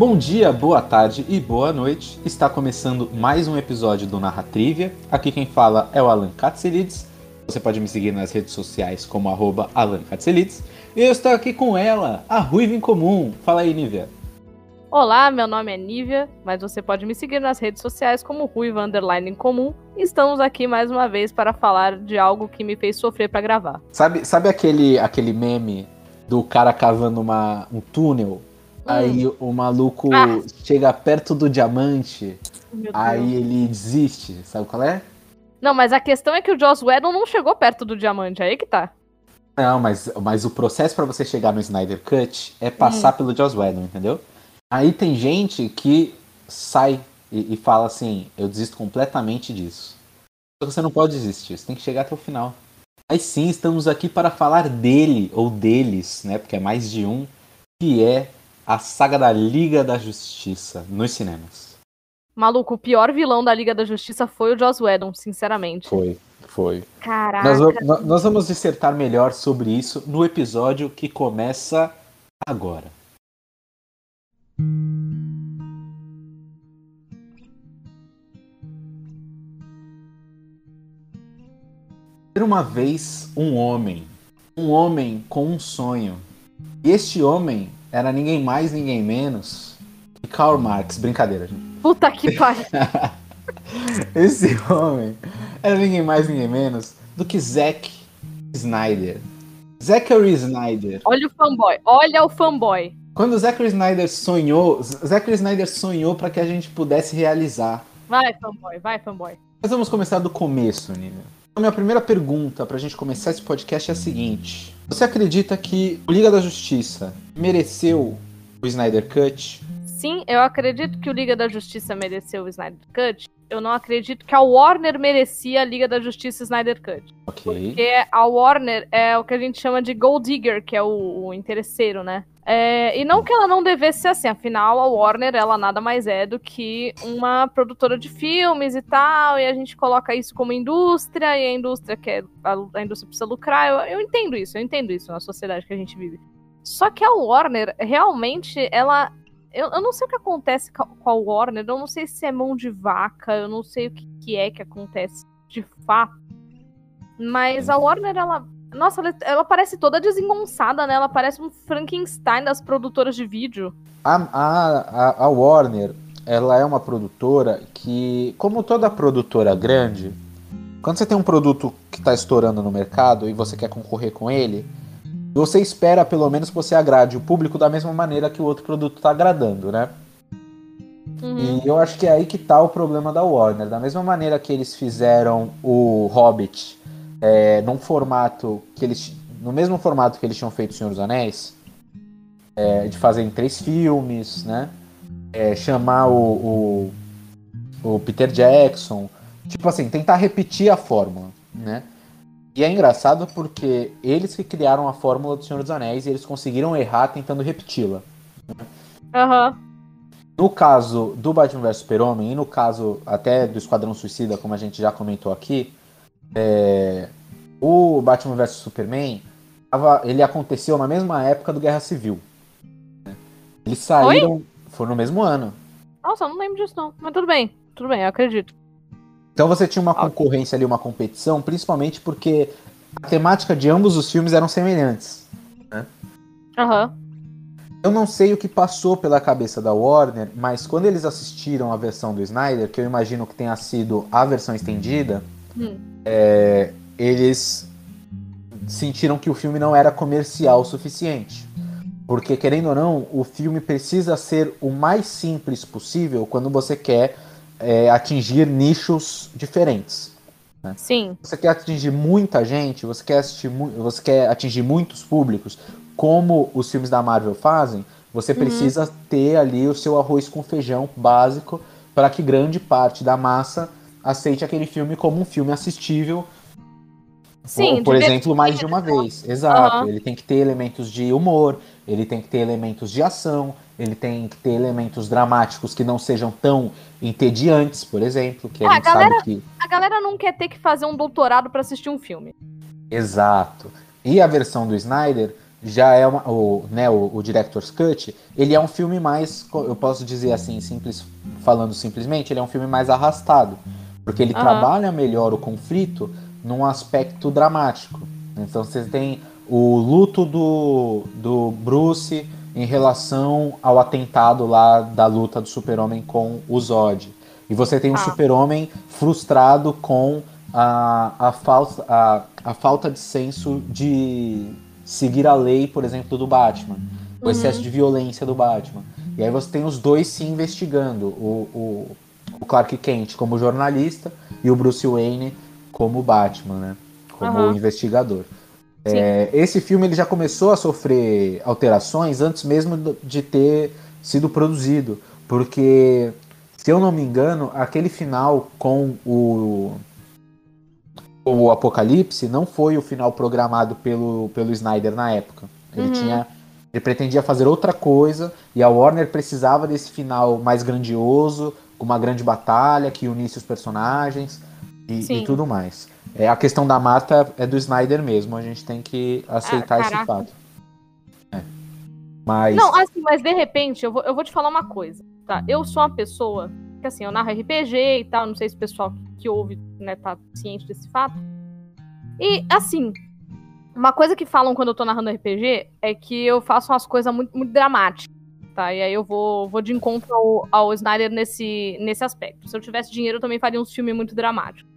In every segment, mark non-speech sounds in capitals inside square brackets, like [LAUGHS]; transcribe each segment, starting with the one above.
Bom dia, boa tarde e boa noite. Está começando mais um episódio do Narra Trivia. Aqui quem fala é o Alan Katselides. Você pode me seguir nas redes sociais como arroba Alan Katselides. E eu estou aqui com ela, a Ruiva em Comum. Fala aí, Nívia. Olá, meu nome é Nívia, mas você pode me seguir nas redes sociais como Ruiva Underline em Comum. Estamos aqui mais uma vez para falar de algo que me fez sofrer para gravar. Sabe, sabe aquele, aquele meme do cara cavando uma, um túnel? Aí o maluco Ah. chega perto do diamante, aí ele desiste. Sabe qual é? Não, mas a questão é que o Joss Whedon não chegou perto do diamante, aí que tá. Não, mas, mas o processo pra você chegar no Snyder Cut é passar pelo Joss Whedon, entendeu? Aí tem gente que sai e, e fala assim, eu desisto completamente disso. Só que você não pode desistir, você tem que chegar até o final. Aí sim, estamos aqui para falar dele, ou deles, né? Porque é mais de um, que é a saga da Liga da Justiça nos cinemas. Maluco, o pior vilão da Liga da Justiça foi o Joss Whedon, sinceramente. Foi, foi. Caraca. Nós, nós vamos dissertar melhor sobre isso no episódio que começa agora. Era uma vez um homem, um homem com um sonho. E este homem era ninguém mais, ninguém menos que Karl Marx. Brincadeira, gente. Puta que pariu. [LAUGHS] Esse homem era ninguém mais, ninguém menos do que Zack Snyder. Zachary Snyder. Olha o fanboy, olha o fanboy. Quando Zachary Snyder sonhou, Zachary Snyder sonhou para que a gente pudesse realizar. Vai, fanboy, vai, fanboy. Mas vamos começar do começo, Nívia. A minha primeira pergunta pra gente começar esse podcast é a seguinte: Você acredita que o Liga da Justiça mereceu o Snyder Cut? Sim, eu acredito que o Liga da Justiça mereceu o Snyder Cut. Eu não acredito que a Warner merecia a Liga da Justiça Snyder Cut. Ok. Porque a Warner é o que a gente chama de gold digger, que é o, o interesseiro, né? É, e não que ela não devesse ser assim, afinal a Warner ela nada mais é do que uma produtora de filmes e tal, e a gente coloca isso como indústria, e a indústria quer, a, a indústria precisa lucrar, eu, eu entendo isso, eu entendo isso na sociedade que a gente vive. Só que a Warner, realmente, ela. Eu, eu não sei o que acontece com a- Warner, eu não sei se é mão de vaca, eu não sei o que, que é que acontece de fato. Mas a Warner, ela. Nossa, ela, ela parece toda desengonçada, né? Ela parece um Frankenstein das produtoras de vídeo. A, a, a- a Warner, ela é uma produtora que, como toda produtora grande, quando você tem um produto que está estourando no mercado e você quer concorrer com ele, você espera pelo menos que você agrade o público da mesma maneira que o outro produto está agradando, né? Uhum. E eu acho que é aí que tá o problema da Warner. Da mesma maneira que eles fizeram o Hobbit é, num formato que eles. No mesmo formato que eles tinham feito o Senhor dos Anéis, é, de fazer em três filmes, né? É, chamar o, o, o Peter Jackson. Tipo assim, tentar repetir a fórmula, né? E é engraçado porque eles que criaram a fórmula do Senhor dos Anéis e eles conseguiram errar tentando repeti-la. Aham. No caso do Batman vs Super-Homem e no caso até do Esquadrão Suicida, como a gente já comentou aqui, é, o Batman vs Superman tava- ele aconteceu na mesma época do Guerra Civil. né? Eles saíram. Foi no mesmo ano. Nossa, eu não lembro disso, não. Mas tudo bem, tudo bem, eu acredito. Então você tinha uma concorrência ali, uma competição, principalmente porque a temática de ambos os filmes eram semelhantes. Aham. Eu não sei o que passou pela cabeça da Warner, mas quando eles assistiram a versão do Snyder, que eu imagino que tenha sido a versão estendida, Hum. é, eles sentiram que o filme não era comercial o suficiente. Porque, querendo ou não, o filme precisa ser o mais simples possível quando você quer é, atingir nichos diferentes. Sim. Você quer atingir muita gente, você quer, assistir você quer atingir muitos públicos, como os filmes da Marvel fazem, você precisa ter ali o seu arroz com feijão básico para que grande parte da massa aceite aquele filme como um filme assistível. Sim, por, por exemplo, mais de uma vez. Exato. Aham. Ele tem que ter elementos de humor, ele tem que ter elementos de ação, ele tem que ter elementos dramáticos que não sejam tão entediantes, por exemplo, que a Ah, a galera- que A galera não quer ter que fazer um doutorado pra assistir um filme. Exato. E a versão do Snyder já é uma, o, né, o, o Director's Cut, ele é um filme mais, eu posso dizer assim, simples, falando simplesmente, ele é um filme mais arrastado, porque ele Aham. trabalha melhor o conflito num aspecto dramático. Então você tem o luto do, do Bruce em relação ao atentado lá da luta do Super-Homem com o Zod. E você tem o Ah. Super-Homem frustrado com a, a, falsa, a, a falta de senso de seguir a lei, por exemplo, do Batman. O Uhum. excesso de violência do Batman. E aí você tem os dois se investigando. O, o, o Clark Kent como jornalista e o Bruce Wayne como Batman, né? Como Aham. investigador. É, esse filme ele já começou a sofrer alterações antes mesmo de ter sido produzido. Porque, se eu não me engano, aquele final com o, o Apocalipse não foi o final programado pelo, pelo Snyder na época. Ele Uhum. tinha. Ele pretendia fazer outra coisa e a Warner precisava desse final mais grandioso, uma grande batalha que unisse os personagens e, e tudo mais. É, a questão da Marta é do Snyder mesmo, a gente tem que aceitar Ah, esse fato. É. Mas. Não, assim, mas de repente, eu vou, eu vou te falar uma coisa, tá? Eu sou uma pessoa que, assim, eu narro RPG e tal, não sei se o pessoal que, que ouve, né, tá ciente desse fato. E, assim, uma coisa que falam quando eu tô narrando RPG é que eu faço umas coisas muito, muito dramáticas, tá? E aí eu vou, vou de encontro ao, ao Snyder nesse, nesse aspecto. Se eu tivesse dinheiro, eu também faria uns filmes muito dramáticos.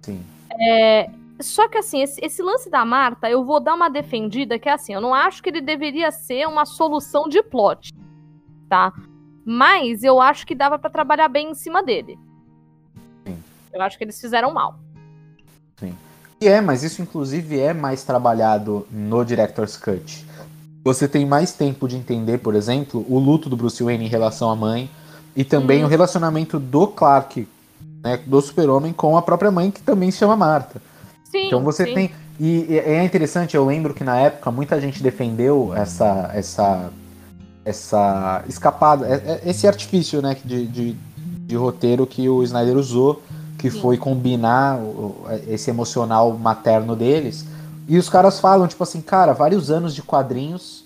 Sim. É, só que assim, esse, esse lance da Marta, eu vou dar uma defendida que é assim, eu não acho que ele deveria ser uma solução de plot, tá? Mas eu acho que dava pra trabalhar bem em cima dele. Sim. Eu acho que eles fizeram mal. E é, mas isso inclusive é mais trabalhado no Director's Cut. Você tem mais tempo de entender, por exemplo, o luto do Bruce Wayne em relação à mãe e também Uhum. o relacionamento do Clark, né, do Super-Homem com a própria mãe, que também se chama Marta. Sim. Então você sim. tem. E e é interessante, eu lembro que na época muita gente defendeu essa. essa. essa escapada, é- é- esse artifício né, de, de, de roteiro que o Snyder usou, que Sim. foi combinar esse emocional materno deles. E os caras falam, tipo assim, cara, vários anos de quadrinhos,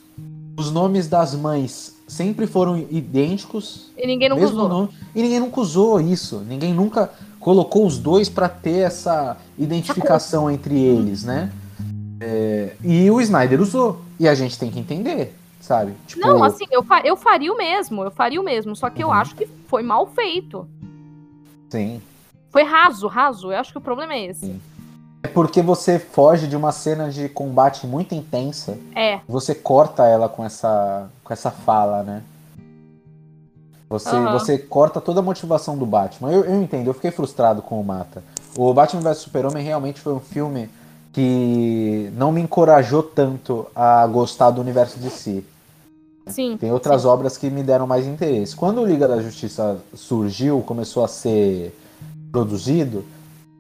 os nomes das mães sempre foram idênticos, E ninguém nunca mesmo usou. nome, e ninguém nunca usou isso. Ninguém nunca colocou os dois pra ter essa identificação entre eles, né? É, e o Snyder usou. E a gente tem que entender, sabe? Tipo, Não, assim, eu, fa- eu faria o mesmo, eu faria o mesmo. Só que eu Uhum. acho que foi mal feito. sim. Foi raso, raso. Eu acho que o problema é esse. Sim. É porque você foge de uma cena de combate muito intensa. É. Você corta ela com essa, com essa fala, né? Você, Aham. você corta toda a motivação do Batman. Eu, eu entendo, eu fiquei frustrado com o Mata. O Batman vs Super-Homem realmente foi um filme que não me encorajou tanto a gostar do universo de si. Sim. Tem outras obras que me deram mais interesse. Quando o Liga da Justiça surgiu, começou a ser produzido,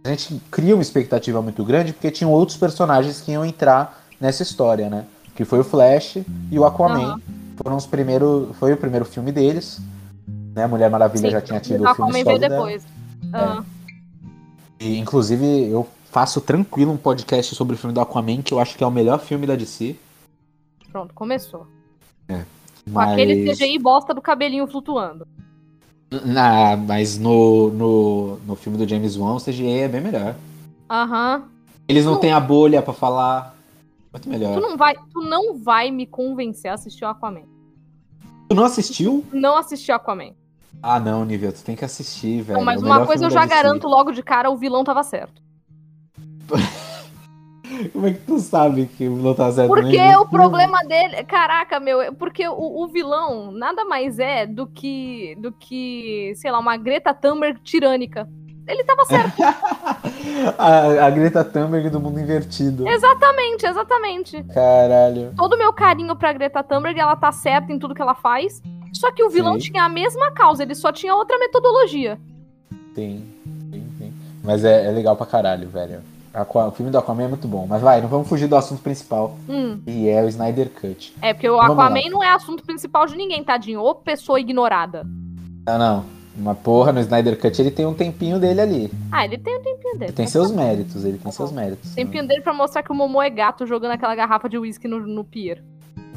a gente cria uma expectativa muito grande porque tinham outros personagens que iam entrar nessa história, né? Que foi o Flash e o Aquaman. Aham. Foram os primeiros, foi o primeiro filme deles. Né? Mulher Maravilha Sim, já tinha tido o o filme Aquaman solo dela. depois. Ah, E, inclusive, eu faço tranquilo um podcast sobre o filme do Aquaman, que eu acho que é o melhor filme da DC. pronto, começou. Com Mas... aquele CGI bosta do cabelinho flutuando. Na, mas no, no, no filme do James Wan, o CGI é bem melhor. Aham. Eles não Não. têm a bolha pra falar. Muito melhor. Tu não vai, tu não vai me convencer a assistir o Aquaman. Tu não assistiu? Não assistir o Aquaman. Ah, não, Nível, tu tem que assistir, velho. Não, mas É uma coisa eu já garanto logo de cara, o vilão tava certo. [LAUGHS] Como é que tu sabe que o vilão tá certo? Porque Nem o problema dele, caraca, meu, é porque o, o vilão nada mais é do que, do que, sei lá, uma Greta Thunberg tirânica. Ele tava certo. [LAUGHS] a, a Greta Thunberg do mundo invertido. exatamente, exatamente. Caralho. Todo o meu carinho pra Greta Thunberg, ela tá certa em tudo que ela faz. Só que o vilão Sim. tinha a mesma causa, ele só tinha outra metodologia. Tem, tem, tem. Mas é, é legal pra caralho, velho. Aqua- o filme do Aquaman é muito bom. Mas vai, não vamos fugir do assunto principal, Hum. que é o Snyder Cut. É, porque o Vamos lá. Aquaman não é assunto principal de ninguém, tadinho. Ou pessoa ignorada. Ah, não. Uma porra, no Snyder Cut ele tem um tempinho dele ali. Ah, ele tem um tempinho dele. Ele tem seus méritos, ele tem seus méritos. Tempinho dele pra mostrar que o Momo é gato jogando aquela garrafa de uísque no, no pier.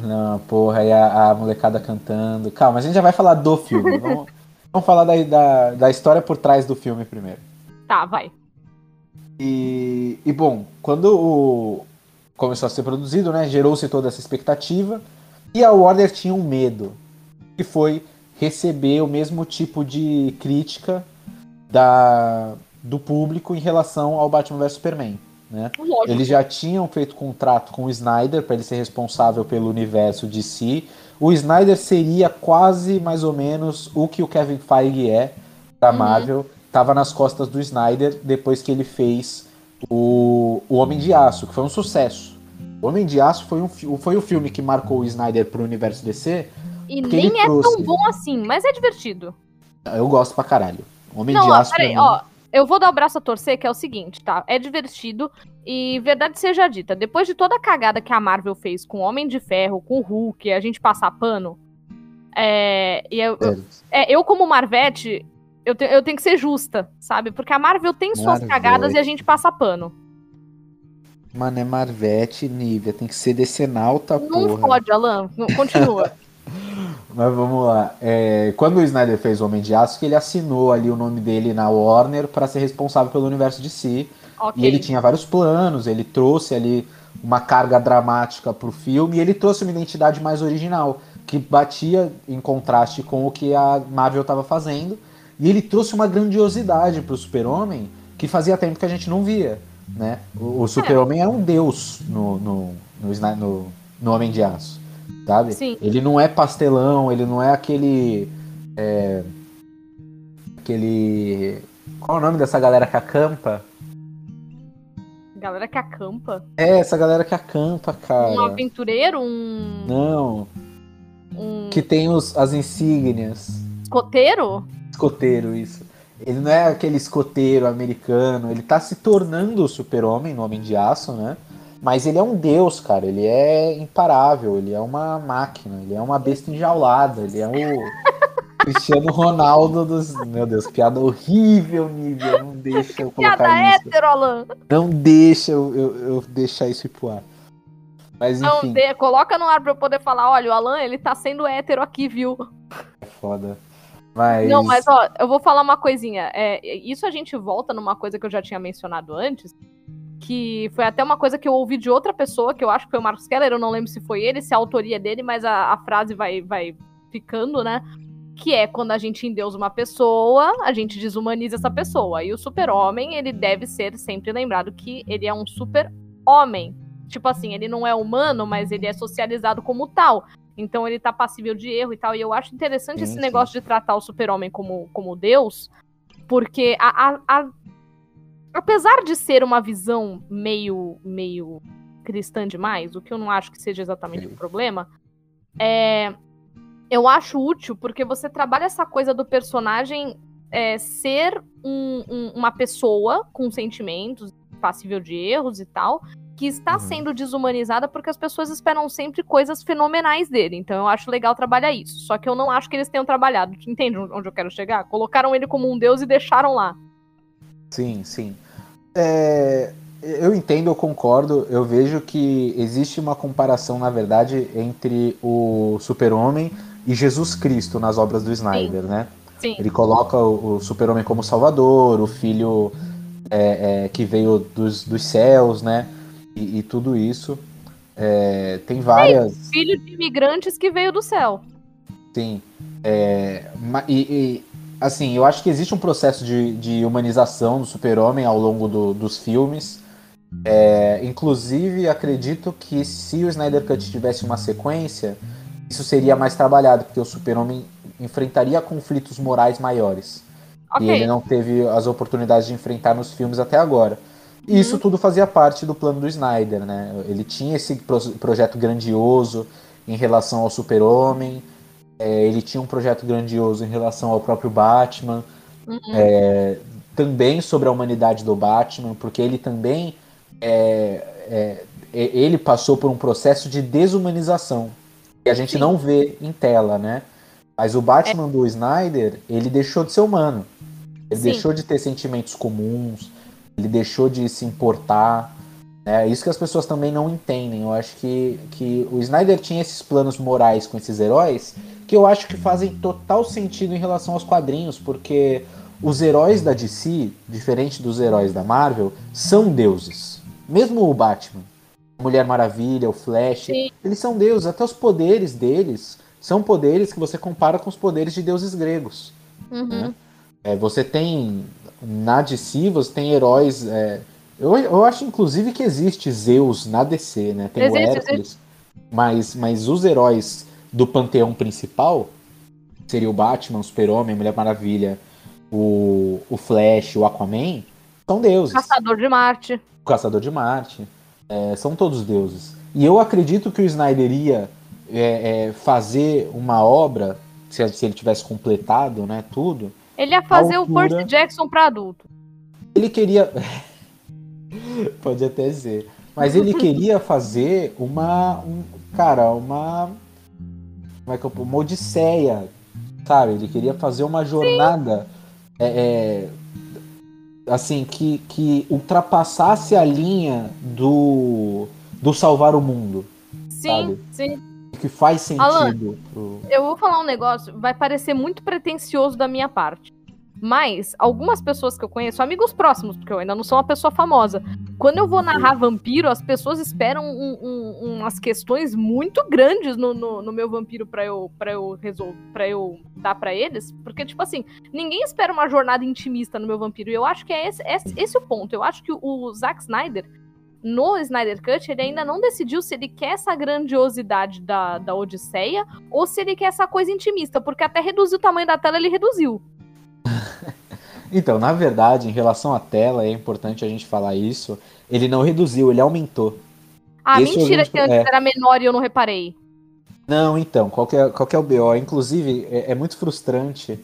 Não, porra, e a, a, molecada cantando. Calma, a gente já vai falar do filme. [LAUGHS] vamos, vamos falar da, da, da, história por trás do filme primeiro. Tá, vai. E, e bom, quando o, começou a ser produzido, né, gerou-se toda essa expectativa. E a Warner tinha um medo, que foi receber o mesmo tipo de crítica da, do público em relação ao Batman vs Superman. Né? Eles já tinham feito contrato com o Snyder para ele ser responsável pelo universo de si. O Snyder seria quase mais ou menos o que o Kevin Feige é da uhum. Marvel. Tava nas costas do Snyder depois que ele fez o, o Homem de Aço, que foi um sucesso. O Homem de Aço foi, um, foi o filme que marcou o Snyder pro universo DC. E nem é trouxe... tão bom assim, mas é divertido. Eu gosto pra caralho. Homem Não, de Aço. Peraí, ó, eu vou dar o braço a torcer, que é o seguinte, tá? É divertido e verdade seja dita, depois de toda a cagada que a Marvel fez com Homem de Ferro, com Hulk, a gente passar pano, é, eu, eu, é, eu como Marvete, eu, te, eu tenho que ser justa, sabe? Porque a Marvel tem suas Marvete. cagadas e a gente passa pano. Mano, é Marvete, Nívia, tem que ser decenalta, Não porra. Não pode, Alan, continua. [LAUGHS] Mas vamos lá. É, quando o Snyder fez o Homem de Aço, que ele assinou ali o nome dele na Warner para ser responsável pelo universo de si. Okay. E ele tinha vários planos, ele trouxe ali uma carga dramática pro filme e ele trouxe uma identidade mais original, que batia em contraste com o que a Marvel estava fazendo. E ele trouxe uma grandiosidade pro Super-Homem que fazia tempo que a gente não via. Né? O, o Super-Homem é. era um deus no, no, no, no, no Homem de Aço sabe? Sim. Ele não é pastelão, ele não é aquele. É, aquele. Qual é o nome dessa galera que acampa? Galera que acampa? É, essa galera que acampa, cara. Um aventureiro? Um. Não. Um... Que tem os, as insígnias. Escoteiro? Escoteiro, isso. Ele não é aquele escoteiro americano, ele tá se tornando o super-homem no Homem de Aço, né? Mas ele é um deus, cara. Ele é imparável. Ele é uma máquina. Ele é uma besta enjaulada. Ele é o [LAUGHS] Cristiano Ronaldo dos. Meu Deus, piada horrível, Nívia. Não deixa eu colocar piada isso. Hétero, Alan. Não deixa eu, eu, eu deixar isso ir pro ar. Mas enfim. Não, de, coloca no ar pra eu poder falar: olha, o Alan, ele tá sendo hétero aqui, viu? É foda. Mas... Não, mas ó, eu vou falar uma coisinha. É, isso a gente volta numa coisa que eu já tinha mencionado antes, que foi até uma coisa que eu ouvi de outra pessoa, que eu acho que foi o Marcos Keller, eu não lembro se foi ele, se a autoria é dele, mas a, a frase vai, vai ficando, né? Que é quando a gente endeusa uma pessoa, a gente desumaniza essa pessoa. E o super-homem, ele deve ser sempre lembrado que ele é um super-homem. Tipo assim, ele não é humano, mas ele é socializado como tal. Então ele tá passível de erro e tal. E eu acho interessante sim, esse sim. negócio de tratar o super-homem como, como Deus, porque a, a, a apesar de ser uma visão meio, meio cristã demais, o que eu não acho que seja exatamente o um problema, é, eu acho útil porque você trabalha essa coisa do personagem é, ser um, um, uma pessoa com sentimentos, passível de erros e tal, que está uhum. sendo desumanizada porque as pessoas esperam sempre coisas fenomenais dele. Então eu acho legal trabalhar isso. Só que eu não acho que eles tenham trabalhado. Entende onde eu quero chegar? Colocaram ele como um deus e deixaram lá. Sim, sim. É, eu entendo, eu concordo. Eu vejo que existe uma comparação, na verdade, entre o Super-Homem e Jesus Cristo nas obras do Snyder, Sim. né? Sim. Ele coloca o, Super-Homem como Salvador, o filho é, é, que veio dos, dos céus, né? E, e tudo isso. É, tem várias. Sim, filho de imigrantes que veio do céu. Sim. É, e, e assim, eu acho que existe um processo de, de humanização do super-homem ao longo do, dos filmes. É, inclusive, acredito que se o Snyder Cut tivesse uma sequência, isso seria mais trabalhado, porque o super-homem enfrentaria conflitos morais maiores. Okay. E ele não teve as oportunidades de enfrentar nos filmes até agora. E isso uhum. tudo fazia parte do plano do Snyder, né? Ele tinha esse projeto grandioso em relação ao super-homem, é, ele tinha um projeto grandioso em relação ao próprio Batman, uhum. é, também sobre a humanidade do Batman, porque ele também é, é ele passou por um processo de desumanização que a gente Sim. não vê em tela, né? Mas o Batman é. do Snyder, ele deixou de ser humano. Ele Sim. deixou de ter sentimentos comuns, ele deixou de se importar. É isso que as pessoas também não entendem. Eu acho que, que o Snyder tinha esses planos morais com esses heróis que eu acho que fazem total sentido em relação aos quadrinhos, porque os heróis da DC, diferente dos heróis da Marvel, são deuses. Mesmo o Batman, a Mulher Maravilha, o Flash, Sim. eles são deuses. Até os poderes deles são poderes que você compara com os poderes de deuses gregos. Uhum. Né? É, você tem na DC, você tem heróis. É, eu, eu acho inclusive que existe Zeus na DC, né? Tem existe, o Hércules. Mas, mas os heróis do panteão principal seria o Batman, o Super-Homem, a Mulher Maravilha o, o Flash, o Aquaman, são deuses. Caçador de Marte. O Caçador de Marte. É, são todos deuses. E eu acredito que o Snyder ia é, é, fazer uma obra, se, se, ele tivesse completado né, tudo. Ele ia fazer altura... o Percy Jackson para adulto. Ele queria. [LAUGHS] Pode até ser. Mas ele queria fazer uma. Um, cara, uma. Como é que eu. Uma odisseia. Sabe? Ele queria fazer uma jornada. É, é, assim que, que ultrapassasse a linha do, do salvar o mundo. Sim, sabe? sim. Que faz sentido. Alan, pro... Eu vou falar um negócio, vai parecer muito pretencioso da minha parte. Mas, algumas pessoas que eu conheço, amigos próximos, porque eu ainda não sou uma pessoa famosa, quando eu vou narrar vampiro, as pessoas esperam um, um, umas questões muito grandes no, no, no meu vampiro para eu, pra eu resolver, para eu dar para eles. Porque, tipo assim, ninguém espera uma jornada intimista no meu vampiro. E eu acho que é esse, esse, esse o ponto. Eu acho que o Zack Snyder, no Snyder Cut, ele ainda não decidiu se ele quer essa grandiosidade da, da Odisseia ou se ele quer essa coisa intimista, porque até reduzir o tamanho da tela ele reduziu. [LAUGHS] então, na verdade, em relação à tela, é importante a gente falar isso. Ele não reduziu, ele aumentou. Ah, Esse mentira que antes é... era menor e eu não reparei. Não, então, qual que é, qual que é o BO? Inclusive, é, é, muito frustrante,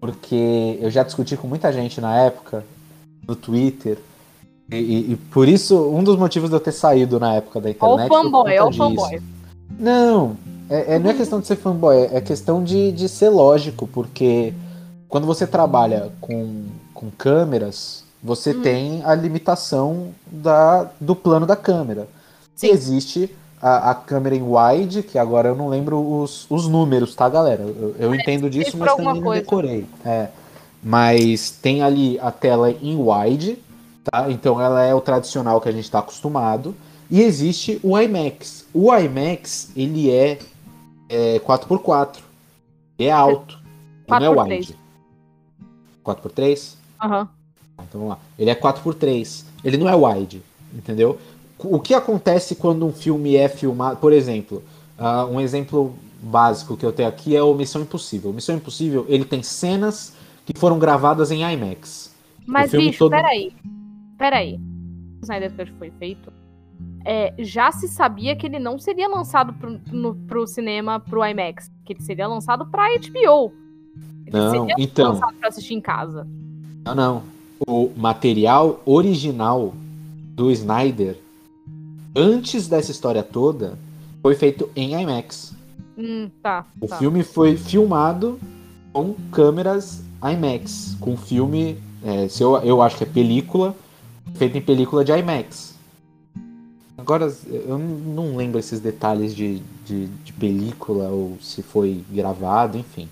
porque eu já discuti com muita gente na época, no Twitter, e, e, por isso, um dos motivos de eu ter saído na época da internet. Ó o fanboy, ó o fanboy. Não, é, é, não é questão de ser fanboy, é questão de, de ser lógico, porque quando você trabalha com, com câmeras, você hum. tem a limitação da, do plano da câmera. Sim. Existe a, a, câmera em wide, que agora eu não lembro os, os números, tá, galera? Eu, eu é, entendo disso, mas também não decorei. É. Mas tem ali a tela em wide, tá? Então ela é o tradicional que a gente está acostumado. E existe o IMAX. O IMAX, ele é, é 4x4. É alto. 4 não é wide. 4x3? Aham. Uhum. Então vamos lá. Ele é 4x3. Ele não é wide, entendeu? O que acontece quando um filme é filmado? Por exemplo, uh, um exemplo básico que eu tenho aqui é o Missão Impossível. O Missão Impossível, ele tem cenas que foram gravadas em IMAX. Mas, bicho, todo... peraí. Peraí. O Snyder Cut foi feito. É, já se sabia que ele não seria lançado pro, no, pro cinema, pro IMAX. Que ele seria lançado pra HBO. Ele não, então. Pra assistir em casa. Não, não. O material original do Snyder, antes dessa história toda, foi feito em IMAX. Hum, tá. O tá. filme foi filmado com câmeras IMAX, com filme, é, eu, eu acho que é película, feito em película de IMAX. Agora, eu não lembro esses detalhes de, de, de película ou se foi gravado, enfim.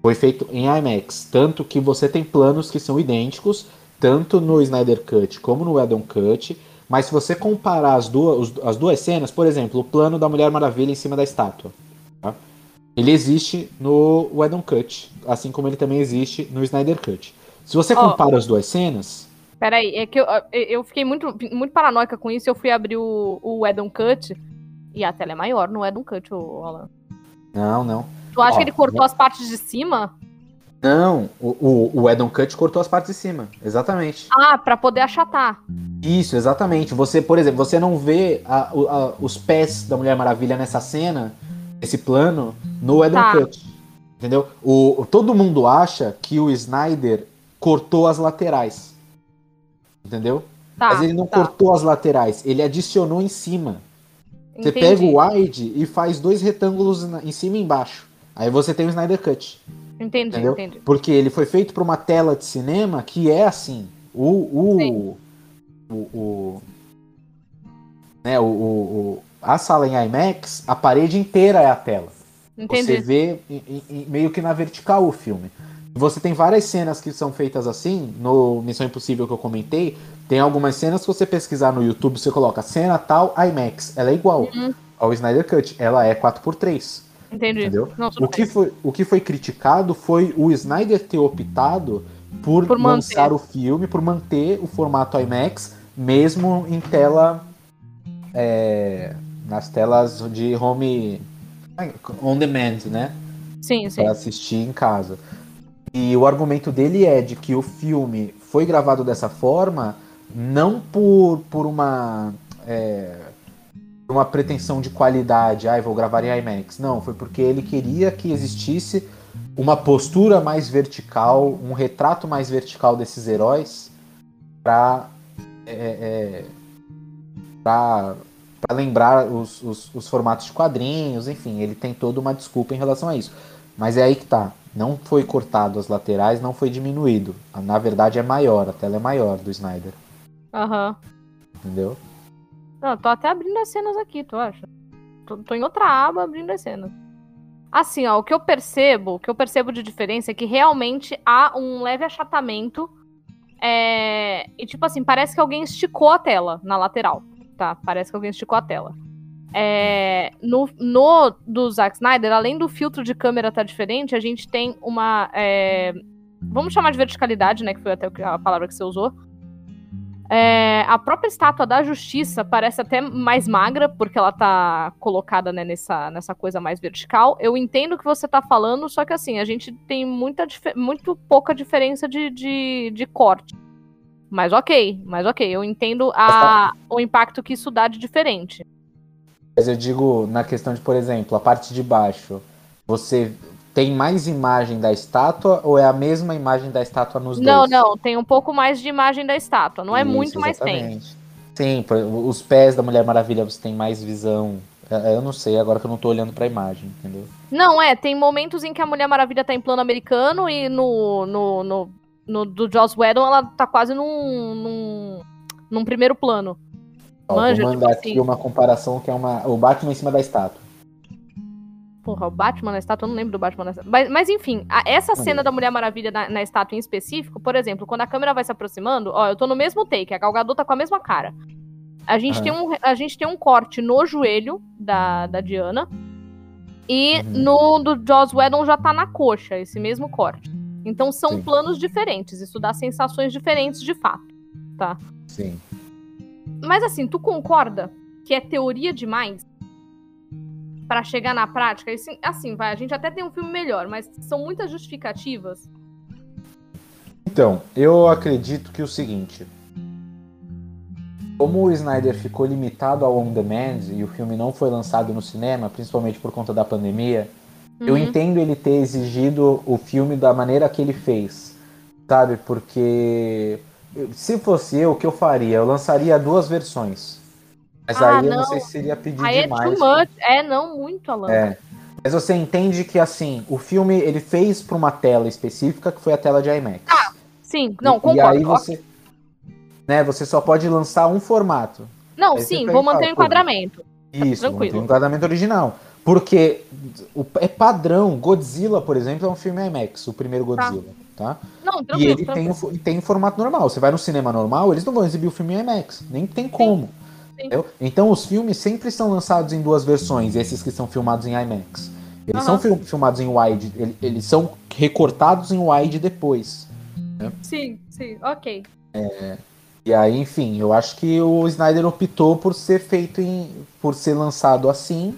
Foi feito em IMAX, tanto que você tem planos que são idênticos, tanto no Snyder Cut como no Edon Cut, mas se você comparar as duas, as duas cenas, por exemplo, o plano da Mulher Maravilha em cima da estátua, tá? ele existe no Edon Cut, assim como ele também existe no Snyder Cut. Se você compara oh, as duas cenas. Peraí, é que eu, eu fiquei muito, muito paranoica com isso. Eu fui abrir o, o Edon Cut e a tela é maior no Edon Cut, o Alan. Não, não. Tu acha Ó, que ele cortou as partes de cima? Não, o, o, o Edon Cut cortou as partes de cima, exatamente. Ah, para poder achatar. Isso, exatamente. Você, por exemplo, você não vê a, a, os pés da Mulher Maravilha nessa cena, esse plano, no Edon tá. Cut. Entendeu? O, todo mundo acha que o Snyder cortou as laterais. Entendeu? Tá, Mas ele não tá. cortou as laterais, ele adicionou em cima. Entendi. Você pega o wide e faz dois retângulos em cima e embaixo. Aí você tem o Snyder Cut. Entendi, Entendeu? entendi. Porque ele foi feito para uma tela de cinema que é assim. O. O. O. o né, o, o, a sala em IMAX, a parede inteira é a tela. Você Entendi. vê em- em- em- meio que na vertical o filme. Você tem várias cenas que são feitas assim, no Missão Impossível que eu comentei, tem algumas cenas que você pesquisar no YouTube, você coloca cena tal IMAX, ela é igual Uhum. ao Snyder Cut, ela é 4x3. Entendi. Entendeu? Não, O que, bem. foi, o que foi criticado foi o Snyder ter optado por, Por manter. lançar o filme, por manter o formato IMAX, mesmo em tela. é, nas telas de home. on demand, né? Sim, sim. Para assistir em casa. E o argumento dele é de que o filme foi gravado dessa forma não por, por uma. é, uma pretensão de qualidade, ah, vou gravar em IMAX. Não, foi porque ele queria que existisse uma postura mais vertical, um retrato mais vertical desses heróis para para lembrar os, os, os formatos de quadrinhos, enfim, ele tem toda uma desculpa em relação a isso. Mas é aí que tá. Não foi cortado as laterais, não foi diminuído. Na verdade é maior, a tela é maior do Snyder. Aham. Entendeu? Não, tô até abrindo as cenas aqui, tu acha? Tô, tô em outra aba abrindo as cenas. Assim, ó, o que eu percebo, o que eu percebo de diferença é que realmente há um leve achatamento. É... E tipo assim, parece que alguém esticou a tela na lateral, tá? Parece que alguém esticou a tela. É... No, no do Zack Snyder, além do filtro de câmera tá diferente, a gente tem uma. é, Vamos chamar de verticalidade, né? Que foi até a palavra que você usou. É, a própria estátua da justiça parece até mais magra, porque ela tá colocada né, nessa, nessa coisa mais vertical. Eu entendo o que você tá falando, só que assim, a gente tem muita, muito pouca diferença de, de, de corte. Mas ok, mas ok, eu entendo a, o impacto que isso dá de diferente. Mas eu digo na questão de, por exemplo, a parte de baixo, você tem mais imagem da estátua ou é a mesma imagem da estátua nos Não, dois? não, tem um pouco mais de imagem da estátua, não é Isso, muito, mas tem. exatamente. Sim, os pés da Mulher Maravilha você tem mais visão. É, Eu não sei, agora que eu não tô olhando pra imagem, entendeu? Não, é, tem momentos em que a Mulher Maravilha tá em plano americano e no, no, no, no do Joss Whedon ela tá quase num, num, num primeiro plano. Manja, vou tipo mandar assim. aqui uma comparação que é uma, o Batman em cima da estátua. Porra, o Batman na estátua, eu não lembro do Batman na estátua. Mas, mas enfim, a- essa cena da Mulher Maravilha na, na estátua em específico, por exemplo, quando a câmera vai se aproximando, ó, eu tô no mesmo take, a Gal Gadot tá com a mesma cara. A gente, tem, um, a gente tem um corte no joelho da, da Diana. E Uhum. no do Joss Whedon já tá na coxa, esse mesmo corte. Então são Sim. planos diferentes, isso dá sensações diferentes de fato. Sim. Mas assim, tu concorda que é teoria demais Pra chegar na prática? Assim, assim, vai, a gente até tem um filme melhor, mas são muitas justificativas. Então, eu acredito que o seguinte. Como o Snyder ficou limitado ao on demand e o filme não foi lançado no cinema, principalmente por conta da pandemia, eu Uhum. entendo ele ter exigido o filme da maneira que ele fez, sabe? Porque se fosse eu, o que eu faria? Eu lançaria duas versões. Mas Ah, aí eu não não. sei se seria pedir Aí é demais. too much. É, não, muito, Alan. É. Mas você entende que assim, o filme ele fez para uma tela específica que foi a tela de IMAX. Sim, não, E- concordo. E aí você, né, você só pode lançar um formato. Não, aí sim, vou manter o enquadramento. Isso, mantém o enquadramento original. Porque o- é padrão. Godzilla, por exemplo, é um filme IMAX, o primeiro Godzilla, tá? Não, E ele tem, tem formato normal. Você vai no cinema normal, eles não vão exibir o filme em IMAX. Nem tem como. sim. entendeu? Então os filmes sempre são lançados em duas versões, esses que são filmados em IMAX. Eles são filmados em wide, ele- eles são recortados em wide depois. Sim, sim, ok. E aí, enfim, eu acho que o Snyder optou por ser feito em. por ser lançado assim.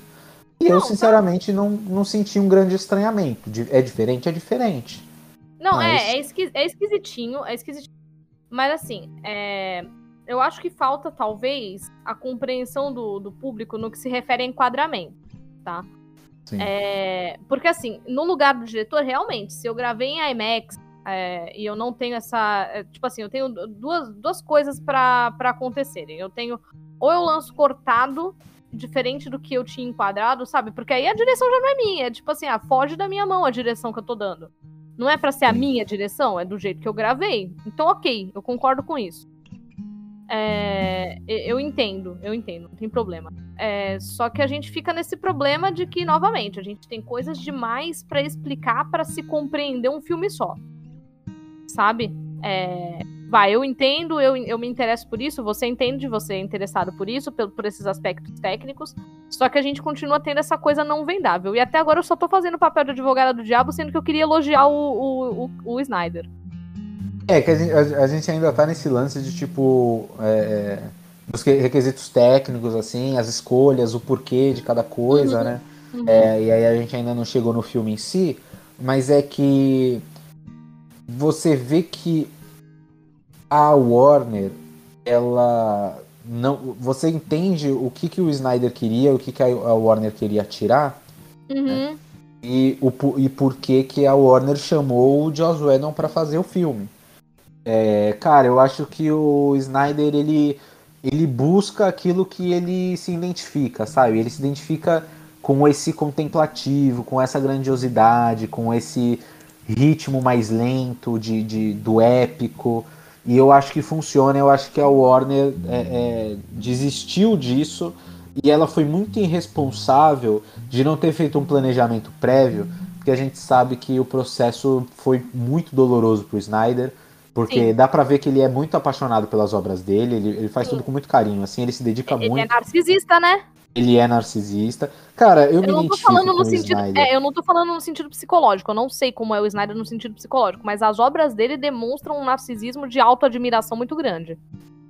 E eu, Não, tá. sinceramente, não, não senti um grande estranhamento. É diferente, é diferente. Não, Mas- é, é, esqui- é esquisitinho, é esquisitinho. Mas assim, é, eu acho que falta, talvez, a compreensão do, do público no que se refere a enquadramento, tá? Sim. É, porque assim, no lugar do diretor, realmente, se eu gravei em IMAX é, e eu não tenho essa. é, tipo assim, eu tenho duas, duas coisas pra acontecerem. Eu tenho. Ou eu lanço cortado diferente do que eu tinha enquadrado, sabe? Porque aí a direção já não é minha. É tipo assim, ah, foge da minha mão a direção que eu tô dando. Não é para ser a minha direção, é do jeito que eu gravei. Então, ok, eu concordo com isso. É, eu entendo, eu entendo, não tem problema. É, só que a gente fica nesse problema de que, novamente, a gente tem coisas demais para explicar para se compreender um filme só. Sabe? É, vai, eu entendo, eu, eu me interesso por isso, você entende, você é interessado por isso, por, por esses aspectos técnicos, só que a gente continua tendo essa coisa não vendável. E até agora eu só tô fazendo o papel de advogada do diabo, sendo que eu queria elogiar o, o, o, o Snyder. É, que a gente, a, a gente, ainda tá nesse lance de tipo. É, os requisitos técnicos, assim, as escolhas, o porquê de cada coisa, uhum. né? Uhum. É, e aí a gente ainda não chegou no filme em si, mas é que você vê que a Warner, ela não, você entende o que, que o Snyder queria, o que, que a Warner queria tirar, uhum. né? e, o, e por que, que a Warner chamou o Joss Whedon para fazer o filme. É, cara, eu acho que o Snyder ele, ele busca aquilo que ele se identifica, sabe? Ele se identifica com esse contemplativo, com essa grandiosidade, com esse ritmo mais lento de, de do épico. E eu acho que funciona, eu acho que a Warner é, é, desistiu disso e ela foi muito irresponsável de não ter feito um planejamento prévio, porque a gente sabe que o processo foi muito doloroso para o Snyder, porque Sim. dá para ver que ele é muito apaixonado pelas obras dele, ele, ele faz Sim. tudo com muito carinho, assim, ele se dedica ele muito. Ele é narcisista, né? Ele é narcisista. Cara, eu, eu me não tô falando no sentido, é, eu não tô falando no sentido psicológico. Eu não sei como é o Snyder no sentido psicológico, mas as obras dele demonstram um narcisismo de autoadmiração muito grande.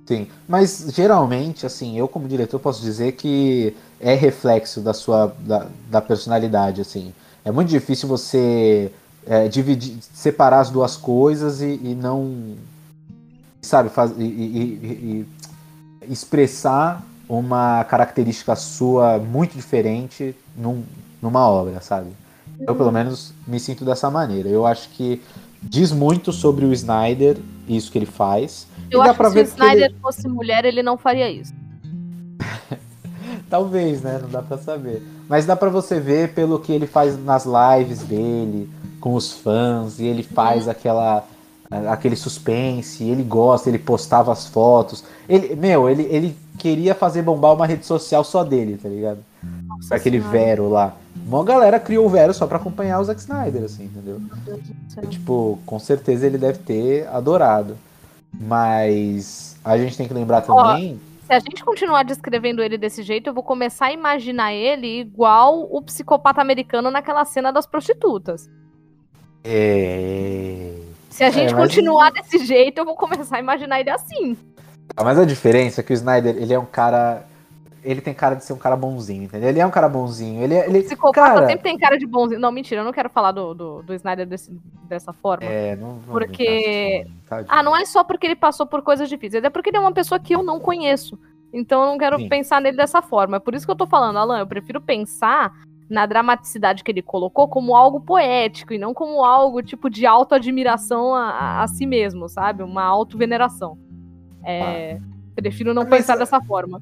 Sim, mas geralmente, assim, eu como diretor posso dizer que é reflexo da sua da, da personalidade, assim. É muito difícil você é, dividir, separar as duas coisas e, e não, sabe, faz, e, e, e expressar uma característica sua muito diferente num, numa obra, sabe? Eu, pelo menos, me sinto dessa maneira. Eu acho que diz muito sobre o Snyder, isso que ele faz. Eu acho que se o Snyder ele... fosse mulher, ele não faria isso. [LAUGHS] Talvez, né? Não dá pra saber. Mas dá pra você ver pelo que ele faz nas lives dele, com os fãs, e ele faz uhum. aquela aquele suspense, ele gosta, ele postava as fotos. Ele, meu, ele, ele queria fazer bombar uma rede social só dele, tá ligado? Nossa Aquele senhora. Vero lá. Uma galera criou o Vero só pra acompanhar o Zack Snyder, assim, entendeu? E, tipo, com certeza ele deve ter adorado. Mas a gente tem que lembrar também. Ó, se a gente continuar descrevendo ele desse jeito, eu vou começar a imaginar ele igual o psicopata americano naquela cena das prostitutas. É. Se a gente é, continuar desse jeito, eu vou começar a imaginar ele assim. Ah, mas a diferença é que o Snyder, ele é um cara. Ele tem cara de ser um cara bonzinho, entendeu? Ele é um cara bonzinho. Ele, é, ele, o psicopata cara... sempre tem cara de bonzinho. Não, mentira, eu não quero falar do, do, do Snyder desse, dessa forma. É, não Porque. Tá ah, não é só porque ele passou por coisas difíceis, é porque ele é uma pessoa que eu não conheço. Então eu não quero Sim. pensar nele dessa forma. É por isso que eu tô falando, Alan, eu prefiro pensar na dramaticidade que ele colocou como algo poético e não como algo tipo de autoadmiração a, a, a si mesmo, sabe? Uma auto-veneração. É, ah. Prefiro não mas, pensar dessa forma.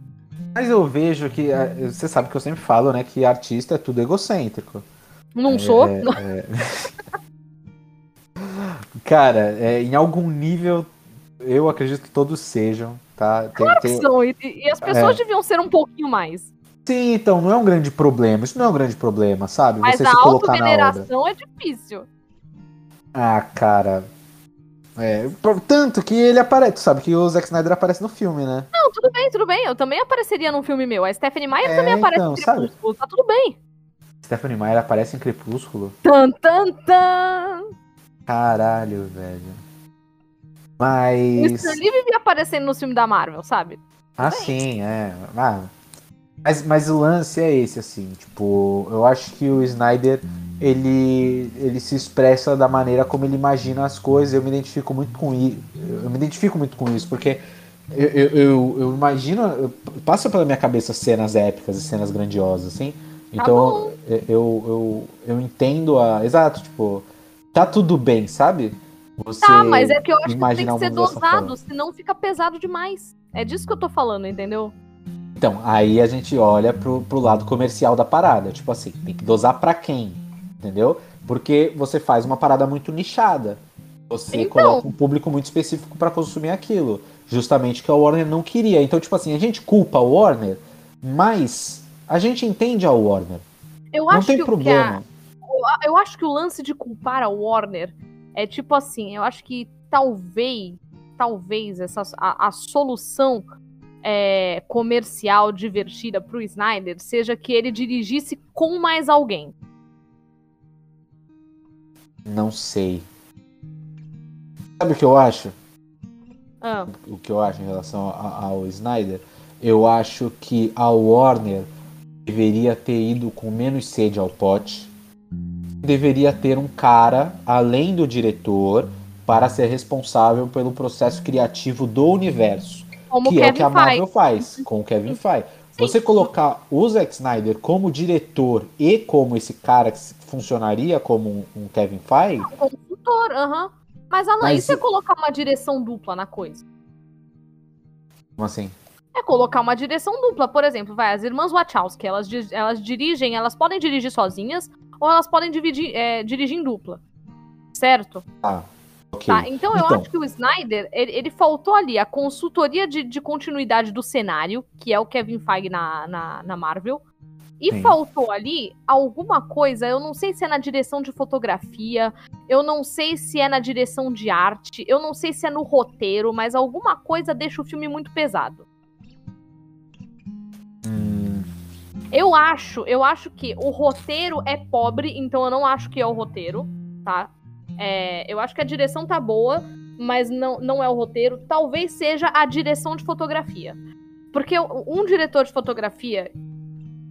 Mas eu vejo que. É, você sabe que eu sempre falo, né? Que artista é tudo egocêntrico. Não é, sou? É... [LAUGHS] Cara, é, em algum nível, eu acredito que todos sejam, tá? Tem, claro tem... que são, e, e as pessoas é. deviam ser um pouquinho mais. Sim, então, não é um grande problema. Isso não é um grande problema, sabe? Mas Você a se colocar na obra. é difícil. Ah, cara, é, tanto que ele aparece, sabe? Que o Zack Snyder aparece no filme, né? Não, tudo bem, tudo bem. Eu também apareceria num filme meu. A Stephanie Meyer é, também aparece então, em Crepúsculo. Sabe? Tá tudo bem. Stephanie Meyer aparece em Crepúsculo? Tan, tan, tan. Caralho, velho. Mas. O Stan Lee vivia aparecendo no filme da Marvel, sabe? Ah, sim, é. Ah, mas, mas o lance é esse, assim. Tipo, eu acho que o Snyder ele, ele se expressa da maneira como ele imagina as coisas. Eu me identifico muito com isso. Eu me identifico muito com isso, porque eu, eu, eu, eu imagino. Passa pela minha cabeça cenas épicas e cenas grandiosas, assim. Tá então tá eu, eu, eu entendo a. Exato, tipo, tá tudo bem, sabe? Você tá, mas é que eu acho que tem que ser dosado, senão fica pesado demais. É disso que eu tô falando, entendeu? Então, aí a gente olha pro, pro lado comercial da parada. Tipo assim, tem que dosar pra quem? Entendeu? Porque você faz uma parada muito nichada. Você Então. coloca um público muito específico pra consumir aquilo. Justamente que a Warner não queria. Então, tipo assim, a gente culpa a Warner, mas a gente entende a Warner. Eu não tem problema. a- eu acho que o lance de culpar a Warner é tipo assim, eu acho que talvez, talvez essa, a, a solução é, comercial divertida pro Snyder seja que ele dirigisse com mais alguém. Não sei. Sabe o que eu acho? Ah, o que eu acho em relação ao Snyder, eu acho que a Warner deveria ter ido com menos sede ao pote. Deveria ter um cara, além do diretor, para ser responsável pelo processo criativo do universo. Como que é o que a Marvel faz. faz com o Kevin Feige. Você colocar o Zack Snyder como diretor e como esse cara que funcionaria como um, um Kevin Feige, Consultor, aham. Mas, Alan, Mas e você colocar uma direção dupla na coisa? como assim? É colocar uma direção dupla. Por exemplo, vai, as irmãs Wachowski, elas, elas dirigem, elas podem dirigir sozinhas ou elas podem dividir, é, dirigir em dupla. Certo? Ah, ok. Tá, então eu Então. acho que o Snyder, ele, ele faltou ali a consultoria de, de continuidade do cenário, que é o Kevin Feige na, na, na Marvel. E Sim. faltou ali alguma coisa, eu não sei se é na direção de fotografia, eu não sei se é na direção de arte, eu não sei se é no roteiro, mas alguma coisa deixa o filme muito pesado. Hum, Eu acho, eu acho que o roteiro é pobre, então eu não acho que é o roteiro, tá? É, eu acho que a direção tá boa, mas não, não é o roteiro. Talvez seja a direção de fotografia. Porque um diretor de fotografia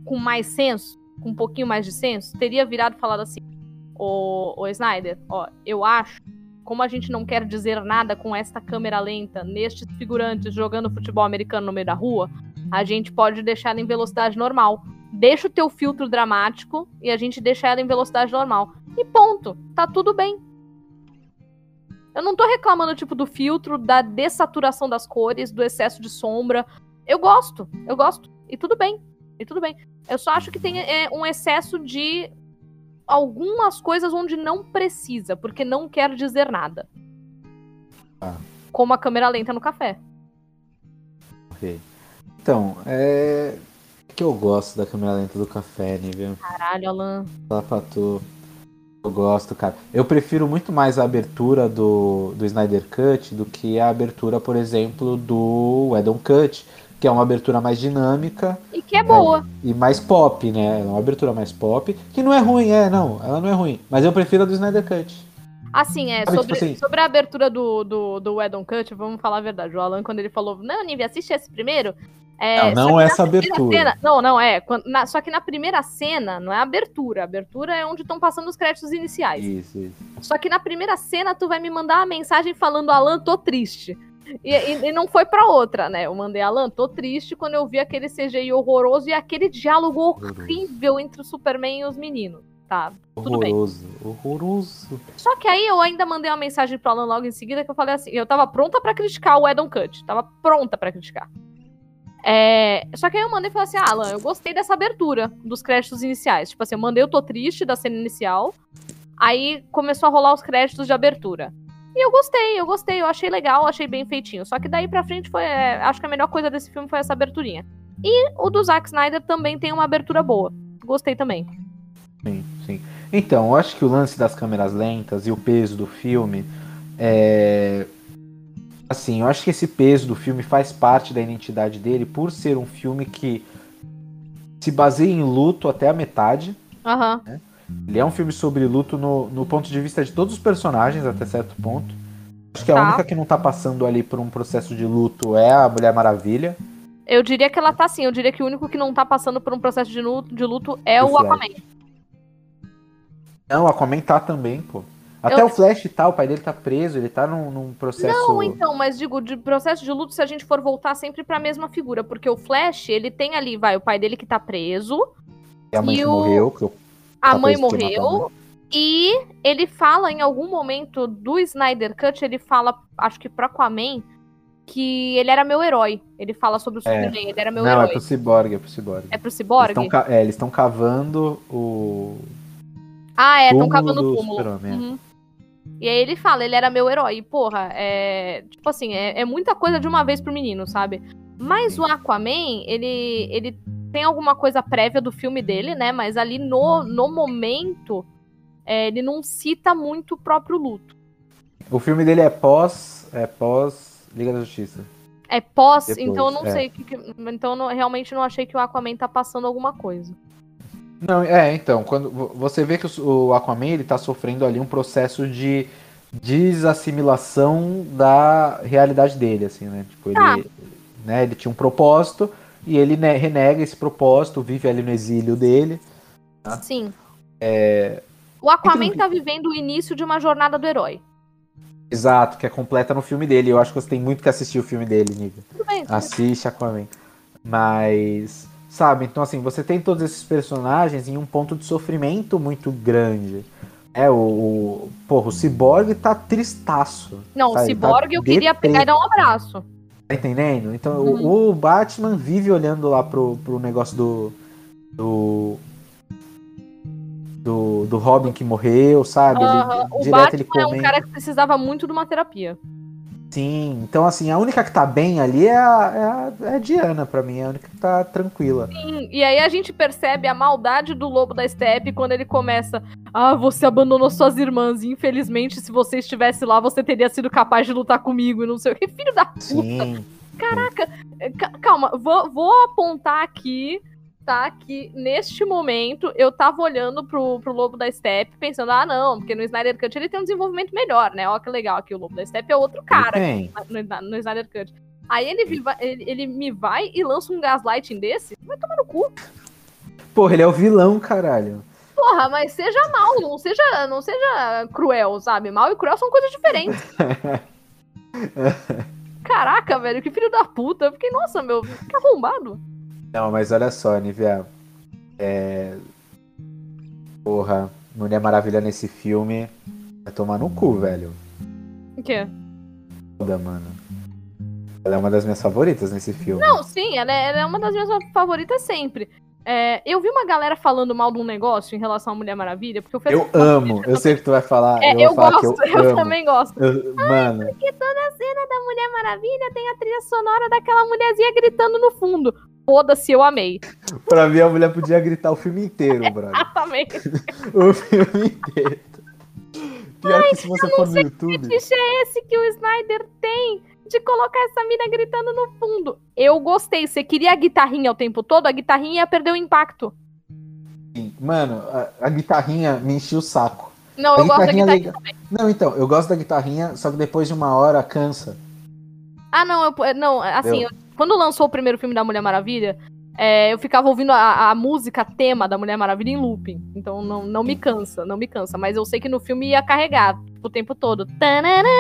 com mais senso, com um pouquinho mais de senso, teria virado e falado assim: Ô, Snyder, ó, eu acho, como a gente não quer dizer nada com esta câmera lenta, nestes figurantes jogando futebol americano no meio da rua, a gente pode deixar em velocidade normal. Deixa o teu filtro dramático e a gente deixa ela em velocidade normal. E ponto. Tá tudo bem. Eu não tô reclamando, tipo, do filtro, da dessaturação das cores, do excesso de sombra. Eu gosto, eu gosto. E tudo bem. E tudo bem. Eu só acho que tem é, um excesso de algumas coisas onde não precisa, porque não quer dizer nada. Ah. Como a câmera lenta no café. ok. Então, é. que eu gosto da câmera lenta do café, nível. Caralho, Alan. Falar pra tu. Eu gosto, cara. Eu prefiro muito mais a abertura do, do Snyder Cut do que a abertura, por exemplo, do Edon Cut, que é uma abertura mais dinâmica E que é boa. e mais pop, né? É uma abertura mais pop, que não é ruim, é, não, ela não é ruim. Mas eu prefiro a do Snyder Cut. Assim, é, Sabe, sobre, tipo assim- sobre a abertura do, do, do Edon Cut, vamos falar a verdade. O Alan, quando ele falou, não, Nive, assiste esse primeiro. É, Não, não que essa abertura. cena- não, não, é. quando- na- só que na primeira cena, não é a abertura. A abertura é onde estão passando os créditos iniciais. Isso, isso. Só que na primeira cena, tu vai me mandar uma mensagem falando, Alan, tô triste. E, e- e não foi pra outra, né? Eu mandei, Alan, tô triste quando eu vi aquele CGI horroroso e aquele diálogo horrível entre o Superman e os meninos. Tá, tudo bem. Horroroso, horroroso. Só que aí eu ainda mandei uma mensagem pro Alan logo em seguida que eu falei assim, eu tava pronta pra criticar o Edon Cut, tava pronta pra criticar. É, só que aí eu mandei e falei assim, ah, Alan, eu gostei dessa abertura dos créditos iniciais. Tipo assim, eu mandei o Tô Triste da cena inicial, aí começou a rolar os créditos de abertura. E eu gostei, eu gostei, eu achei legal, achei bem feitinho. Só que daí pra frente foi, é, acho que a melhor coisa desse filme foi essa aberturinha. E o do Zack Snyder também tem uma abertura boa. Gostei também. Sim, sim. Então, eu acho que o lance das câmeras lentas e o peso do filme é. Assim, eu acho que esse peso do filme faz parte da identidade dele por ser um filme que se baseia em luto até a metade. Aham. Ele é um filme sobre luto no, no ponto de vista de todos os personagens, até certo ponto. Acho que a Tá. única que não tá passando ali por um processo de luto é a Mulher Maravilha. Eu diria que ela tá assim. Eu diria que o único que não tá passando por um processo de luto, de luto é O o. Aquaman. Não, a comentar também, pô. Até Eu- o Flash tá, o pai dele tá preso, ele tá num, num processo. Não, então, mas digo, de processo de luto, se a gente for voltar sempre pra mesma figura. Porque o Flash, ele tem ali, vai, o pai dele que tá preso, E a mãe que o- morreu, que eu a Tá mãe morreu. E ele fala em algum momento do Snyder Cut, ele fala, acho que pro Aquaman, que ele era meu herói. Ele fala sobre o É. Superman, ele era meu Não, herói. é pro Cyborg, é pro Cyborg. É pro Eles Cyborg? ca- é, eles estão cavando o. Ah, é, estão cavando do o túmulo. É. Uhum. E aí ele fala, ele era meu herói. E, porra, é. Tipo assim, é, é muita coisa de uma vez pro menino, sabe? Mas o Aquaman, ele, ele tem alguma coisa prévia do filme dele, né? Mas ali no, no momento, é, ele não cita muito o próprio luto. O filme dele é pós. É pós Liga da Justiça. É pós, Depois, então eu não é. sei. que- então eu não- realmente não achei que o Aquaman tá passando alguma coisa. Não, é, então, quando vo- você vê que o Aquaman ele tá sofrendo ali um processo de desassimilação da realidade dele, assim, né? Tipo, ele, Tá. né, ele tinha um propósito e ele né, renega esse propósito, vive ali no exílio dele. Tá. Sim. É, O Aquaman Então- tá vivendo o início de uma jornada do herói. exato, que é completa no filme dele. Eu acho que você tem muito que assistir o filme dele, Nívia. Tudo bem. Assiste Aquaman. Mas, sabe, então assim, você tem todos esses personagens em um ponto de sofrimento muito grande. É, o, o porra, o Cyborg tá tristaço. Não, o sabe? Cyborg eu Tá queria deprê. pegar e dar um abraço. Tá entendendo? Então, Uhum. o, o Batman vive olhando lá pro, pro negócio do. Do. Do, do Robin que morreu, sabe? Ele- O Batman ele é um comenta. cara que precisava muito de uma terapia. Sim, então assim, a única que tá bem ali é a, é a, é a Diana, pra mim, é a única que tá tranquila. Sim, E aí a gente percebe a maldade do lobo da steppe quando ele começa. Ah, você abandonou suas irmãs. E infelizmente, se você estivesse lá, você teria sido capaz de lutar comigo e não sei o que. [LAUGHS] Filho da puta. Sim. Ca- Calma, vou, vou apontar aqui, tá? Que neste momento eu tava olhando pro, pro Lobo da Steppe, pensando, ah, não, porque no Snyder Cut ele tem um desenvolvimento melhor, né? Ó, que legal aqui, o Lobo da Steppe é outro cara no, no Snyder Cut. Aí ele, ele, ele me vai e lança um gaslighting desse? Vai tomar no cu. Porra, ele é o vilão, caralho. Porra, mas seja mal, não seja, não seja cruel, sabe? Mal e cruel são coisas diferentes. [LAUGHS] Caraca, velho, que filho da puta. Eu fiquei, nossa, meu, que arrombado. Não, mas olha só, Nivea. É. Porra, Mulher Maravilha nesse filme vai tomar no cu, velho. O quê? Foda, mano. Ela é uma das minhas favoritas nesse filme. Não, sim, ela é, ela é uma das minhas favoritas sempre. É, eu vi uma galera falando mal de um negócio em relação à Mulher Maravilha, porque eu fui Eu amo, eu sei que tu vai falar. É, eu eu, falar gosto, eu, [LAUGHS] eu, também gosto. Eu- mano, Porque toda a cena da Mulher Maravilha tem a trilha sonora daquela mulherzinha gritando no fundo. Foda-se, eu amei. pra mim a mulher podia gritar o filme inteiro, [LAUGHS] brother. Exatamente. O filme inteiro. Pior que se você for no YouTube. Que é esse que o Snyder tem de colocar essa mina gritando no fundo? Eu gostei. Você queria a guitarrinha o tempo todo? A guitarrinha ia perder o impacto. Mano, a, a guitarrinha me enchia o saco. Não, A eu gosto da guitarrinha liga- Não, então, eu gosto da guitarrinha, só que depois de uma hora cansa. Ah, não, eu, não, assim, eu- quando lançou o primeiro filme da Mulher Maravilha, é, eu ficava ouvindo a, a música tema da Mulher Maravilha em looping. Então não, não me cansa, não me cansa. Mas eu sei que no filme ia carregar o tempo todo. Tananana.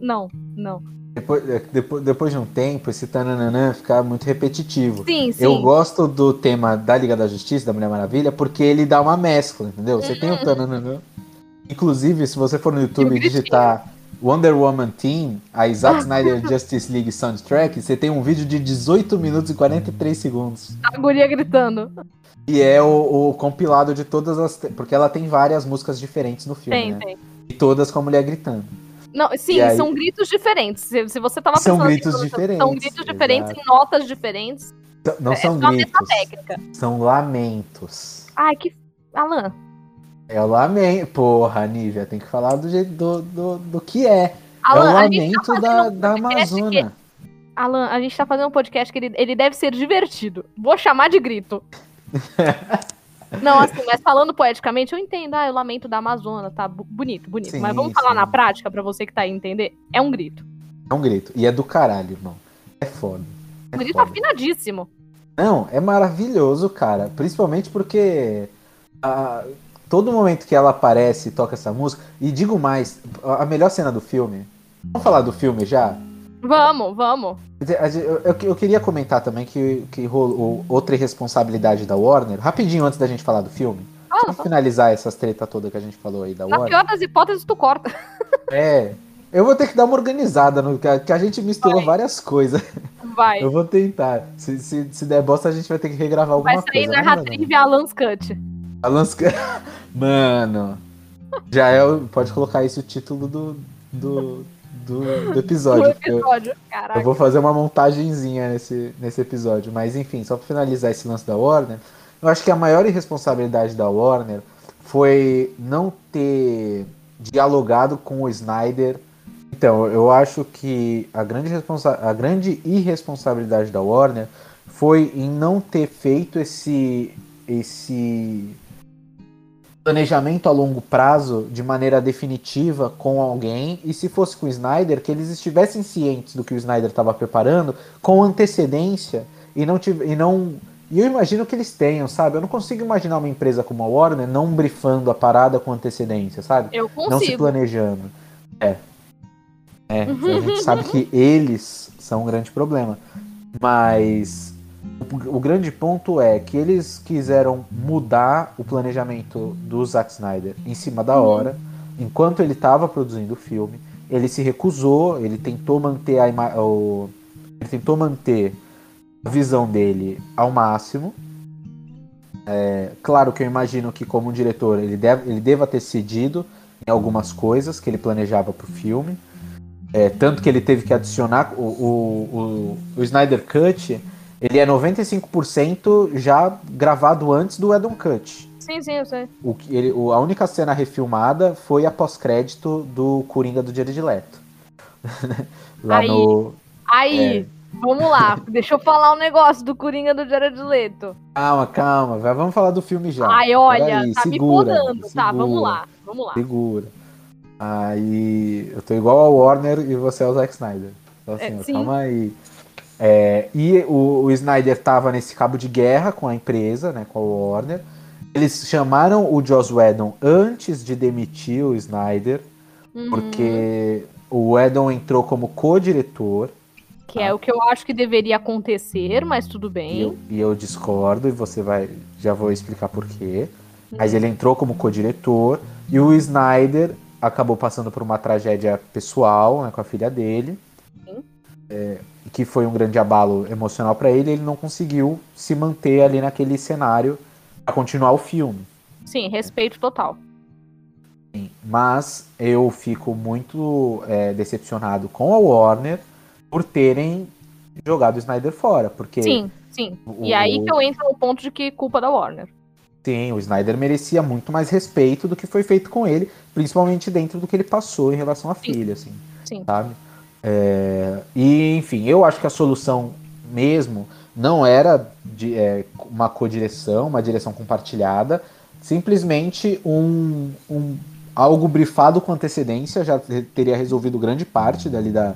Não, não. Depois, é, depois, depois de um tempo, esse tananã fica muito repetitivo. Sim, sim. Eu gosto do tema da Liga da Justiça, da Mulher Maravilha, porque ele dá uma mescla, entendeu? Você tem o tananã. Inclusive, se você for no YouTube Uhum. E digitar Wonder Woman Team, a Zack Snyder Justice League Soundtrack, você tem um vídeo de 18 minutos e 43 segundos. A guria gritando. E é o, o compilado de todas as. Porque ela tem várias músicas diferentes no filme, Tem, né? tem. E todas com a mulher gritando. Não, sim, aí- são gritos diferentes. Se, se você tava São pensando gritos assim, diferentes, São gritos diferentes, em notas diferentes. Não É são mesma gritos, são lamentos. Ai, que. Alan, É o lamento. Porra, Nívia, tem que falar do jeito do, do, do que é. Alan, é o tá lamento da, fazendo um da Amazônia. Alan, a gente tá fazendo um podcast que ele, ele deve ser divertido. Vou chamar de grito. [LAUGHS] Não, assim, mas falando poeticamente, eu entendo. Ah, eu lamento da Amazônia, tá bonito, bonito. Sim, mas vamos falar sim. na prática pra você que tá aí entender? É um grito. É um grito. E é do caralho, irmão. É foda. É Um grito foda. afinadíssimo. Não, é maravilhoso, cara. Principalmente porque a- todo momento que ela aparece e toca essa música. E digo mais, a melhor cena do filme. Vamos falar do filme já? Vamos, vamos. Eu, eu- eu queria comentar também que, que rolou outra irresponsabilidade da Warner. Rapidinho antes da gente falar do filme. Fala, pra fala. finalizar essas treta toda que a gente falou aí da Na Warner. pior das hipóteses, tu corta. [LAUGHS] É. Eu vou ter que dar uma organizada, no, que, a, que a gente misturou Vai. várias coisas. Vai. Eu vou tentar. Se, se, se der bosta, a gente vai ter que regravar alguma Vai sair coisa. na Mas não, Ratrivia Alan's Cut. Alan's [LAUGHS] Cut- Mano. Já é. o- Pode colocar esse o título do, do, do, do episódio. Eu- episódio. Eu Caraca. vou fazer uma montagenzinha nesse, nesse episódio. Mas enfim, só pra finalizar esse lance da Warner, eu acho que a maior irresponsabilidade da Warner foi não ter dialogado com o Snyder. Então, eu acho que a grande, responsa a grande irresponsabilidade da Warner foi em não ter feito esse, esse planejamento a longo prazo de maneira definitiva com alguém e se fosse com o Snyder que eles estivessem cientes do que o Snyder estava preparando com antecedência e não tive, e não e eu imagino que eles tenham, sabe? Eu não consigo imaginar uma empresa como a Warner não brifando a parada com antecedência, sabe? Eu Não se consigo. planejando. É. É, a gente sabe que eles são um grande problema. Mas o, grande ponto é que eles quiseram mudar o planejamento do Zack Snyder em cima da hora, enquanto ele estava produzindo o filme. Ele se recusou, ele tentou manter a o, ele tentou manter a visão dele ao máximo. É, claro que eu imagino que como diretor ele, deve, ele deva ter cedido em algumas coisas que ele planejava para o filme. É, tanto que ele teve que adicionar o, o, o, o Snyder Cut, ele é 95% já gravado antes do Edon Cut. Sim, sim, eu sei. O, que ele, o- a única cena refilmada foi a pós-crédito do Coringa do Jared Leto. [LAUGHS] Lá Aí. no. Aí, É. vamos lá. [LAUGHS] Deixa eu falar um negócio do Coringa do Jared Leto. Calma, calma, vai- vamos falar do filme já. Ai, olha, Peraí, tá segura, me podando. Tá, segura. vamos lá. Vamos lá. Segura. Aí eu tô igual ao Warner e você é o Zack Snyder. Então, assim, É, calma aí. É, e o, o Snyder tava nesse cabo de guerra com a empresa, né, com a Warner. Eles chamaram o Joss Whedon antes de demitir o Snyder, Uhum. porque o Whedon entrou como co-diretor. Que é o que eu acho que deveria acontecer, mas tudo E bem. eu, e eu discordo, e você vai. Já vou explicar por quê. Mas ele entrou como co-diretor. E o Snyder acabou passando por uma tragédia pessoal né, com a filha dele. Sim. É, que foi um grande abalo emocional para ele. Ele não conseguiu se manter ali naquele cenário para continuar o filme. Sim, respeito total. Mas eu fico muito é, decepcionado com a Warner por terem jogado o Snyder fora. Porque Sim, sim. o- E aí que eu entro no ponto de que culpa da Warner. Sim, o Snyder merecia muito mais respeito do que foi feito com ele, principalmente dentro do que ele passou em relação à filha, assim, Sim. sabe? É, e, enfim, eu acho que a solução mesmo não era de, é, uma codireção, uma direção compartilhada, simplesmente um, um algo brifado com antecedência já te- teria resolvido grande parte dali da,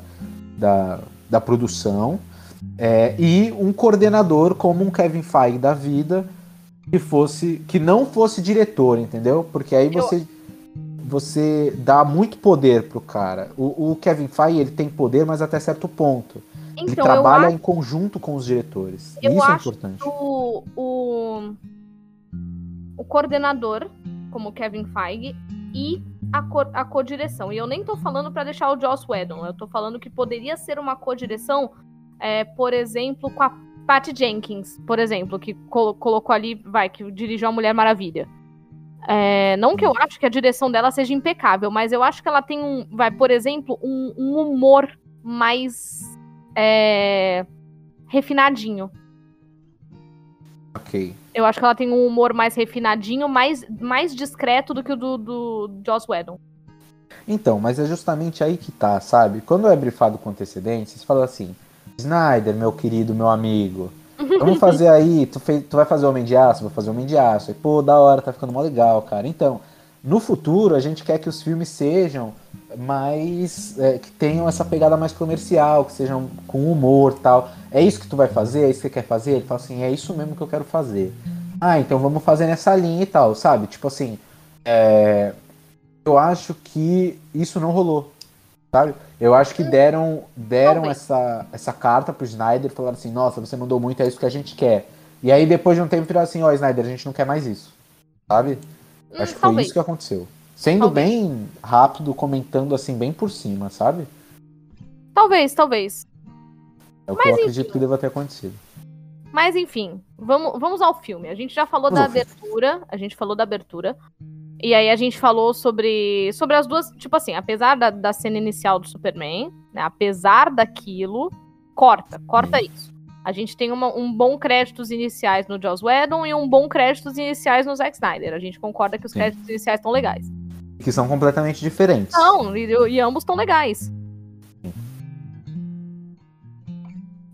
da, da produção, é, e um coordenador como um Kevin Feige da vida que fosse que não fosse diretor, entendeu? Porque aí Eu- você dá muito poder pro cara. O, o Kevin Feige ele tem poder, mas até certo ponto. ele Então, eu trabalha acho em conjunto com os diretores. Eu Isso é importante. o, o, o coordenador, como Kevin Feige, e a, co- a co-direção. E eu nem tô falando pra deixar o Joss Whedon, eu tô falando que poderia ser uma co-direção, é, por exemplo, com a Patty Jenkins, por exemplo, que colo- colocou ali, vai, que dirigiu a Mulher Maravilha. É, não que eu acho que a direção dela seja impecável, mas eu acho que ela tem um, vai, por exemplo, um, um humor mais é, refinadinho. Ok. Eu acho que ela tem um humor mais refinadinho, mais, mais discreto do que o do, do Joss Whedon. Então, mas é justamente aí que tá, sabe? Quando é brifado com antecedência, você fala assim: Snyder, meu querido, meu amigo, vamos fazer aí. Tu, fez, tu vai fazer Homem de Aço? Vou fazer Homem de Aço. Aí, pô, da hora, tá ficando mó legal, cara. Então, no futuro, a gente quer que os filmes sejam mais. é, que tenham essa pegada mais comercial, que sejam com humor tal. É isso que tu vai fazer? É isso que você quer fazer? Ele fala assim: é isso mesmo que eu quero fazer. Ah, então vamos fazer nessa linha e tal, sabe? Tipo assim. É, eu acho que isso não rolou, sabe? Eu acho que deram, deram essa, essa carta pro Snyder e falaram assim, nossa, você mandou muito, é isso que a gente quer. E aí depois de um tempo viraram assim, ó, Snyder, a gente não quer mais isso, sabe? Hum, acho que foi talvez. isso que aconteceu. Sendo Talvez. bem rápido, comentando assim, bem por cima, sabe? Talvez, talvez. É o Mas que eu enfim. acredito que deva ter acontecido. Mas enfim, vamos, vamos ao filme. A gente já falou Vamos da abertura. A gente falou da abertura. E aí a gente falou sobre, sobre as duas. Tipo assim, apesar da, da cena inicial do Superman, né? Apesar daquilo, corta, corta isso. A gente tem uma- um bom créditos iniciais no Joss Whedon e um bom créditos iniciais no Zack Snyder. A gente concorda que os Sim. créditos iniciais estão legais. Que são completamente diferentes. Não, e, e ambos estão legais.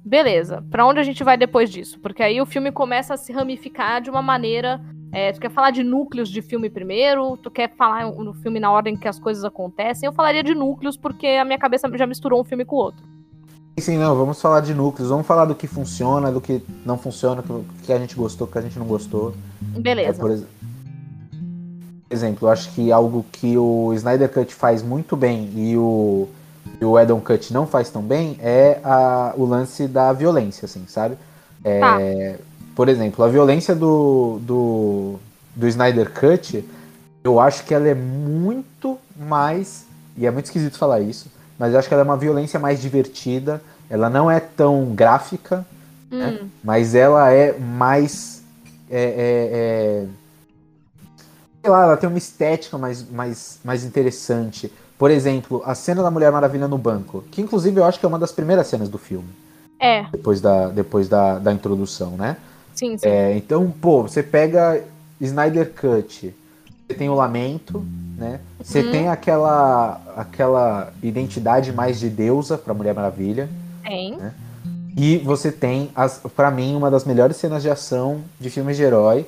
Beleza, pra onde a gente vai depois disso? Porque aí o filme começa a se ramificar de uma maneira. É, tu quer falar de núcleos de filme primeiro? Tu quer falar no filme na ordem que as coisas acontecem? Eu falaria de núcleos porque a minha cabeça já misturou um filme com o outro. Sim, não, vamos falar de núcleos, vamos falar do que funciona, do que não funciona, do que a gente gostou, do que a gente não gostou. É, Beleza. por ex- exemplo, eu acho que algo que o Snyder Cut faz muito bem e o, e o Edon Cut não faz tão bem é a- o lance da violência, assim, sabe? É, Tá. Por exemplo, a violência do, do, do Snyder Cut, eu acho que ela é muito mais. E é muito esquisito falar isso, mas eu acho que ela é uma violência mais divertida. Ela não é tão gráfica, Hum, mas ela é mais. É, é, é- sei lá, ela tem uma estética mais, mais, mais interessante. Por exemplo, a cena da Mulher Maravilha no banco, que inclusive eu acho que é uma das primeiras cenas do filme, é, depois da, depois da, da introdução, né? Sim, sim. É, então, pô, você pega Snyder Cut, você tem o Lamento, né? Você Uhum. tem aquela, aquela identidade mais de deusa pra Mulher Maravilha. Tem. E você tem, as, para mim, uma das melhores cenas de ação de filmes de herói.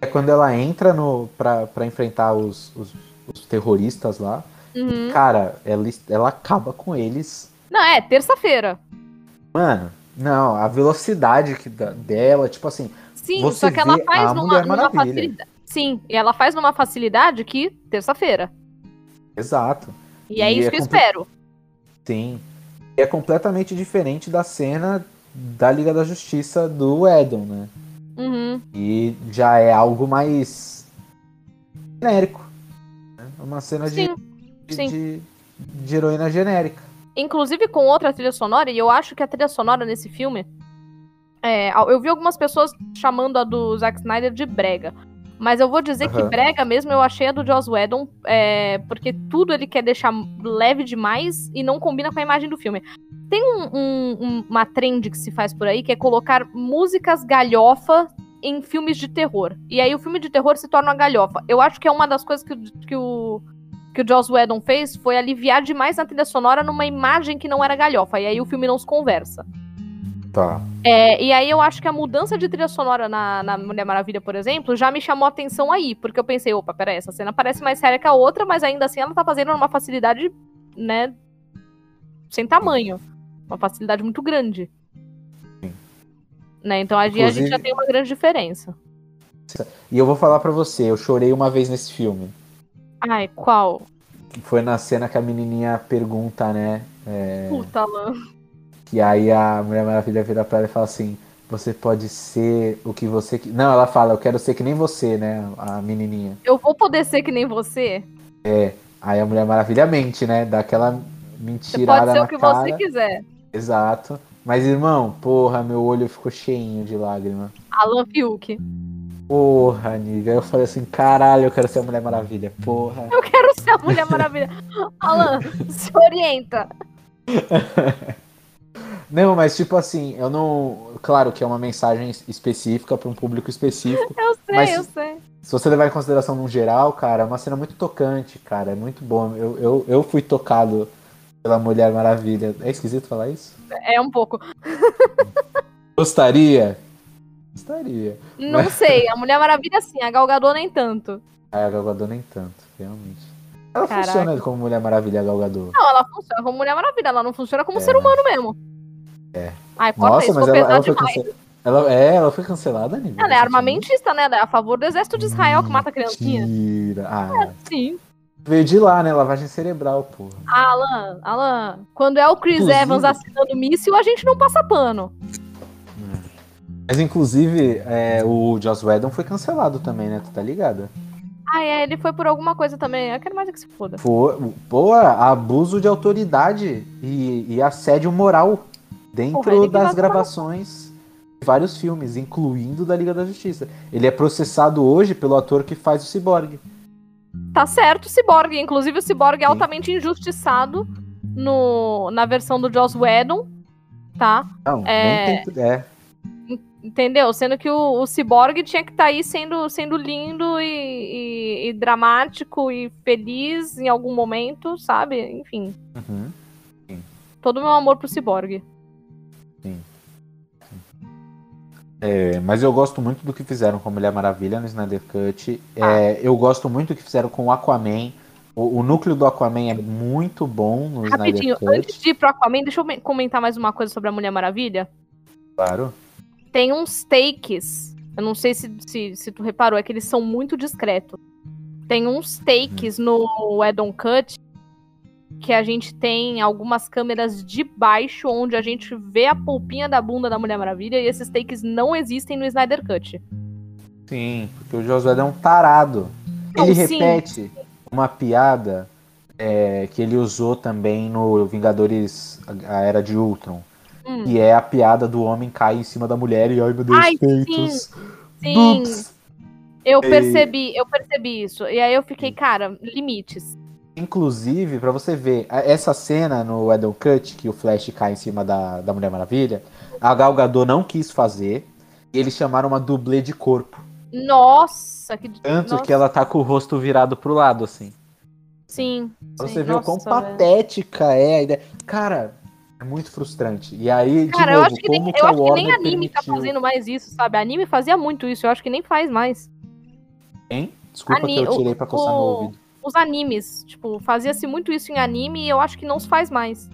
É quando ela entra no pra, pra enfrentar os, os, os terroristas lá. Uhum. Cara, ela, ela acaba com eles. Não, é, terça-feira. Mano, não, a velocidade que dá- dela, tipo assim, Sim, Você só que ela faz numa, numa facilidade. Sim, e ela faz numa facilidade que terça-feira. exato. E é E isso é que eu espero. Sim. É completamente diferente da cena da Liga da Justiça do Edon, né? Uhum. E já é algo mais genérico. né? É Uma cena Sim, de, sim. de, de heroína genérica. Inclusive com outra trilha sonora, e eu acho que a trilha sonora nesse filme. é, eu vi algumas pessoas chamando a do Zack Snyder de brega. Mas eu vou dizer que Aham. brega mesmo eu achei a do Joss Whedon, é, porque tudo ele quer deixar leve demais e não combina com a imagem do filme. Tem um- um- um- uma trend que se faz por aí que é colocar músicas galhofa em filmes de terror. E aí o filme de terror se torna uma galhofa. Eu acho que é uma das coisas que, que o que o Joss Whedon fez foi aliviar demais a trilha sonora numa imagem que não era galhofa. E aí o filme não se conversa. Tá. É, e aí eu acho que a mudança de trilha sonora na, na Mulher Maravilha, por exemplo, já me chamou a atenção aí. Porque eu pensei, opa, peraí, essa cena parece mais séria que a outra, mas ainda assim ela tá fazendo numa facilidade, né, sem tamanho. Uma facilidade muito grande. Sim. Né, então aí a gente Inclusive- já tem uma grande diferença. E eu vou falar pra você, eu chorei uma vez nesse filme. Ai, qual? Foi na cena que a menininha pergunta, né? é, Puta, Alan. que aí a Mulher Maravilha vira pra ela e fala assim: Você pode ser o que você. qui-" Não, ela fala: Eu quero ser que nem você, né? A menininha. Eu vou poder ser que nem você? Aí a Mulher Maravilha mente, né? Dá aquela Você mentirada pode ser na o que cara. você quiser. Exato. Mas, irmão, porra, meu olho ficou cheinho de lágrima. Alan Fiuk. Porra, amiga. Eu falei assim, caralho, eu quero ser a Mulher Maravilha. Porra. Eu quero ser a Mulher Maravilha. [LAUGHS] Alan, se orienta. Não, mas tipo assim, eu não. Claro que é uma mensagem específica para um público específico. Eu sei, Mas- eu sei. Se você levar em consideração no geral, cara, é uma cena muito tocante, cara. É muito bom. Eu, eu, eu fui tocado pela Mulher Maravilha. É esquisito falar isso? É um pouco. Gostaria? Gostaria. Não Mas- sei, [LAUGHS] a Mulher Maravilha sim, a Gal Gadot nem tanto. Aí a Gal Gadot nem tanto, realmente. Ela Caraca. funciona como Mulher Maravilha, a Gal Gadot. Não, ela funciona como Mulher Maravilha, ela não funciona como É. ser humano mesmo. É. Ai, Nossa, mas ela, ela foi cancelada. Ela, é, ela foi cancelada, nível. Ela é armamentista, né? Ela é a favor do exército de Israel que mata criancinha. Mentira. Ah, Sim. veio de lá, né? Lavagem cerebral, porra. Alan, Alan, quando é o Chris Inclusive- Evans assinando míssil, a gente não passa pano. Mas inclusive, é, o Joss Whedon foi cancelado também, né? Tu tá ligada? Ah, é, ele foi por alguma coisa também. Eu quero mais é que se foda. Foi, pô, abuso de autoridade e, e assédio moral dentro Porra, das gravações de vários filmes, incluindo da Liga da Justiça. Ele é processado hoje pelo ator que faz o Cyborg. Tá certo o Cyborg. Inclusive, o Cyborg é Sim. altamente injustiçado no, na versão do Joss Whedon, tá? Não, É. nem tem, é. Entendeu? Sendo que o, o Cyborg tinha que estar aí sendo, sendo lindo e, e- e dramático e feliz em algum momento, sabe? Enfim, Uhum. todo o meu amor pro Cyborg. É, mas eu gosto muito do que fizeram com a Mulher Maravilha no Snyder Cut. É, eu gosto muito do que fizeram com o Aquaman. O, o núcleo do Aquaman é muito bom no Rapidinho, Snyder antes Cut. de ir pro Aquaman, deixa eu me- comentar mais uma coisa sobre a Mulher Maravilha. Claro. Tem uns takes, eu não sei se, se, se tu reparou, é que eles são muito discretos. Tem uns takes no Edon Cut que a gente tem algumas câmeras de baixo onde a gente vê a polpinha da bunda da Mulher Maravilha e esses takes não existem no Snyder Cut. Sim, porque o Josué é um tarado. Não, Ele sim. repete uma piada é, que ele usou também no Vingadores A Era de Ultron. Hum, Que é a piada do homem cai em cima da mulher e ai meu Deus, Ai, peitos. sim, Boobs. eu E- percebi, eu percebi isso. E aí eu fiquei, cara, limites. Inclusive, pra você ver, essa cena no Edel Cut, que o Flash cai em cima da, da Mulher Maravilha, a Gal Gadot não quis fazer, e eles chamaram uma dublê de corpo. Nossa, que Tanto nossa, que ela tá com o rosto virado pro lado, assim. Sim. Pra sim, você ver o quão nossa, velho. patética é a ideia. Cara, é muito frustrante. E aí, de Cara, eu novo, acho que nem, como eu que a acho que nem anime tá permitiu... fazendo mais isso, sabe? Anime fazia muito isso, eu acho que nem faz mais. Hein? Desculpa Ani- que eu tirei pra coçar o- no ouvido. Os animes, tipo, fazia-se muito isso em anime e eu acho que não se faz mais.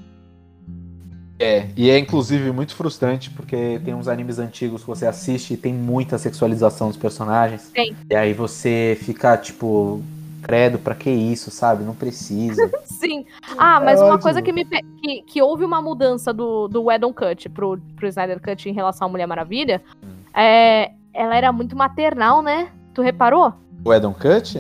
É, e é inclusive muito frustrante porque tem uns animes antigos que você assiste e tem muita sexualização dos personagens. Tem. E aí você fica tipo, credo, pra que isso, sabe? Não precisa. [LAUGHS] Sim. Ah, mas É uma ótimo. coisa que me que, que houve uma mudança do, do Edon Cut pro, pro Snyder Cut em relação à Mulher Maravilha, Hum. é, ela era muito maternal, né? Tu reparou? o Edon Cut?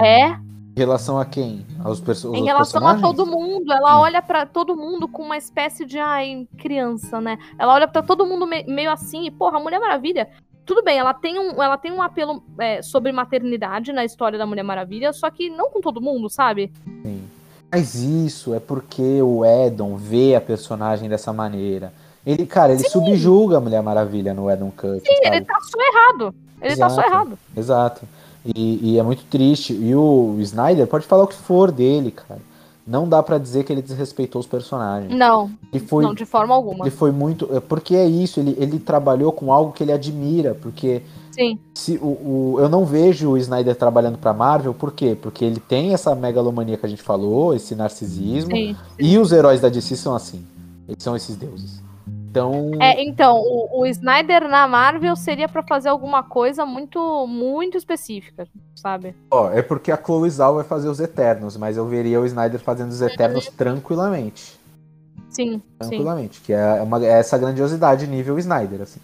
É, Em relação a quem? Aos perso em relação a todo mundo. Ela Hum. olha pra todo mundo com uma espécie de, ai, criança, né? Ela olha pra todo mundo me- meio assim e, porra, a Mulher Maravilha. Tudo bem, ela tem um, ela tem um apelo é, sobre maternidade na história da Mulher Maravilha, só que não com todo mundo, sabe? Sim. Mas isso é porque o Edon vê a personagem dessa maneira. Ele, cara, ele subjuga a Mulher Maravilha no Edon Cut. Sim, sabe? ele tá só errado. Ele tá só Exato. errado. Exato. E, e é muito triste. E o Snyder pode falar o que for dele, cara. Não dá pra dizer que ele desrespeitou os personagens. Não, Ele foi, não, de forma alguma. ele foi muito. é, Porque é isso, ele, ele trabalhou com algo que ele admira. Porque Sim, se o, o- eu não vejo o Snyder trabalhando pra Marvel, por quê? Porque ele tem essa megalomania que a gente falou, esse narcisismo. sim. E os heróis da DC são assim. Eles são esses deuses. Então. É, então, o, o Snyder na Marvel seria pra fazer alguma coisa muito, muito específica, sabe? Ó, é porque a Chloe Zhao vai fazer os Eternos, mas eu veria o Snyder fazendo os Eternos tranquilamente. Sim, sim, Tranquilamente. Que é, uma, é essa grandiosidade nível Snyder, assim.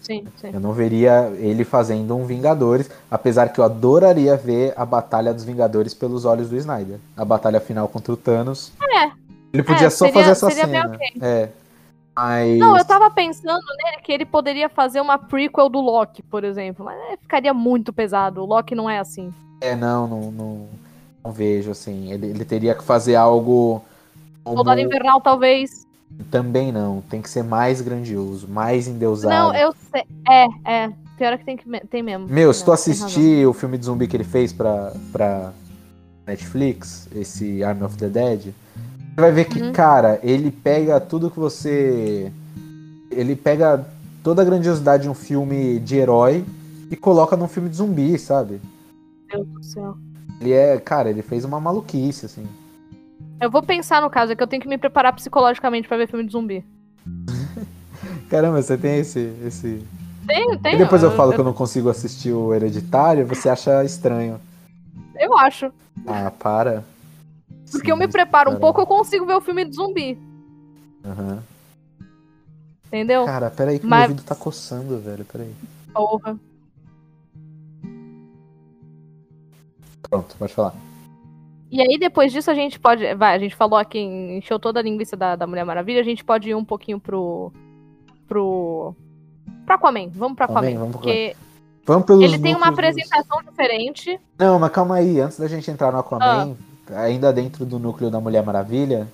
sim, sim. Eu não veria ele fazendo um Vingadores, apesar que eu adoraria ver a batalha dos Vingadores pelos olhos do Snyder. A batalha final contra o Thanos. É. Ele podia É, só seria- fazer essa seria bem cena. É. Mas. Não, eu tava pensando nele que ele poderia fazer uma prequel do Loki, por exemplo. Mas é, ficaria muito pesado. O Loki não é assim. É, não, não, não, não vejo, assim. Ele, ele teria que fazer algo. como- Soldado Invernal, talvez. Também não. Tem que ser mais grandioso, mais endeusado. Não, eu sei. É, é. Pior é que tem, que tem mesmo. Meu, se tu assistir o filme de zumbi que ele fez pra, pra Netflix, esse Army of the Dead, vai ver que, Uhum. cara, ele pega tudo que você. Ele pega toda a grandiosidade de um filme de herói e coloca num filme de zumbi, sabe? Meu Deus do céu. Ele é, cara, ele fez uma maluquice, assim. Eu vou pensar no caso, é que eu tenho que me preparar psicologicamente pra ver filme de zumbi. [LAUGHS] Caramba, você tem esse. esse... Tem, E tem. depois eu falo que eu não consigo assistir o Hereditário, você acha estranho. Eu acho. Ah, para. Porque eu me preparo um pouco, eu consigo ver o filme de zumbi. Aham. Entendeu? Cara, peraí que Mas- meu ouvido tá coçando, velho. Peraí. Porra. Pronto, pode falar. E aí, depois disso, a gente pode. Vai, a gente falou aqui, encheu toda a linguiça da, da Mulher Maravilha, a gente pode ir um pouquinho pro. pro. pro Aquaman. Vamos pro Aquaman. Vamos pro porque Vamos pelos ele tem uma núcleos dos- apresentação diferente. Não, mas calma aí, antes da gente entrar no Aquaman, ainda dentro do núcleo da Mulher Maravilha,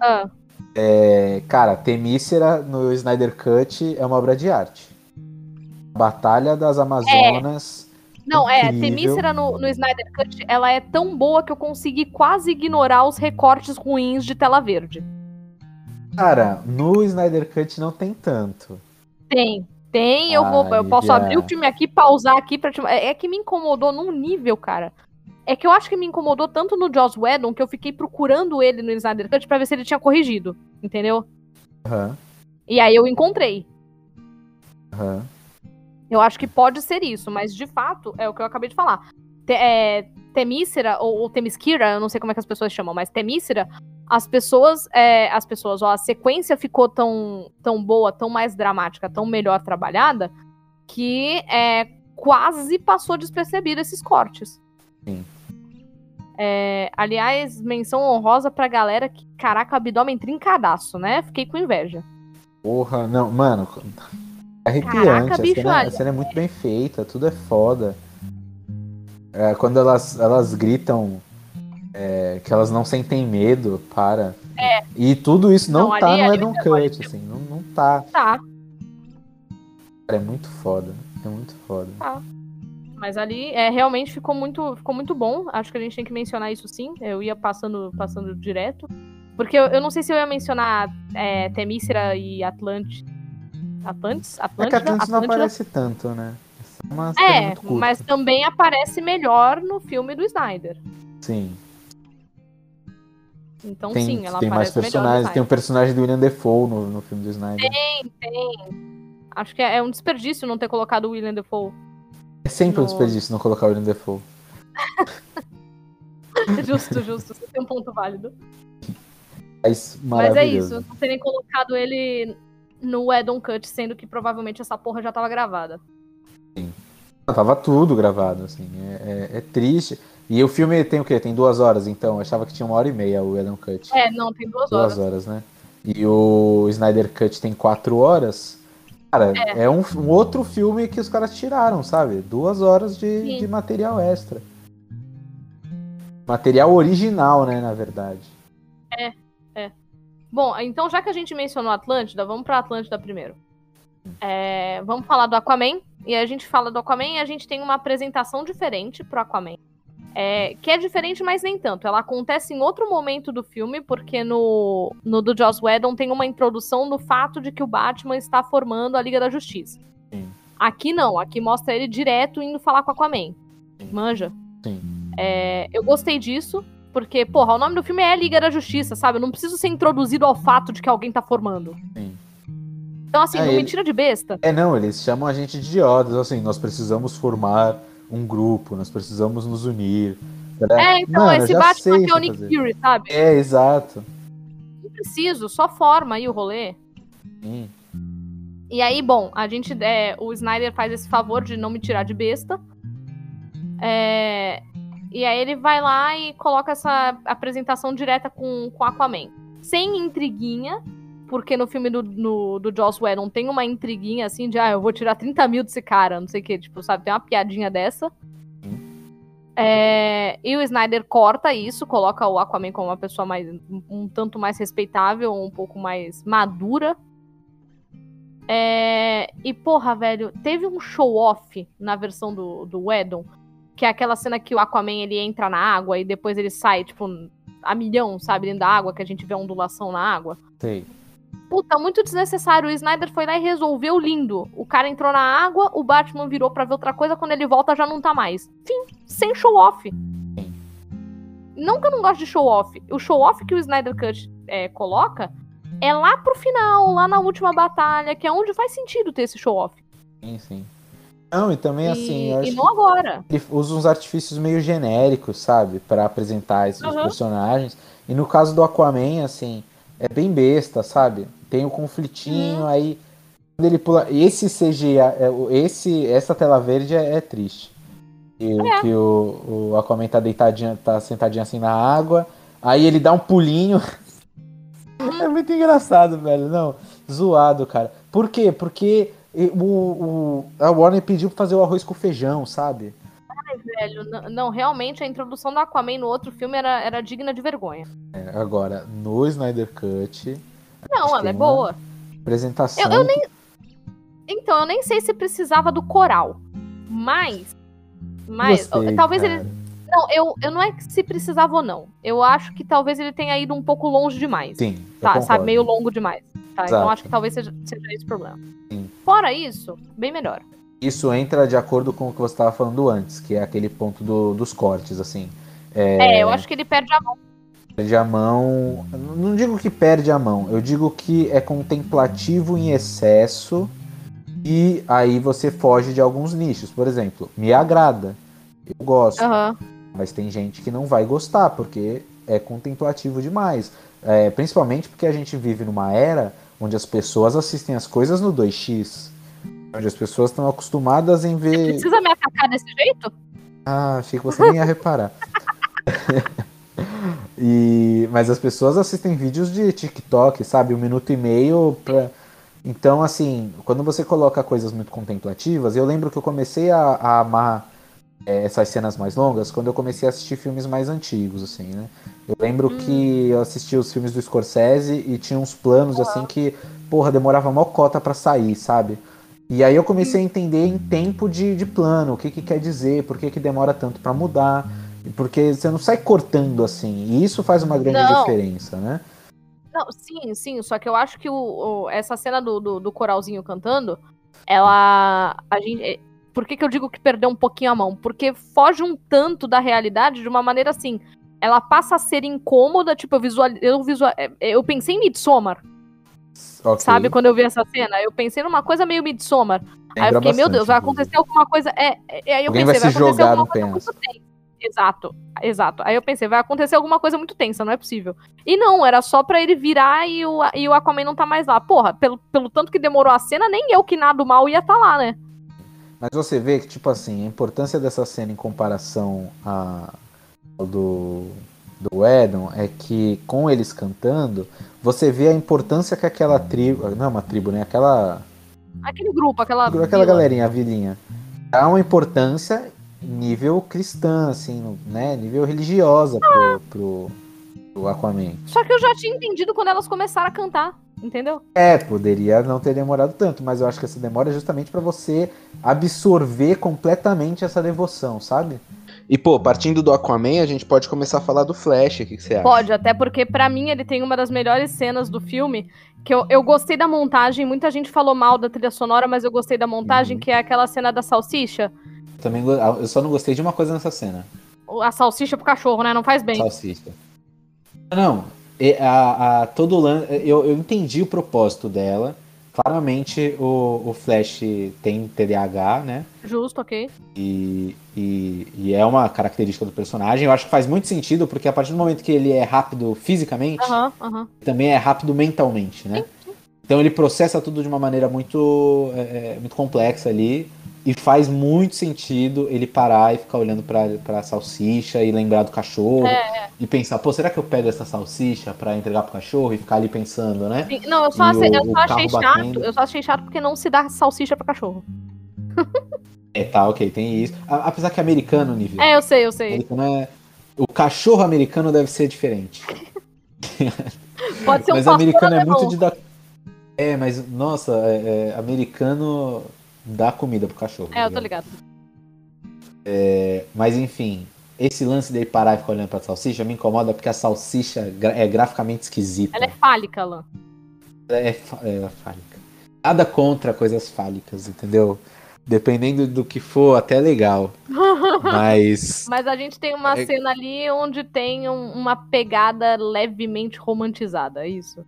Ah, é, cara, Temícera no Snyder Cut é uma obra de arte. Batalha das Amazonas. não, é, Incrível. Temícera no, no Snyder Cut, ela é tão boa que eu consegui quase ignorar os recortes ruins de tela verde. Cara, no Snyder Cut não tem tanto. Tem. Tem, eu vou. Ai, Eu posso já. abrir o filme aqui, pausar aqui pra te. É, é que me incomodou num nível, cara. É que eu acho que me incomodou tanto no Joss Whedon que eu fiquei procurando ele no Snyder Cut pra ver se ele tinha corrigido. Entendeu? Aham, E aí eu encontrei. aham. Eu acho que pode ser isso, mas de fato é o que eu acabei de falar. Te, é, Temícera, ou, ou Temiskira, eu não sei como é que as pessoas chamam, mas Temícera, as pessoas, é, as pessoas, ó, a sequência ficou tão, tão boa, tão mais dramática, tão melhor trabalhada, que é, quase passou despercebido esses cortes. Sim. É, aliás, menção honrosa pra galera que, caraca, abdômen trincadaço, né? Fiquei com inveja. Porra, não, mano. Arrepiante. Caraca, a, bicho, cena, a olha. cena é muito bem feita, tudo é foda. É, quando elas, elas gritam é, que elas não sentem medo, para. É. E tudo isso não, Não, tá ali- no Edon ali Cut, assim, não, não tá. Tá, Cara, é muito foda. É muito foda. Mas ali é, realmente ficou muito, ficou muito bom. Acho que a gente tem que mencionar isso sim. Eu ia passando, passando direto. Porque eu, eu não sei se eu ia mencionar é, Temícera e Atlante. Atlantis? É que Atlântida? Atlantis não Atlântida? aparece tanto, né? É É, mas também aparece melhor no filme do Snyder. Sim. Então Tem, sim, ela tem mais aparece no personagens. Tem o Snyder. personagem do William Defoe no, no filme do Snyder. Acho que é, é um desperdício não ter colocado o William Defoe. É sempre um desperdício não colocar o William Defoe. [LAUGHS] justo, justo. Você tem um ponto válido. Mas, Mas é isso, não terem colocado ele no Edon Cut, sendo que provavelmente essa porra já tava gravada. Não, Tava tudo gravado, assim. É, é- é triste. E o filme tem o quê? Tem duas horas, então. Eu achava que tinha uma hora e meia o Adam Cut. É, não, tem duas horas. duas horas, né? E o Snyder Cut tem quatro horas. Cara, é, um, um outro filme que os caras tiraram, sabe? Duas horas de, de material extra. Material original, né, na verdade. Bom, então já que a gente mencionou Atlântida, vamos pra Atlântida primeiro. É, vamos falar do Aquaman. E a gente fala do Aquaman e a gente tem uma apresentação diferente pro Aquaman. É, que é diferente, mas nem tanto. Ela acontece em outro momento do filme, porque no, no do Joss Whedon tem uma introdução do fato de que o Batman está formando a Liga da Justiça. Sim. Aqui não, aqui mostra ele direto indo falar com o Aquaman. Manja. Sim. É, eu gostei disso, porque, porra, o nome do filme é Liga da Justiça, sabe? Eu não preciso ser introduzido ao fato de que alguém tá formando. Sim. Então, assim, É, não ele- me tira de besta. É, não, eles chamam a gente de idiotas, assim, nós precisamos formar um grupo, nós precisamos nos unir. É, então, Mano, esse Batman é o Nick. Fury, sabe? É, exato. Não preciso, só forma aí o rolê. Sim. E aí, bom, a gente. é, o Snyder faz esse favor de não me tirar de besta. É, e aí ele vai lá e coloca essa apresentação direta com, com Aquaman. Sem intriguinha, porque no filme do, no, do Joss Whedon tem uma intriguinha assim de, ah, eu vou tirar 30 mil desse cara, não sei o que, tipo, sabe? Tem uma piadinha dessa. É, e o Snyder corta isso, coloca o Aquaman como uma pessoa mais um, tanto mais respeitável, um pouco mais madura. É, e porra, velho, teve um show-off na versão do, do Whedon, que é aquela cena que o Aquaman ele entra na água e depois ele sai, tipo, a milhão, sabe, dentro da água, que a gente vê a ondulação na água. Sei. Puta, muito desnecessário. O Snyder foi lá e resolveu lindo. O cara entrou na água, o Batman virou pra ver outra coisa, quando ele volta já não tá mais. Fim, sem show-off. Não que eu não gosto de show-off. O show-off que o Snyder Cut é, coloca é lá pro final, lá na última batalha, que é onde faz sentido ter esse show-off. Sim, sim. Não, e também assim, e, eu e acho não agora. que ele usa uns artifícios meio genéricos, sabe? Pra apresentar esses Uhum. personagens. E no caso do Aquaman, assim, é bem besta, sabe? Tem o conflitinho, Uhum. aí quando ele pula. Esse CGI, é, esse, essa tela verde é, é triste. E, é. Que o, o Aquaman tá deitadinho, tá sentadinho assim na água. Aí ele dá um pulinho. é muito engraçado, velho. Não, zoado, cara. Por quê? Porque o, o, a Warner pediu pra fazer o arroz com feijão, sabe? Velho, não, não, realmente a introdução do Aquaman no outro filme era, era digna de vergonha. É, agora, no Snyder Cut. Não, ela é boa. Apresentação. Eu, eu nem... Então, eu nem sei se precisava do coral. Mas. Mas. Gostei, talvez cara. ele. Não, eu, eu não é que se precisava ou não. Eu acho que talvez ele tenha ido um pouco longe demais. Sim. Tá, sabe, meio longo demais. Tá? Então acho que talvez seja, seja esse o problema. Sim. Fora isso, bem melhor. Isso entra de acordo com o que você estava falando antes, que é aquele ponto do, dos cortes, assim. É... é, eu acho que ele perde a mão. Perde a mão. Não digo que perde a mão, eu digo que é contemplativo em excesso e aí você foge de alguns nichos. Por exemplo, me agrada, eu gosto, uhum. mas tem gente que não vai gostar porque é contemplativo demais. É, principalmente porque a gente vive numa era onde as pessoas assistem as coisas no 2x. Onde as pessoas estão acostumadas em ver. Você precisa me atacar desse jeito? Ah, achei que você nem ia reparar. [LAUGHS] e... Mas as pessoas assistem vídeos de TikTok, sabe? Um minuto e meio pra. Então, assim, quando você coloca coisas muito contemplativas, eu lembro que eu comecei a, a amar é, essas cenas mais longas quando eu comecei a assistir filmes mais antigos, assim, né? Eu lembro hum. que eu assisti os filmes do Scorsese e tinha uns planos, assim, que, porra, demorava mó cota pra sair, sabe? E aí eu comecei a entender em tempo de, de plano, o que, que quer dizer, por que, que demora tanto para mudar. Porque você não sai cortando assim. E isso faz uma grande não. diferença, né? Não, sim, sim. Só que eu acho que o, o essa cena do, do, do, coralzinho cantando, ela. A gente, por que, que eu digo que perdeu um pouquinho a mão? Porque foge um tanto da realidade de uma maneira assim. Ela passa a ser incômoda, tipo, eu visual, eu, visual, é, eu pensei em Midsommar. Okay. Sabe, quando eu vi essa cena? Eu pensei numa coisa meio Midsommar. Lembra aí eu fiquei, meu Deus, vai acontecer alguma coisa. É, é, aí eu Alguém pensei, vai, se vai acontecer alguma coisa muito tensa. Exato, exato. Aí eu pensei, vai acontecer alguma coisa muito tensa, não é possível. E não, era só pra ele virar e o, e o Aquaman não tá mais lá. Porra, pelo, pelo tanto que demorou a cena, nem eu que nada mal ia tá lá, né? Mas você vê que, tipo assim, a importância dessa cena em comparação a, do, do Edon é que com eles cantando, você vê a importância que aquela tribo. Não é uma tribo, né? Aquela. Aquele grupo, aquela. Aquela vila. galerinha, a vilinha. Dá uma importância nível cristã, assim, né? Nível religiosa pro, pro, pro Aquaman. Só que eu já tinha entendido quando elas começaram a cantar. Entendeu? É, poderia não ter demorado tanto, mas eu acho que essa demora é justamente para você absorver completamente essa devoção, sabe? E, pô, partindo do Aquaman, a gente pode começar a falar do Flash. O que, que você acha? Pode, até porque para mim ele tem uma das melhores cenas do filme. Que eu, eu gostei da montagem. Muita gente falou mal da trilha sonora, mas eu gostei da montagem, uhum. que é aquela cena da salsicha. Também, eu só não gostei de uma coisa nessa cena. A salsicha pro cachorro, né? Não faz bem. Salsicha. Não, a, a, todo eu, eu entendi o propósito dela. Claramente o, o Flash tem TDAH, né? Justo, ok. E, e, e, é uma característica do personagem. Eu acho que faz muito sentido, porque a partir do momento que ele é rápido fisicamente, também é rápido mentalmente, né? Então ele processa tudo de uma maneira muito, é, é muito complexa ali. E faz muito sentido ele parar e ficar olhando pra, pra salsicha e lembrar do cachorro. É, é. E pensar, pô, será que eu pego essa salsicha para entregar pro cachorro e ficar ali pensando, né? Sim, não, eu só, achei, o, eu só achei chato. Batendo. Eu só achei chato porque não se dá salsicha para cachorro. é, tá, ok, tem isso. Apesar que é americano, nível. É, eu sei, eu sei. É... O cachorro americano deve ser diferente. Pode ser um Mas americano é muito de dar. É, mas, nossa, é, é, americano dá comida pro cachorro. É, eu tô ligado. É, mas enfim, esse lance dele parar e ficar olhando pra salsicha me incomoda porque a salsicha é graficamente esquisita. Ela é fálica, Lan. É, é, é fálica. Nada contra coisas fálicas, entendeu? Dependendo do que for, até legal. [LAUGHS] Mas. Mas a gente tem uma é... cena ali onde tem um, uma pegada levemente romantizada, é isso?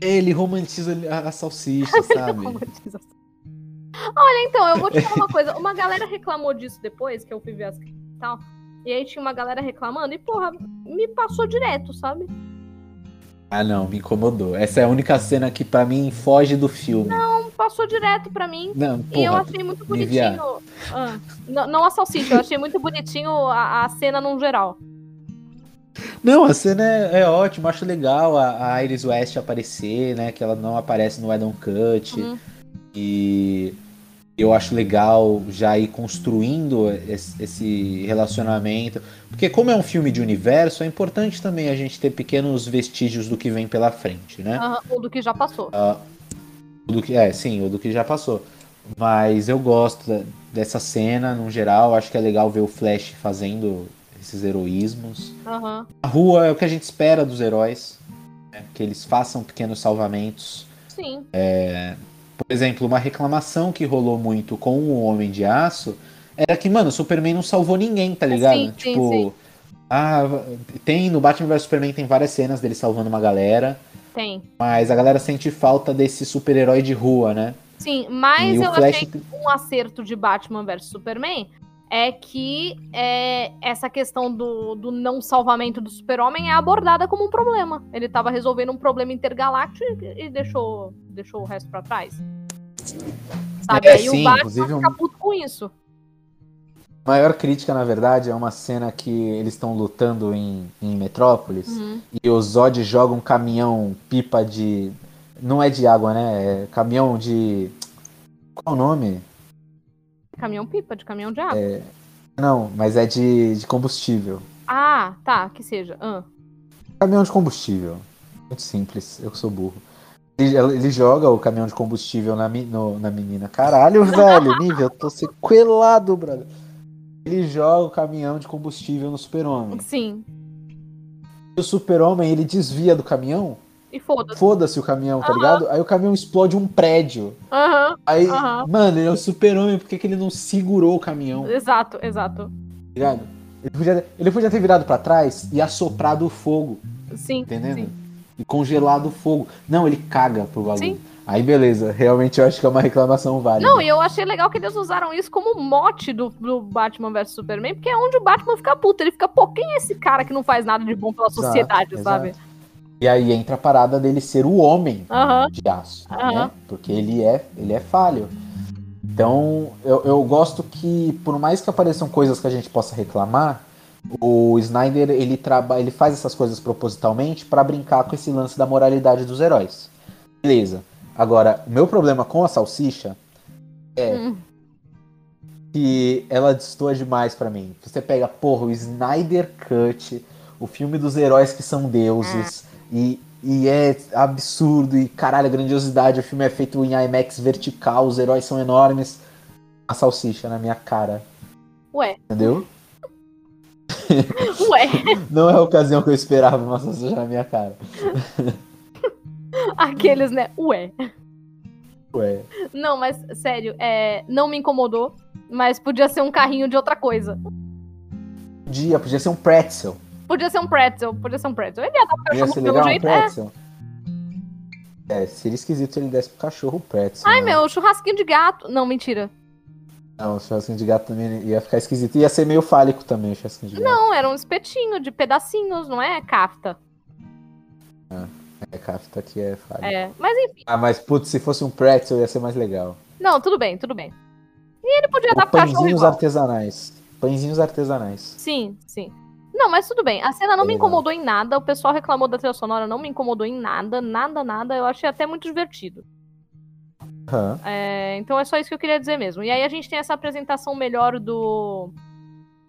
Ele romantiza a, a salsicha, [LAUGHS] sabe? romantiza Olha, então, eu vou te falar uma coisa. Uma galera reclamou disso depois, que eu fui ver as e tal. E aí tinha uma galera reclamando e, porra, me passou direto, sabe? Ah, não, me incomodou. Essa é a única cena que para mim foge do filme. Não, passou direto para mim. Não, porra, e eu achei muito bonitinho. Ah, não, não a salsicha, eu achei muito bonitinho a, a cena num geral. Não, a cena é, é ótima, acho legal a, a Iris West aparecer, né? Que ela não aparece no Adam Cut. Uhum. E eu acho legal já ir construindo esse, relacionamento. Porque como é um filme de universo, é importante também a gente ter pequenos vestígios do que vem pela frente, né? Aham, ou do que já passou. O do que, é, sim, o do que já passou. Mas eu gosto dessa cena, no geral. Acho que é legal ver o Flash fazendo esses heroísmos. Aham. A rua é o que a gente espera dos heróis. né? Que eles façam pequenos salvamentos. Sim. Por exemplo, uma reclamação que rolou muito com o Homem de Aço era que, mano, o Superman não salvou ninguém, tá ligado? Sim, sim, tipo, sim. ah, tem no Batman vs Superman tem várias cenas dele salvando uma galera, Tem. mas a galera sente falta desse super-herói de rua, né? Sim, mas E eu Flash- achei um acerto de Batman vs Superman é que é, essa questão do, do não salvamento do super-homem é abordada como um problema. Ele tava resolvendo um problema intergaláctico e, e deixou, deixou o resto pra trás. Sabe? É, Aí sim, o Batman um- fica puto com isso. A maior crítica, na verdade, é uma cena que eles estão lutando em, em Metrópolis Uhum. e o Zod joga um caminhão pipa de. Não é de água, né? É caminhão de. Qual é o nome? Caminhão pipa, de caminhão de água. Não, mas é de, de combustível. Ah, tá, que seja. Ah. Caminhão de combustível. Muito simples, eu que sou burro. Ele, ele joga o caminhão de combustível na, no- na menina. Caralho, [LAUGHS] velho, nível, eu tô sequelado, brother. Ele joga o caminhão de combustível no super-homem. Sim. E o super-homem, ele desvia do caminhão, E foda-se. foda-se o caminhão, tá ligado? Aí o caminhão explode um prédio. Aham, Aí, mano, ele é o super-homem, por que, que ele não segurou o caminhão, tá exato, exato. ligado? Ele podia, ele podia ter virado pra trás e assoprado o fogo. Sim. Entendendo? sim. E congelado o fogo. Não, ele caga pro bagulho. Sim. Aí beleza, realmente eu acho que é uma reclamação válida. Não, e eu achei legal que eles usaram isso como mote do, do Batman vs Superman, porque é onde o Batman fica puto. Ele fica, pô, quem é esse cara que não faz nada de bom pela Exato, sociedade, exato. sabe? E aí entra a parada dele ser o homem Aham. de aço, Aham. né? Porque ele é, ele é falho. Então, eu, eu gosto que, por mais que apareçam coisas que a gente possa reclamar, o Snyder ele, traba, ele faz essas coisas propositalmente pra brincar com esse lance da moralidade dos heróis. Beleza. Agora, o meu problema com a salsicha É. Hum. que ela destoa demais pra mim. Você pega, porra, o Snyder Cut, o filme dos heróis que são deuses, e, e é absurdo, e caralho, a grandiosidade, o filme é feito em IMAX vertical, os heróis são enormes. A salsicha na minha cara, Ué, entendeu? [LAUGHS] ué. Não é a ocasião que eu esperava uma salsicha na minha cara. [LAUGHS] Aqueles, né? Ué. Ué. Não, mas sério, é, não me incomodou, mas podia ser um carrinho de outra coisa. Podia, podia ser um pretzel. Podia ser um pretzel, podia ser um pretzel. Ele ia dar pro cachorro ser pelo legal um jeito. É. pretzel. É, seria esquisito se ele desse pro cachorro o pretzel. Ai, né? meu, churrasquinho de gato. Não, mentira. Não, o churrasquinho de gato também ia ficar esquisito. Ia ser meio fálico também o churrasquinho de gato. Não, era um espetinho de pedacinhos, não é kafta. É, cafta aqui é fálico. É, mas enfim. Ah, mas putz, se fosse um pretzel ia ser mais legal. Não, tudo bem, tudo bem. E ele podia Ou dar pro cachorro pãezinhos artesanais. Pãezinhos artesanais. Sim, sim. Não, mas tudo bem. A cena não É me incomodou em nada. O pessoal reclamou da trilha sonora, não me incomodou em nada, nada, nada. Eu achei até muito divertido. Aham. É, então é só isso que eu queria dizer mesmo. E aí a gente tem essa apresentação melhor do,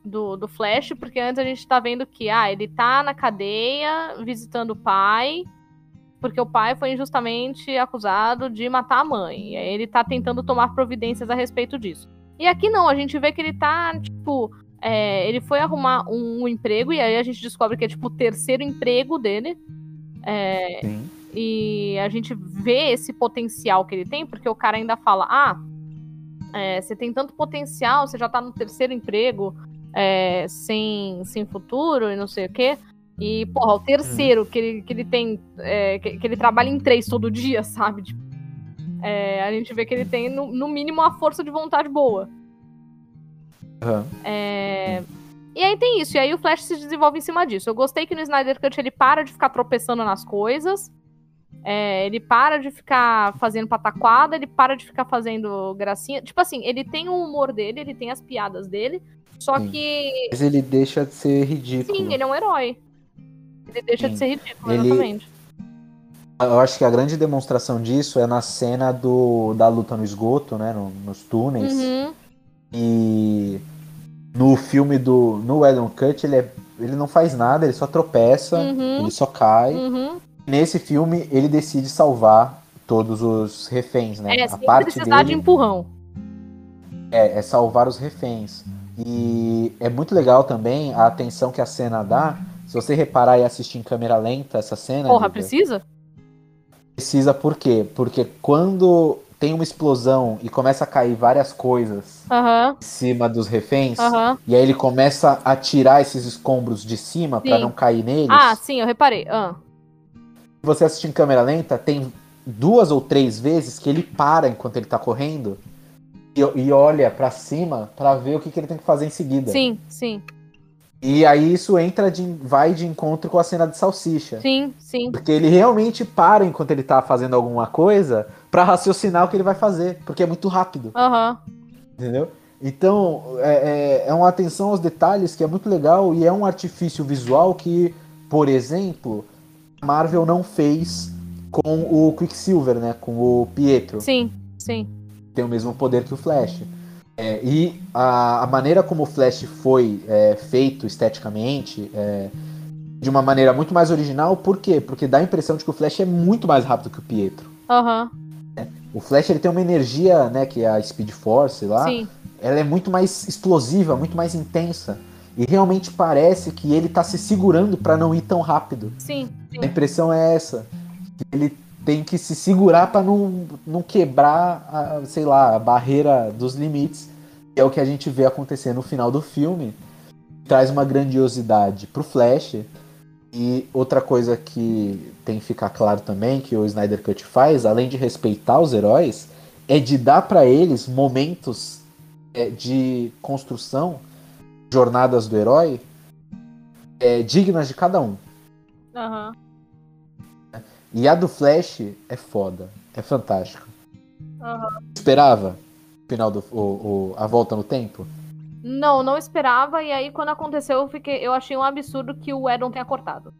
do, do Flash, porque antes a gente tá vendo que ah, ele tá na cadeia visitando o pai, porque o pai foi injustamente acusado de matar a mãe. E aí ele tá tentando tomar providências a respeito disso. E aqui não, a gente vê que ele tá, tipo. É, ele foi arrumar um, um emprego, e aí a gente descobre que é tipo o terceiro emprego dele. É, e a gente vê esse potencial que ele tem, porque o cara ainda fala: ah, é, você tem tanto potencial, você já tá no terceiro emprego, é, sem, sem futuro e não sei o quê. E, porra, o terceiro que ele, que ele tem. é, que, que ele trabalha em três todo dia, [LAUGHS] sabe? Tipo, é, a gente vê que ele tem, no, no mínimo, uma força de vontade boa. Aham. É, E aí tem isso, e aí o Flash se desenvolve em cima disso. Eu gostei que no Snyder Cut ele para de ficar tropeçando nas coisas. É, ele para de ficar fazendo pataquada, ele para de ficar fazendo gracinha. Tipo assim, ele tem o humor dele, ele tem as piadas dele, só Sim. que. Mas ele deixa de ser ridículo. Sim, ele é um herói. Ele deixa Sim. de ser ridículo, Ele- exatamente. Eu acho que a grande demonstração disso é na cena do, da luta no esgoto, né? no- nos túneis. Uhum. E no filme do. No Edon Cut, ele, é, ele não faz nada, ele só tropeça, Uhum. ele só cai. Uhum. Nesse filme, ele decide salvar todos os reféns, né? É, a parte precisar de dele empurrão. é, é salvar os reféns. E é muito legal também a atenção que a cena dá. Se você reparar e assistir em câmera lenta essa cena. Porra, precisa? Precisa por quê? Porque quando tem uma explosão e começa a cair várias coisas Aham, em cima dos reféns, aham. e aí ele começa a tirar esses escombros de cima Sim. não cair neles. Ah, sim, eu reparei. Se você assistir em câmera lenta, tem duas ou três vezes que ele para enquanto ele tá correndo e, e olha pra cima pra ver o que, que ele tem que fazer em seguida. Sim, sim, E aí isso entra de, vai de encontro com a cena de salsicha. sim, sim. Porque ele realmente para enquanto ele tá fazendo alguma coisa pra raciocinar o que ele vai fazer. Porque é muito rápido, Aham. entendeu? Então, é, é, é uma atenção aos detalhes que é muito legal e é um artifício visual que, por exemplo, a Marvel não fez com o Quicksilver, né? Com o Pietro. Sim, sim. Tem o mesmo poder que o Flash. É, e a, a maneira como o Flash foi é, feito esteticamente, é, de uma maneira muito mais original, por quê? Porque dá a impressão de que o Flash é muito mais rápido que o Pietro. Aham. O Flash ele tem uma energia, né, que é a Speed Force lá, Sim. ela é muito mais explosiva, muito mais intensa. E realmente parece que ele tá se segurando para não ir tão rápido. Sim, sim. A impressão é essa. Ele tem que se segurar para não, não quebrar, a, sei lá, a barreira dos limites. É o que a gente vê acontecer no final do filme. Traz uma grandiosidade pro Flash. E outra coisa que tem que ficar claro também, que o Snyder Cut faz, além de respeitar os heróis, é de dar para eles momentos é, de construção, jornadas do herói, é, dignas de cada um. Aham. E a do Flash é foda. É fantástica. Aham. Esperava final do o, o- a volta no tempo? Não, não esperava. E aí, quando aconteceu, eu, fiquei, eu achei um absurdo que o Edon tenha cortado.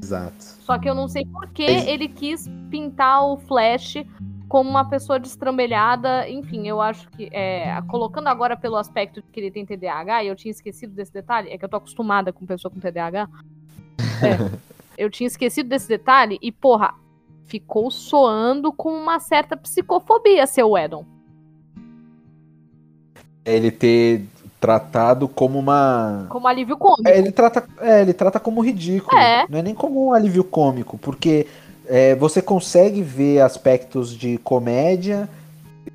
Exato. Só que eu não sei por que ele quis pintar o Flash como uma pessoa destrambelhada. Enfim, eu acho que. é, colocando agora pelo aspecto de que ele tem TDAH, e eu tinha esquecido desse detalhe, é que eu tô acostumada com pessoa com TDAH. É, [LAUGHS] eu tinha esquecido desse detalhe e, porra, ficou soando com uma certa psicofobia, seu Edon. Ele ter tratado como uma. Como alívio cômico. É, ele trata, é, ele trata como ridículo. É. Não é nem como um alívio cômico, porque é, você consegue ver aspectos de comédia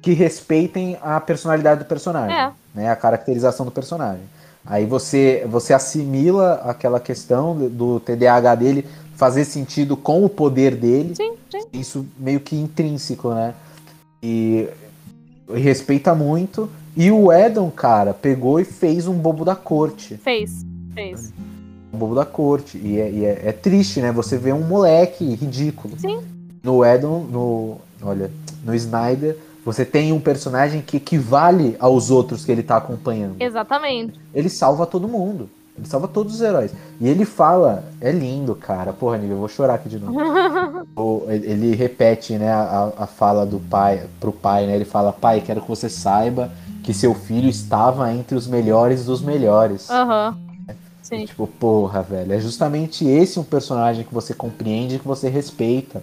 que respeitem a personalidade do personagem, É. né, a caracterização do personagem. Aí você, você assimila aquela questão do- TDAH dele fazer sentido com o poder dele. Sim, sim. Isso meio que intrínseco, né? E, e respeita muito. E o Edon, cara, pegou e fez um bobo da corte Fez, fez. o bobo da corte. E, é, e é- é triste, né? Você vê um moleque ridículo. Sim. No Edon, no. Olha, no Snyder, você tem um personagem que equivale aos outros que ele tá acompanhando. Exatamente. Ele salva todo mundo. Ele salva todos os heróis. E ele fala, é lindo, cara. Porra, Nívia, eu vou chorar aqui de novo. [LAUGHS] O- ele repete, né, a, a fala do pai pro pai, né? Ele fala, pai, quero que você saiba que seu filho estava entre os melhores dos melhores. Aham. E, Sim. tipo, porra, velho, é justamente esse um personagem que você compreende, que você respeita.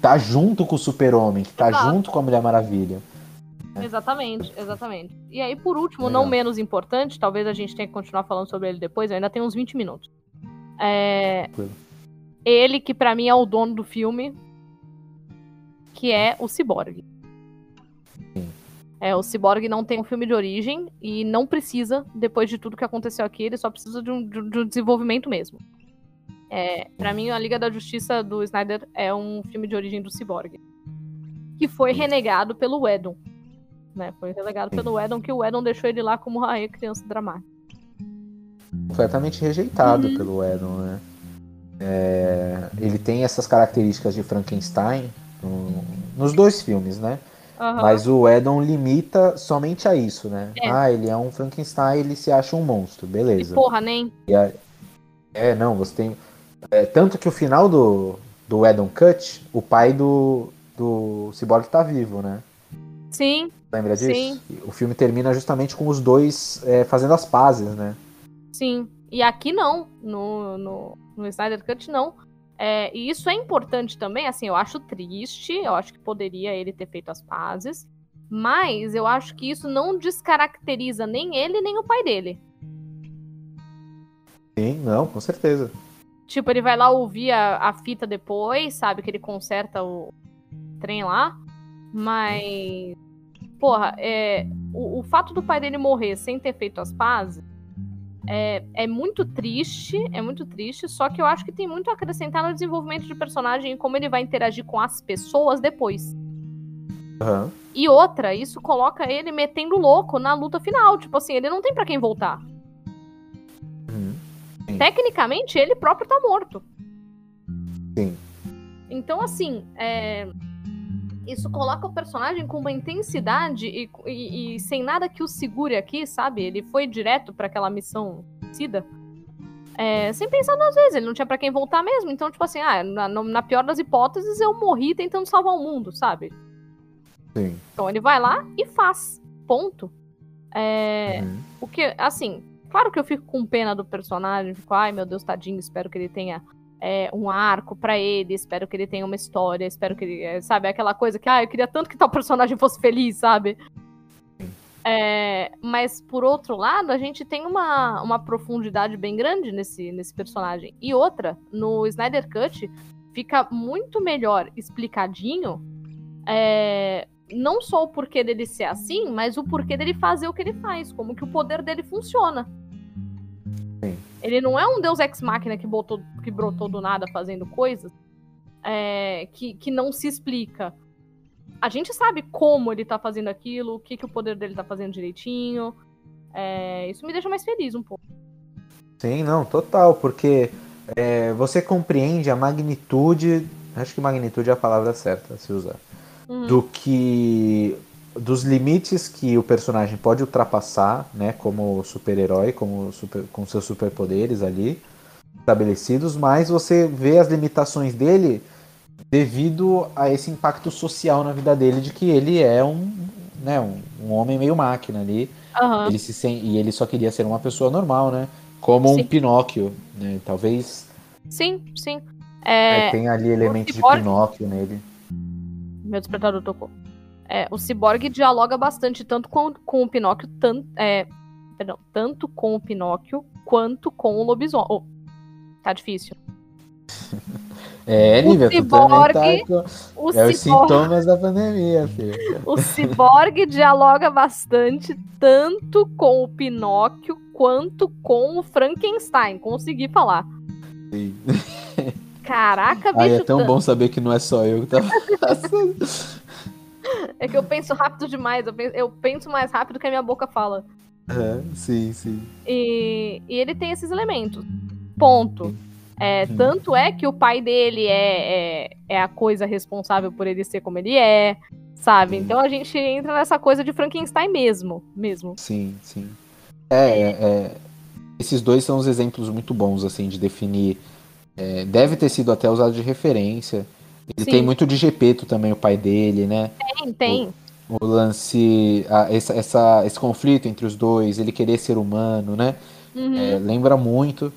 Tá junto com o Super-Homem, que tá Exato. junto com a Mulher Maravilha. Exatamente, exatamente. E aí, por último, Legal. não menos importante, talvez a gente tenha que continuar falando sobre ele depois, eu ainda tenho uns 20 minutos. É... Tranquilo. Ele, que pra mim é o dono do filme, que é o Cyborg. Sim. É, o Cyborg não tem um filme de origem e não precisa, depois de tudo que aconteceu aqui, ele só precisa de um- de um desenvolvimento mesmo. É, para mim, a Liga da Justiça do Snyder é um filme de origem do Cyborg. Que foi renegado pelo Edon. Né? Foi relegado pelo Edon, que o Edon deixou ele lá como Raê, criança dramática. Completamente rejeitado Uhum. pelo Edon, né? é, ele tem essas características de Frankenstein no, nos dois filmes, né? Aham. Mas o Edon limita somente a isso, né? É. Ah, ele é um Frankenstein, ele se acha um monstro, E beleza. porra, nem. É, não, você tem. É, tanto que o final do, do Edon Cut, o pai do, do Cyborg tá vivo, né? Sim, Lembra disso? Sim. O filme termina justamente com os dois é, fazendo as pazes, né? sim. E aqui não. No, no, no Snyder Cut, não. É, e isso é importante também, assim, eu acho triste, eu acho que poderia ele ter feito as pazes, mas eu acho que isso não descaracteriza nem ele nem o pai dele. Sim, não, com certeza. Tipo, ele vai lá ouvir a, a fita depois, sabe? Que ele conserta o trem lá. Mas. Porra, é, o, o fato do pai dele morrer sem ter feito as pazes é, é muito triste. É muito triste. Só que eu acho que tem muito a acrescentar no desenvolvimento de personagem e como ele vai interagir com as pessoas depois. Aham. E outra, isso coloca ele metendo louco na luta final. Tipo assim, ele não tem pra quem voltar. Tecnicamente, ele próprio tá morto. Sim. Então, assim, é, isso coloca o personagem com uma intensidade e, e- e sem nada que o segure aqui, sabe? Ele foi direto pra aquela missão suicida. é, sem pensar duas vezes, ele não tinha pra quem voltar mesmo. Então, tipo assim, ah, na, na pior das hipóteses, eu morri tentando salvar o mundo, sabe? Sim. Então ele vai lá e faz. Ponto. É, Uhum. o que, assim, claro que eu fico com pena do personagem, fico, ai meu Deus, tadinho, espero que ele tenha é, um arco pra ele, espero que ele tenha uma história, espero que ele, é, sabe, aquela coisa que, ah, eu queria tanto que tal personagem fosse feliz, sabe? É, mas por outro lado, a gente tem uma, uma profundidade bem grande nesse, nesse personagem. E outra, no Snyder Cut fica muito melhor explicadinho é, não só o porquê dele ser assim, mas o porquê dele fazer o que ele faz, como que o poder dele funciona. Sim. Ele não é um deus ex-máquina que, botou, que brotou do nada fazendo coisas é, que, que não se explica. A gente sabe como ele tá fazendo aquilo, o que, que o poder dele tá fazendo direitinho. É, isso me deixa mais feliz um pouco. Sim, não, total, porque é, você compreende a magnitude, acho que magnitude é a palavra certa a se usar, Uhum. do que dos limites que o personagem pode ultrapassar, né, como super-herói, como super, com seus superpoderes ali estabelecidos, mas você vê as limitações dele devido a esse impacto social na vida dele de que ele é um, né, um, um homem meio máquina ali. Aham. Ele se sen... E ele só queria ser uma pessoa normal, né? Como um Sim. Pinóquio, né? Talvez Sim, sim. é, É, tenha ali elementos de Pinóquio nele. Meu despertador tocou. É, o Cyborg dialoga bastante tanto com, com o Pinóquio, tanto, é, perdão, tanto com o Pinóquio quanto com o lobisomem. Oh, tá difícil. [LAUGHS] É, O Lívia, também tá com... O, É os Cyborg, sintomas da pandemia, filho. o Cyborg dialoga bastante tanto com o Pinóquio quanto com o Frankenstein. Consegui falar. Sim. Caraca, bicho. Ai, é tão tan- bom saber que não é só eu que tava [LAUGHS] passando. É que eu penso rápido demais. Eu penso, eu penso mais rápido que a minha boca fala. É, sim, sim. E, e ele tem esses elementos. Ponto. É, Uhum. Tanto é que o pai dele é, é, é a coisa responsável por ele ser como ele é, sabe? Sim. Então a gente entra nessa coisa de Frankenstein mesmo. mesmo. Sim, sim. É, é, é, esses dois são os exemplos muito bons, assim, de definir. É, deve ter sido até usado de referência. Ele Sim. tem muito de Gepeto também, o pai dele, né? Tem, tem. o lance, a- essa, essa- esse conflito entre os dois, ele querer ser humano, né? Uhum. É, lembra muito.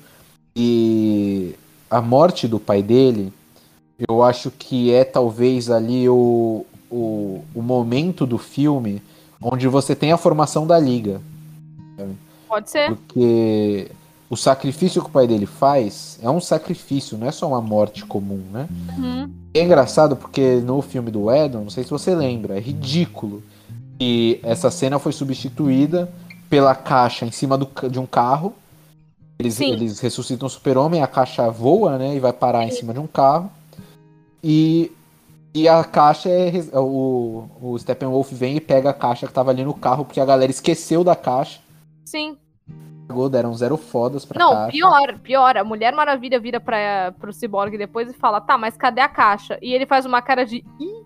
E a morte do pai dele, eu acho que é talvez ali o, o, o momento do filme onde você tem a formação da liga. Pode ser. Porque o sacrifício que o pai dele faz é um sacrifício, não é só uma morte comum, né? Uhum. É engraçado porque no filme do Edon, não sei se você lembra, é ridículo que essa cena foi substituída pela caixa em cima do de um carro. Eles, Sim. eles ressuscitam o super-homem, a caixa voa, né? E vai parar em cima de um carro. E, e a caixa é. O, o Steppenwolf vem e pega a caixa que tava ali no carro, porque a galera esqueceu da caixa. Sim. Cagou, deram zero fodas pra Não, caixa. pior, pior. A Mulher Maravilha vira pra, pro Cyborg depois e fala, tá, mas cadê a caixa? E ele faz uma cara de, ih,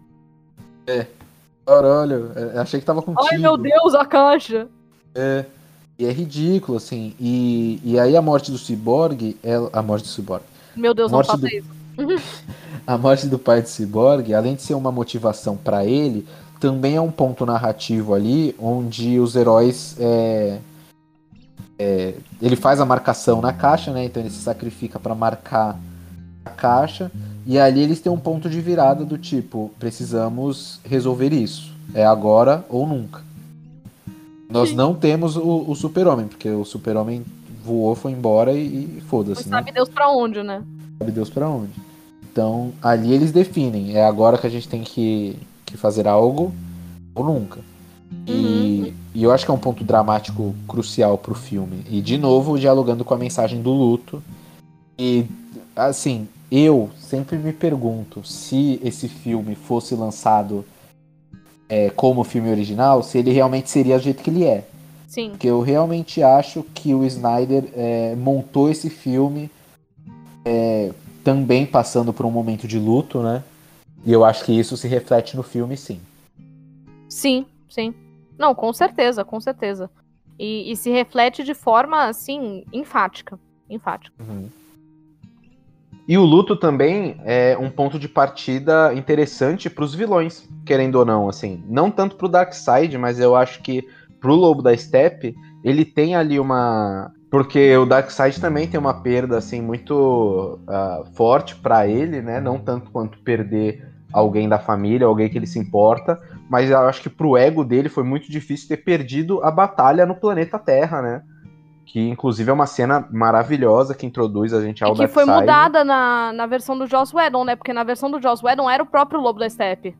Caralho, é, achei que tava contigo. ai meu Deus, a caixa. É. E é ridículo, assim. E, e aí a morte do Cyborg, é, a morte do Cyborg. Meu Deus, não faça do- isso. [LAUGHS] A morte do pai do Cyborg, além de ser uma motivação pra ele, também é um ponto narrativo ali onde os heróis. é, é, ele faz a marcação na caixa, né? Então ele se sacrifica pra marcar a caixa. E ali eles têm um ponto de virada do tipo: precisamos resolver isso. É agora ou nunca. Nós Sim. não temos o, o super-homem, porque o super-homem voou, foi embora e, e Não foda-se, né? sabe Deus pra onde, né? sabe Deus pra onde. Então, ali eles definem, é agora que a gente tem que, que fazer algo ou nunca. E, e eu acho que é um ponto dramático crucial pro filme. E, de novo, dialogando com a mensagem do luto. E, assim, eu sempre me pergunto se esse filme fosse lançado é, como filme original, se ele realmente seria do jeito que ele é. Sim. Porque eu realmente acho que o Snyder é, montou esse filme é, também passando por um momento de luto, né? E eu acho que isso se reflete no filme, sim. Sim, sim. Não, com certeza, com certeza. E, e se reflete de forma, assim, enfática. Enfática. E o luto também é um ponto de partida interessante para os vilões, querendo ou não, assim. Não tanto pro Darkseid, mas eu acho que pro Lobo da Steppe, ele tem ali uma. Porque o Darkseid também tem uma perda, assim, muito ah, forte para ele, né? Não tanto quanto perder alguém da família, alguém que ele se importa, mas eu acho que pro ego dele foi muito difícil ter perdido a batalha no planeta Terra, né? Que inclusive é uma cena maravilhosa que introduz a gente ao E que foi mudada na, na versão do Joss Whedon, né? Porque na versão do Joss Whedon era o próprio Lobo da Steppe.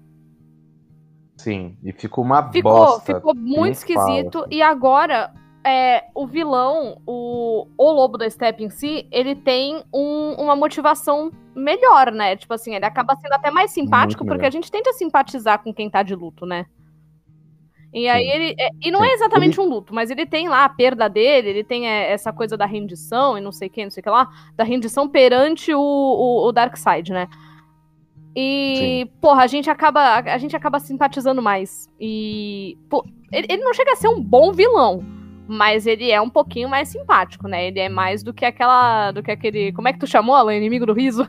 Sim, e ficou uma Ficou, bosta. ficou muito esquisito. fala. E agora, é, o vilão, o, o Lobo da Steppe em si, ele tem um- uma motivação melhor, né? Tipo assim, ele acaba sendo até mais simpático, porque a gente tenta simpatizar com quem tá de luto, né? E aí Sim. ele. é- e não Sim. é exatamente um luto, mas ele tem lá a perda dele, ele tem é, essa coisa da rendição e não sei o que, não sei o que lá, da rendição perante o, o, o Darkseid, né? E, porra, a gente acaba a gente acaba simpatizando mais. E, pô, ele, ele não chega a ser um bom vilão, mas ele é um pouquinho mais simpático, né? Ele é mais do que aquela, do que aquele, como é que tu chamou, Alan? Inimigo do riso?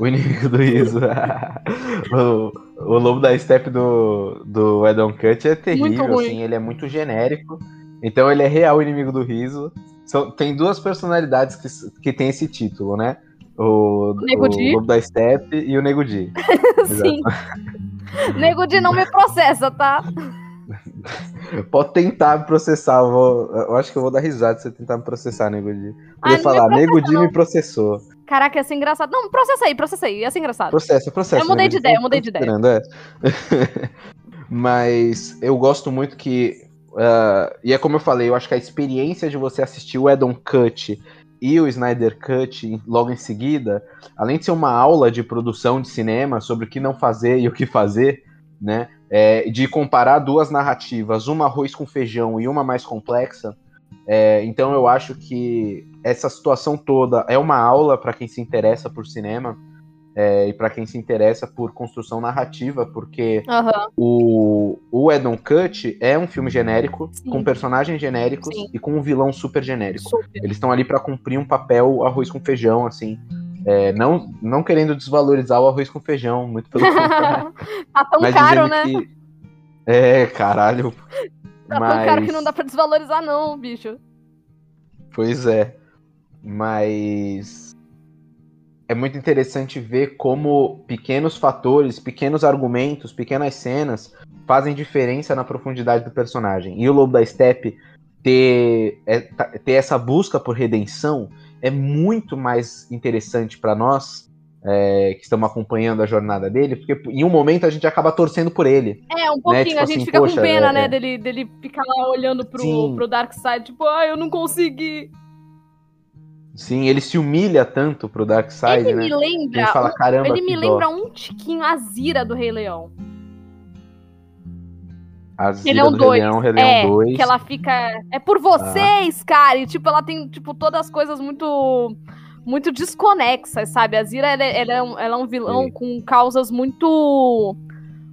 O inimigo do riso. [LAUGHS] o, o lobo da steppe do, do Edon Cut é terrível, assim, ele é muito genérico. Então ele é real inimigo do riso. São- tem duas personalidades que, que tem esse título, né? O, Nego o Di. Lobo da Steppe e o Nego Di. [LAUGHS] Sim. Nego de não me processa, tá? Pode tentar me processar. Eu, vou- eu acho que eu vou dar risada se você tentar me processar, Nego Di. Eu ia falar, Nego Di me processou. Caraca, ia ser engraçado. Não, processa aí, processa aí, ia ser engraçado. Processo, processo. Eu mudei né? de ideia, eu mudei de ideia. É. [LAUGHS] Mas eu gosto muito que. ah, e é como eu falei, eu acho que a experiência de você assistir o Edon Cut e o Snyder Cut logo em seguida, além de ser uma aula de produção de cinema sobre o que não fazer e o que fazer, né? é, de comparar duas narrativas, uma arroz com feijão e uma mais complexa. É, então eu acho que essa situação toda é uma aula para quem se interessa por cinema é, e para quem se interessa por construção narrativa, porque Aham. o, o Edon Cut é um filme genérico, Sim. com personagens genéricos Sim. e com um vilão super genérico. Super. Eles estão ali para cumprir um papel arroz com feijão, assim. É, não, não querendo desvalorizar o arroz com feijão, muito pelo [LAUGHS] contrário. tá tão caro, né? que- É, caralho. Tá mas... tão caro que não dá pra desvalorizar, não, bicho. Pois é. Mas é muito interessante ver como pequenos fatores, pequenos argumentos, pequenas cenas fazem diferença na profundidade do personagem. E o Lobo da Steppe ter, é, tá- ter essa busca por redenção é muito mais interessante pra nós é, que estamos acompanhando a jornada dele, porque em um momento a gente acaba torcendo por ele. É, um pouquinho, tipo a gente assim, fica poxa, com pena, é- né, é. dele, dele ficar lá olhando pro, Sim. pro Dark Side, tipo, ah, eu não consegui. Sim, ele se humilha tanto pro Darkseid, ele né? me lembra. gente fala, um- caramba, ele me que dó." lembra um tiquinho a Zira do Rei Leão. A Rei Leão do 2. Rei Leão, Rei Leão é, 2. que ela fica. É por vocês, cara! E, tipo, ela tem, tipo, todas as coisas muito. Muito desconexas, sabe? A Zira, ela, é- ela é, um, ela é um vilão Sim. com causas muito.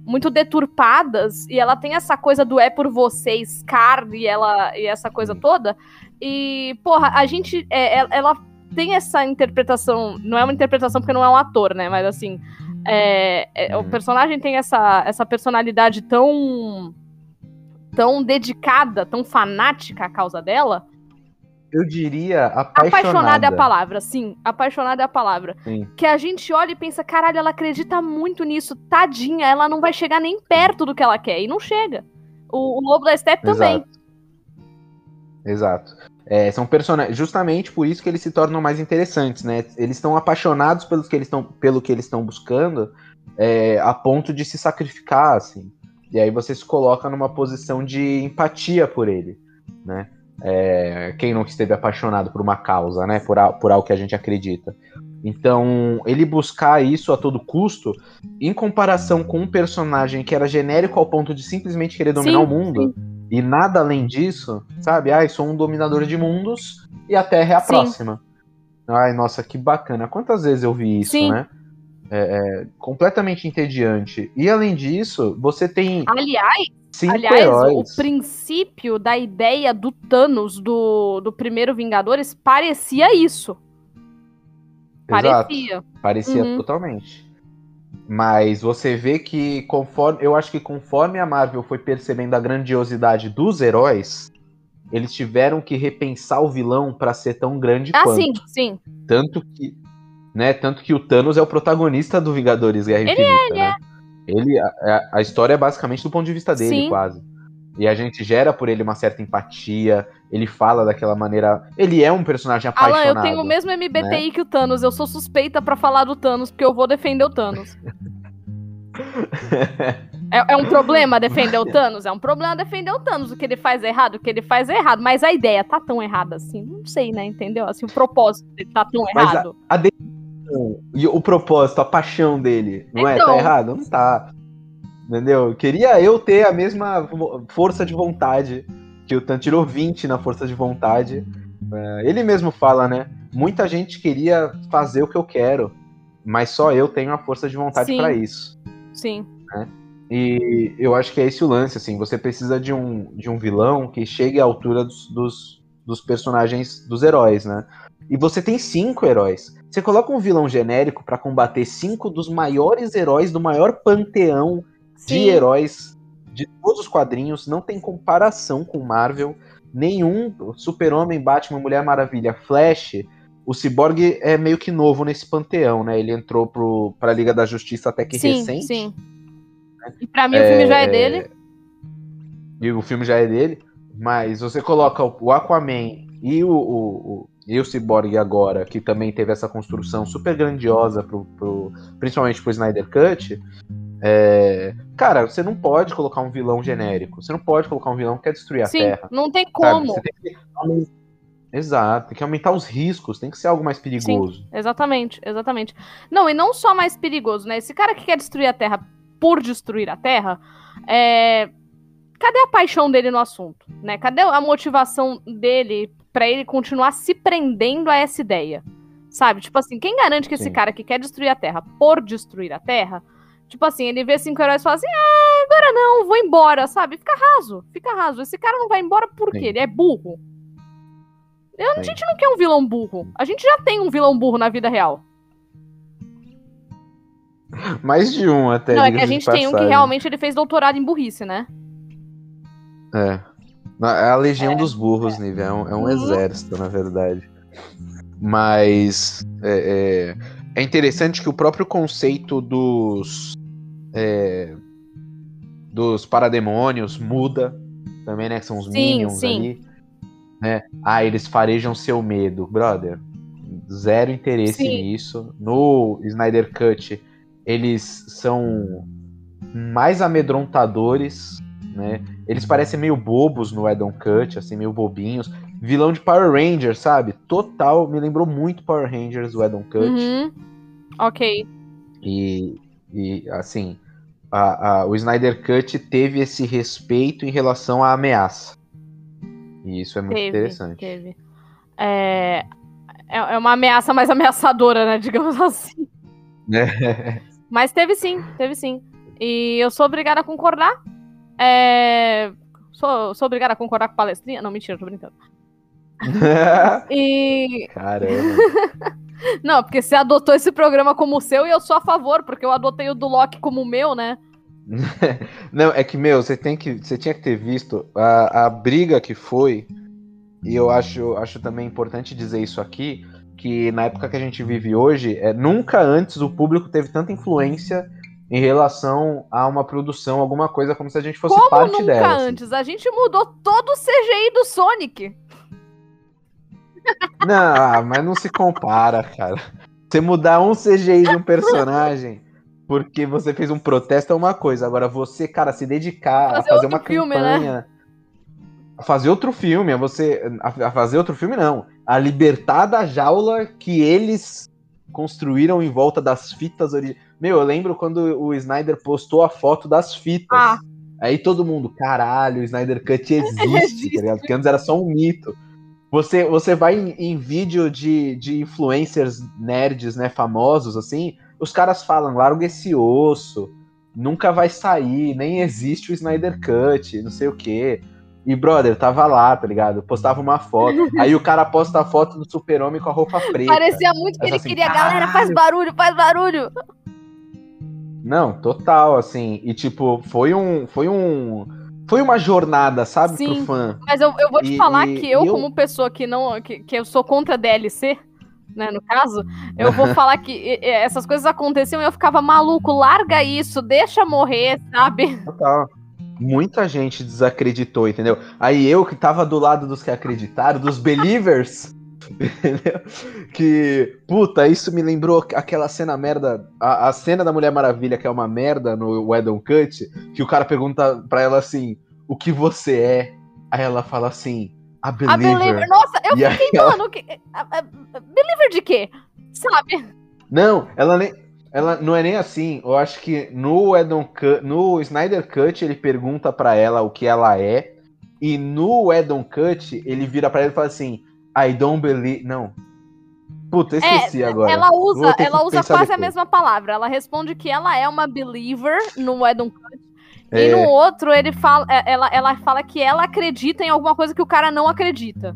Muito deturpadas. E ela tem essa coisa do é por vocês, Scar, e, ela, e essa coisa Sim. toda. E, porra, a gente. é, ela- ela tem essa interpretação. Não é uma interpretação porque não é um ator, né? Mas assim. é, é, O Uhum. personagem tem essa, essa personalidade tão. tão dedicada, tão fanática à causa dela. Eu diria apaixonada. Apaixonada é a palavra, sim. Apaixonada é a palavra. Sim. Que a gente olha e pensa, caralho, ela acredita muito nisso. Tadinha, ela não vai chegar nem perto do que ela quer. E não chega. O, o Lobo da Steppe também. Exato. É, são personagens. Justamente por isso que eles se tornam mais interessantes, né? Eles estão apaixonados pelo que eles estão, pelo que eles estão buscando, é, a ponto de se sacrificar, assim. E aí você se coloca numa posição de empatia por ele, né? É, quem não esteve apaixonado por uma causa, né? Por, a- por algo que a gente acredita. Então, ele buscar isso a todo custo, em comparação com um personagem que era genérico ao ponto de simplesmente querer dominar Sim, o mundo, e nada além disso, sabe? Ai, sou um dominador de mundos e a Terra é a Sim. próxima. Ai, nossa, que bacana. Quantas vezes eu vi isso, Sim. né? É, é completamente entediante. E além disso, você tem Aliás, cinco aliás heróis. o princípio da ideia do Thanos do, do primeiro Vingadores parecia isso. Exato. Parecia. Parecia Uhum. totalmente. Mas você vê que conforme. Eu acho que conforme a Marvel foi percebendo a grandiosidade dos heróis, eles tiveram que repensar o vilão pra ser tão grande Ah, quanto. sim, sim. Tanto que. Né, tanto que o Thanos é o protagonista do Vingadores Guerra Ele Infinita, né? Ele, a, a história é basicamente do ponto de vista dele, Sim. quase. E a gente gera por ele uma certa empatia, ele fala daquela maneira. Ele é um personagem Alan, apaixonado. eu tenho o mesmo MBTI que o Thanos. Eu sou suspeita pra falar do Thanos, porque eu vou defender o Thanos. [LAUGHS] É, é um problema defender o Thanos? É um problema defender o Thanos. O que ele faz é errado, o que ele faz é errado. Mas a ideia tá tão errada assim. Não sei, né? Entendeu? Assim, o propósito dele tá tão Mas a- E o propósito, a paixão dele, não é? Então. Tá errado? Não tá. Entendeu? Queria eu ter a mesma força de vontade que o Tan tirou 20 na força de vontade. É, ele mesmo fala, né? Muita gente queria fazer o que eu quero, mas só eu tenho a força de vontade pra isso. Sim. E eu acho que é esse o lance, assim, você precisa de um, de um vilão que chegue à altura dos, dos, dos personagens, dos heróis, né? E você tem cinco heróis. Você coloca um vilão genérico pra combater cinco dos maiores heróis do maior panteão de Sim. heróis de todos os quadrinhos, não tem comparação com Marvel. Nenhum Super-Homem, Batman, Mulher Maravilha, Flash, o Cyborg é meio que novo nesse panteão, né? Ele entrou pro, pra Liga da Justiça até que sim, recente. sim. E pra mim o filme já é dele. E o filme já é dele. Mas você coloca o Aquaman e o, o- e o Cyborg agora, que também teve essa construção super grandiosa, pro, pro- principalmente pro Snyder Cut. é, Cara, você não pode colocar um vilão genérico. Você não pode colocar um vilão que quer destruir a Sim, Terra. não tem como. Tem que Exato, tem que aumentar os riscos, tem que ser algo mais perigoso. Exatamente, exatamente. Não, e não só mais perigoso, né? Esse cara que quer destruir a Terra por destruir a Terra, é... cadê a paixão dele no assunto, né? Cadê a motivação dele pra ele continuar se prendendo a essa ideia? Sabe? Tipo assim, quem garante que esse Sim. cara que quer destruir a Terra por destruir a Terra, tipo assim, ele vê cinco heróis e fala assim: "Ah, agora não, vou embora", sabe? Fica raso, fica raso. Esse cara não vai embora por quê? Sim. Ele é burro. Eu, a gente não quer um vilão burro. A gente já tem um vilão burro na vida real. Mais de um até. não, é que a gente tem um que realmente ele fez doutorado em burrice, né? É. É a legião dos burros, Nive. É um, é um Uhum. exército, na verdade. Mas é, é- é interessante que o próprio conceito dos. é, dos parademônios muda também, né? Que são os Sim, minions sim. ali. Né? Ah, eles farejam seu medo. Brother, zero interesse Sim. nisso. No Snyder Cut, eles são mais amedrontadores, né? Eles parecem meio bobos no Edon Cut, assim, meio bobinhos. Vilão de Power Rangers, sabe? Total, me lembrou muito Power Rangers, o Edon Cut. Uhum. Ok. E, e, assim, a, a, o Snyder Cut teve esse respeito em relação à ameaça. E isso é muito Teve, interessante. Teve. É, é é uma ameaça mais ameaçadora, né? [LAUGHS] Digamos assim. Né? Mas teve sim, teve sim. E eu sou obrigada a concordar. É, Sou, sou obrigada a concordar com palestrinha? Não, mentira, tô brincando. [LAUGHS] E. Caramba. [LAUGHS] Não, porque você adotou esse programa como seu e eu sou a favor, porque eu adotei o do Loki como meu, né? [LAUGHS] Não, é que, meu, você tem que. Você tinha que ter visto a, a briga que foi. E eu acho, acho também importante dizer isso aqui. Que na época que a gente vive hoje, é, nunca antes o público teve tanta influência em relação a uma produção, alguma coisa, como se a gente fosse Como parte nunca dela. assim. antes? A gente mudou todo o CGI do Sonic. Não, ah, mas não se compara, cara. Você mudar um CGI de um personagem porque você fez um protesto é uma coisa. Agora, você, cara, se dedicar Fazer a fazer uma filme, né? campanha. A fazer outro filme, a você. A a fazer outro filme, não. A libertar da jaula que eles construíram em volta das fitas originais. Meu, eu lembro quando o Snyder postou a foto das fitas. Ah. Aí todo mundo, caralho, o Snyder Cut [LAUGHS] existe, tá ligado? Porque antes era só um mito. Você, você vai em, em vídeo de, de influencers nerds, né, famosos, assim, os caras falam, larga esse osso, nunca vai sair, nem existe o Snyder Cut, não sei o quê. E, brother, tava lá, tá ligado? Postava uma foto. [LAUGHS] Aí o cara posta a foto do super-homem com a roupa preta. Parecia muito que ele assim, queria, galera, faz barulho, faz barulho. Não, total, assim. E, tipo, foi um... Foi um... Foi uma jornada, sabe, Sim. pro fã. Mas eu, eu vou te E- falar e- que eu, eu- como pessoa que não. Que, que eu sou contra DLC, né? No caso, eu vou [LAUGHS] falar que essas coisas aconteciam e eu ficava maluco, larga isso, deixa morrer, sabe? Total. Muita gente desacreditou, entendeu? Aí eu que tava do lado dos que acreditaram, dos believers, entendeu? [LAUGHS] Que, puta, isso me lembrou aquela cena merda, a, a cena da Mulher Maravilha, que é uma merda no Wedon Cut, que o cara pergunta pra ela assim, o que você é? Aí ela fala assim, a A believer. Believer. Nossa, eu E fiquei, ela- mano, que, a- a- Believer de quê? Sabe? Não, ela nem. Ela não é nem assim. Eu acho que no Edon Cut, no Snyder Cut ele pergunta pra ela o que ela é e no Edon Cut ele vira pra ela e fala assim: I don't believe. Não. Puta, eu esqueci agora. É, Ela usa, ela usa quase a depois. mesma palavra. Ela responde que ela é uma believer no Edon Cut. E É, no outro, ele fala, é, ela, ela fala que ela acredita em alguma coisa que o cara não acredita.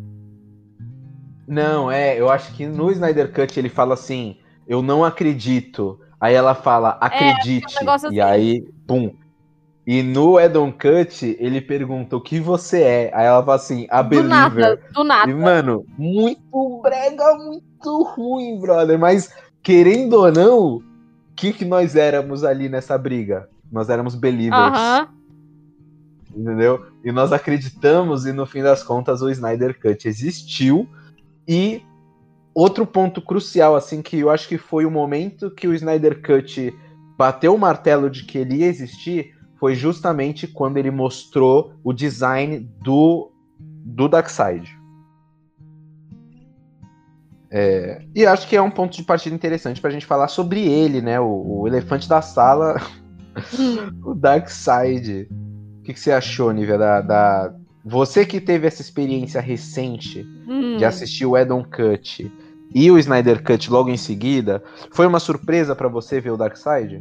Não, é, eu acho que no Snyder Cut ele fala assim: Eu não acredito. Aí ela fala, acredite. É, um negócio E assim. aí, pum. E no Edon Cut ele pergunta o que você é. Aí ela fala assim: A Do believer. nada, do nada. E, mano, muito brega, muito ruim, brother. Mas, querendo ou não, o que, que nós éramos ali nessa briga? Nós éramos believers, Aham. entendeu? E nós acreditamos, e no fim das contas, o Snyder Cut existiu. E outro ponto crucial, assim, que eu acho que foi o momento que o Snyder Cut bateu o martelo de que ele ia existir, foi justamente quando ele mostrou o design do, do Darkseid. É, e acho que é um ponto de partida interessante pra gente falar sobre ele, né? O, o elefante da sala, [LAUGHS] o Darkseid. O que, que você achou, Nívia, da, da- Você que teve essa experiência recente Hum. de assistir o Edon Cut e o Snyder Cut logo em seguida, foi uma surpresa pra você ver o Darkseid?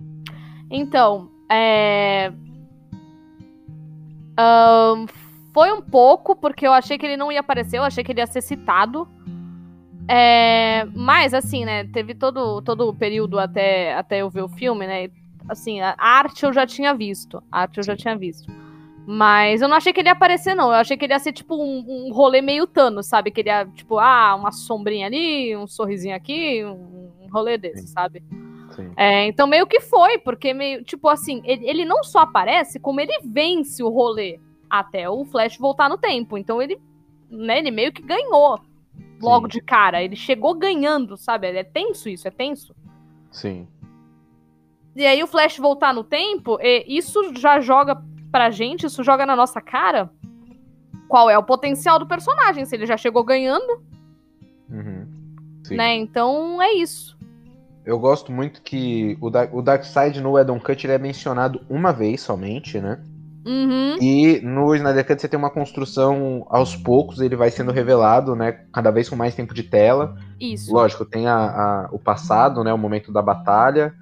Então, é. Ahn, foi um pouco, porque eu achei que ele não ia aparecer, eu achei que ele ia ser citado. É, mas, assim, né, teve todo, todo o período até, até eu ver o filme, né? Assim, a arte eu já tinha visto. A arte eu já tinha visto. Mas eu não achei que ele ia aparecer, não. Eu achei que ele ia ser, tipo, um, um rolê meio Thanos, sabe? Que ele ia, tipo, ah, uma sombrinha ali, um sorrisinho aqui, um, um rolê desse, sabe? É, então meio que foi, porque meio, tipo assim, ele, ele não só aparece, como ele vence o rolê até o Flash voltar no tempo. Então ele, né, ele meio que ganhou logo Sim. de cara. Ele chegou ganhando, sabe? É tenso isso, é tenso. Sim. E aí o Flash voltar no tempo, e isso já joga pra gente, isso joga na nossa cara qual é o potencial do personagem, se ele já chegou ganhando, Uhum. Sim. né? Então é isso. Eu gosto muito que o, da o Darkseid no Edon Cut ele é mencionado uma vez somente, né? Uhum. E no Snyder Cut você tem uma construção aos poucos, ele vai sendo revelado, né? Cada vez com mais tempo de tela. Isso. Lógico, tem a, a, o passado, né? O momento da batalha.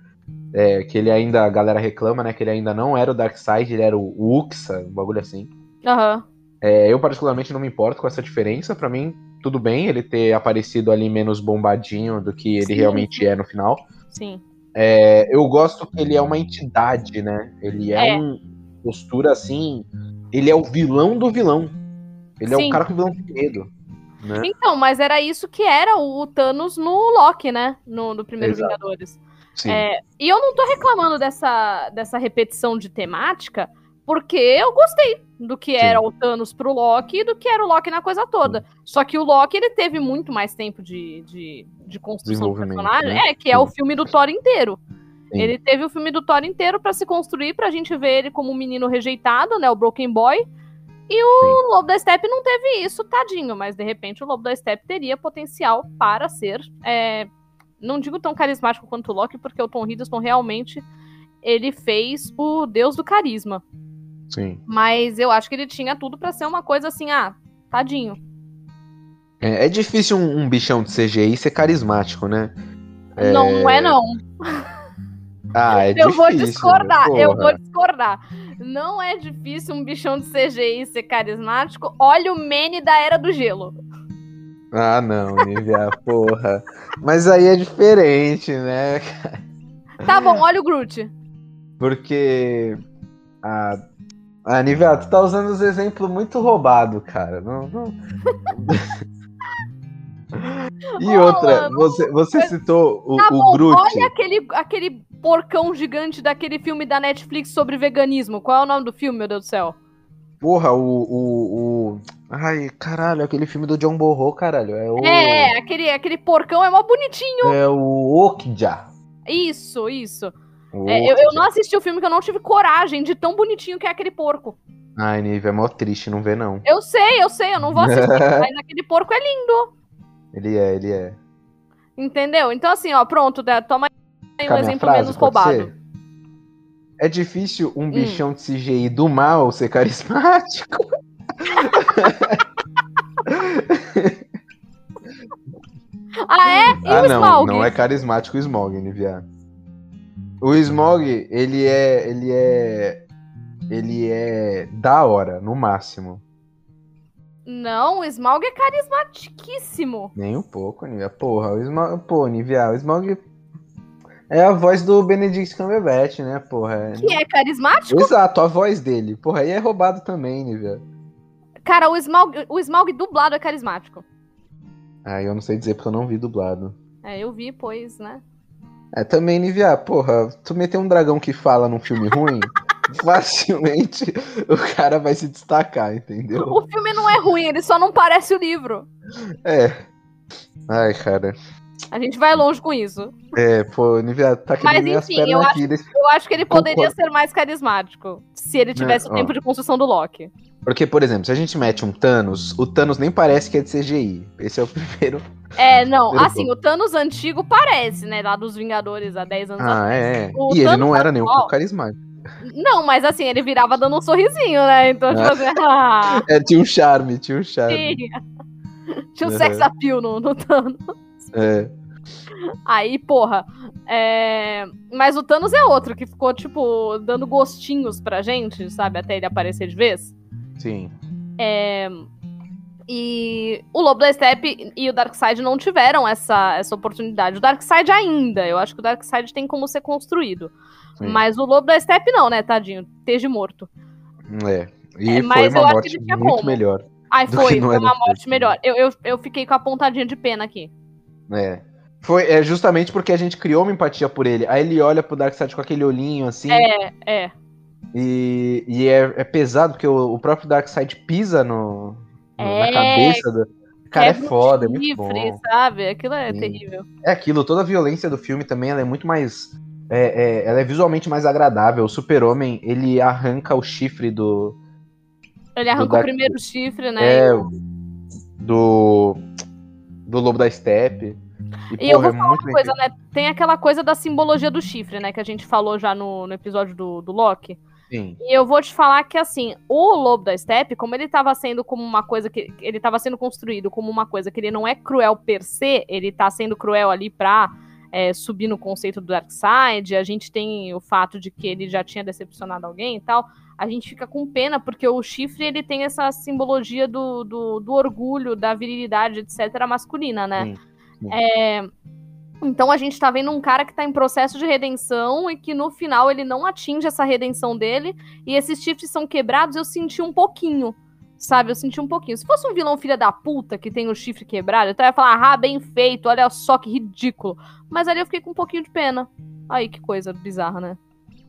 É, que ele ainda, a galera reclama, né? Que ele ainda não era o Darkseid, ele era o, Uxa, um bagulho assim. Aham. É, eu, particularmente, não me importo com essa diferença. Pra mim, tudo bem ele ter aparecido ali menos bombadinho do que ele Sim, realmente é no final. Sim. É, eu gosto que ele é uma entidade, né? Ele é, É. um postura assim. Ele é o vilão do vilão. Ele é Sim. o cara que o vilão tem medo. Né? Então, mas era isso que era o Thanos no Loki, né? No, no primeiro Exato. Vingadores. Sim. É, e eu não tô reclamando dessa, dessa repetição de temática, porque eu gostei do que Sim. era o Thanos pro Loki e do que era o Loki na coisa toda. Só que o Loki, ele teve muito mais tempo de, de, de construção do personagem. né? É, que é Sim. o filme do Thor inteiro. Sim. Ele teve o filme do Thor inteiro pra se construir, pra gente ver ele como um menino rejeitado, né? O Broken Boy. E o Lobo da Steppe não teve isso, tadinho. Mas, de repente, o Lobo da Steppe teria potencial para ser... é, não digo tão carismático quanto o Loki, porque o Tom Hiddleston realmente... Ele fez o deus do carisma. Sim. Mas eu acho que ele tinha tudo pra ser uma coisa assim, ah, tadinho. É, é difícil um, um bichão de CGI ser carismático, né? É, Não, não é não. Ah, é eu difícil. vou discordar, né? eu Porra. vou discordar. Não é difícil um bichão de CGI ser carismático. Olha o Manny da Era do Gelo. Ah, não, Nivea, [LAUGHS] porra. Mas aí é diferente, né? Tá bom, olha o Groot. Porque. A. Ah, Nivea, tu tá usando os exemplos muito roubados, cara. Não, não... [LAUGHS] e outra, você, você citou o, Tá o bom, Groot. olha aquele, aquele porcão gigante daquele filme da Netflix sobre veganismo. Qual é o nome do filme, meu Deus do céu? Porra, o, o, o. Ai, caralho, aquele filme do John Borro, caralho. É o. É, aquele, aquele porcão é mó bonitinho. É o Okja. Isso, isso. O É, eu, eu não assisti o filme que eu não tive coragem de tão bonitinho que é aquele porco. Ai, Nivea, é mó triste, não vê não. Eu sei, eu sei, eu não vou assistir, [LAUGHS] mas aquele porco é lindo. Ele é, ele é. Entendeu? Então, assim, ó, pronto, toma aí um exemplo frase, menos roubado. ser? É difícil Hum. um bichão de CGI do mal ser carismático. [LAUGHS] Ah, é? E ah, o não, Smaug? não é carismático o Smog, Nivea. O Smog, ele é, ele é, ele é da hora, no máximo. Não, o Smaug é carismatiquíssimo. Nem um pouco, Nivea. Porra, o Smog, pô, Nivea, o Smog é a voz do Benedict Cumberbatch, né, porra. É- Que é carismático? Exato, a voz dele. Porra, aí é roubado também, Nivea. Cara, o Smaug, o Smaug dublado é carismático. Ah, eu não sei dizer porque eu não vi dublado. É, eu vi, pois, né? É, também, Nivea, porra, tu meter um dragão que fala num filme ruim, [LAUGHS] facilmente o cara vai se destacar, entendeu? O filme não é ruim, ele só não parece o livro. É. Ai, cara. A gente vai longe com isso. É, pô, Nivea, tá Mas, quebrando minhas enfim, eu aqui. desse- Eu acho que ele Concordo. poderia ser mais carismático. Se ele tivesse Não, o tempo ó. de construção do Loki. Porque, por exemplo, se a gente mete um Thanos, o Thanos nem parece que é de CGI. Esse é o [LAUGHS] primeiro. É, não, Primeiro assim, o Thanos antigo parece, né? Lá dos Vingadores há 10 anos atrás. Ah, é. O E ele Thanos não era nem um pouco carismático. Não, mas assim, ele virava dando um sorrisinho, né? Então, tipo assim, ah, [LAUGHS] É, tinha um charme, tinha um charme. tinha. [LAUGHS] Tinha um Uhum. sex appeal no, no Thanos. É. Aí, porra. é, Mas o Thanos é outro, que ficou, tipo, dando gostinhos pra gente, sabe? Até ele aparecer de vez. Sim. E o Lobo da Steppe e o Darkseid não tiveram essa, essa oportunidade. O Darkseid ainda, eu acho que o Darkseid tem como ser construído. sim. Mas o Lobo da Steppe não, né, tadinho? Esteja morto. É. E É, foi mas eu uma acho morte que ele tinha muito como. melhor. Ai, foi, foi uma morte Sandler. melhor. Eu, eu, eu fiquei com a pontadinha de pena aqui. É. Foi é justamente porque a gente criou uma empatia por ele. Aí ele olha pro Darkseid com aquele olhinho assim. É, é. E, e é, é pesado porque o, o próprio Darkseid pisa no, no- na É, cabeça do. Cara, é o foda, é muito chifre, bom. sabe? Aquilo é Sim. terrível. É aquilo, toda a violência do filme também ela é muito mais. é- é- ela é visualmente mais agradável. O super-homem, ele arranca o chifre do. Ele arranca o Dark- primeiro chifre, né? É, do. Do Lobo da Steppe. E, e eu vou falar uma coisa, né? Tem aquela coisa da simbologia do chifre, né? Que a gente falou já no, no episódio do, do Loki. Sim. E eu vou te falar que, assim, o Lobo da Steppe, como ele estava sendo como uma coisa que. Ele estava sendo construído como uma coisa que ele não é cruel per se, ele tá sendo cruel ali pra é, subir no conceito do Darkseid. A gente tem o fato de que ele já tinha decepcionado alguém e tal. A gente fica com pena, porque o chifre ele tem essa simbologia do, do, do orgulho, da virilidade, etc., masculina, né? Sim. Sim. É, então a gente tá vendo um cara que tá em processo de redenção e que no final ele não atinge essa redenção dele e esses chifres são quebrados, eu senti um pouquinho. Sabe, eu senti um pouquinho. Se fosse um vilão filha da puta que tem o chifre quebrado, eu ia falar, ah, bem feito, olha só que ridículo. Mas ali eu fiquei com um pouquinho de pena. Aí, que coisa bizarra, né?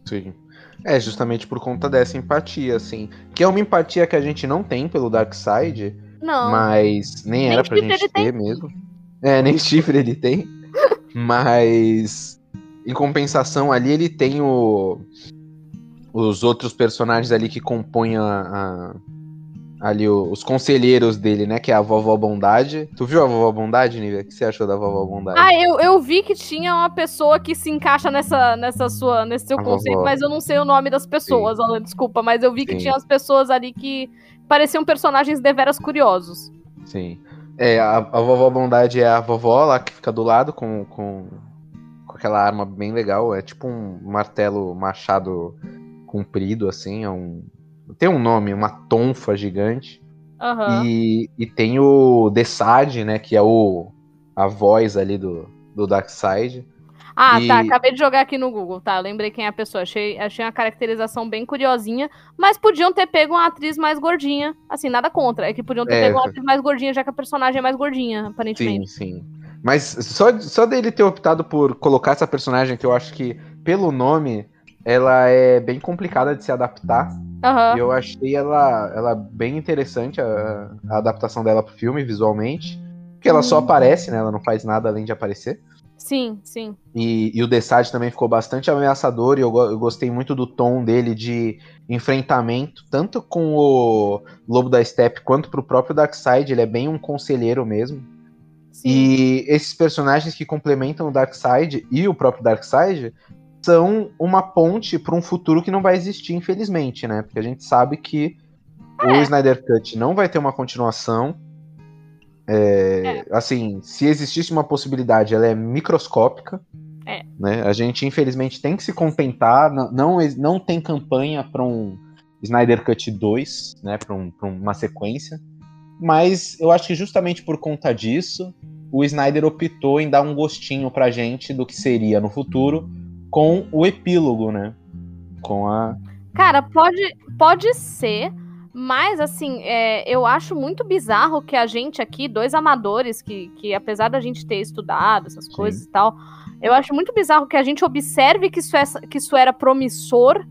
Sim. É, justamente por conta dessa empatia, assim. Que é uma empatia que a gente não tem pelo Darkseid. Não. Mas nem, nem era pra gente ter tem. mesmo. É, nem [LAUGHS] chifre ele tem. Mas em compensação ali ele tem o os outros personagens ali que compõem a, a ali os conselheiros dele, né? Que é a vovó Bondade. Tu viu a vovó Bondade, Nívia? O que você achou da vovó Bondade? Ah, eu, eu vi que tinha uma pessoa que se encaixa nessa, nessa sua, nesse seu a conceito, vovó. mas eu não sei o nome das pessoas, Alan, desculpa, mas eu vi Sim. que tinha as pessoas ali que pareciam personagens deveras curiosos. Sim. É, a, a vovó Bondade é a vovó lá que fica do lado com, com, com aquela arma bem legal. É tipo um martelo machado comprido, assim. É um, tem um nome, uma tonfa gigante. Uhum. E, e tem o Desad, né? Que é o, a voz ali do, do Darkseid. Ah, tá, e... tá. Acabei de jogar aqui no Google, tá? lembrei quem é a pessoa. Achei, achei uma caracterização bem curiosinha, mas podiam ter pego uma atriz mais gordinha. Assim, nada contra. É que podiam ter é, pego uma atriz mais gordinha, já que a personagem é mais gordinha, aparentemente. Sim, sim. Mas só, só dele ter optado por colocar essa personagem, que eu acho que, pelo nome, ela é bem complicada de se adaptar. Uhum. E eu achei ela, ela bem interessante, a, a adaptação dela pro filme, visualmente. Porque ela só uhum. aparece, né? Ela não faz nada além de aparecer. Sim, sim. E, e o Desad também ficou bastante ameaçador e eu, eu, gostei muito do tom dele de enfrentamento, tanto com o Lobo da Steppe quanto pro próprio Darkseid. Ele é bem um conselheiro mesmo. Sim. E esses personagens que complementam o Darkseid e o próprio Darkseid são uma ponte para um futuro que não vai existir, infelizmente, né? Porque a gente sabe que é. o Snyder Cut não vai ter uma continuação é, é. Assim, se existisse uma possibilidade, ela é microscópica. É. Né? A gente, infelizmente, tem que se contentar. Não, não, não tem campanha para um Snyder Cut 2, né? para um, uma sequência. Mas eu acho que justamente por conta disso, o Snyder optou em dar um gostinho pra gente do que seria no futuro com o epílogo, né? Com a. Cara, pode, pode ser mas, assim, é, eu acho muito bizarro que a gente aqui, dois amadores, que, que apesar da gente ter estudado essas Sim. coisas e tal, eu acho muito bizarro que a gente observe que isso, é, que isso era promissor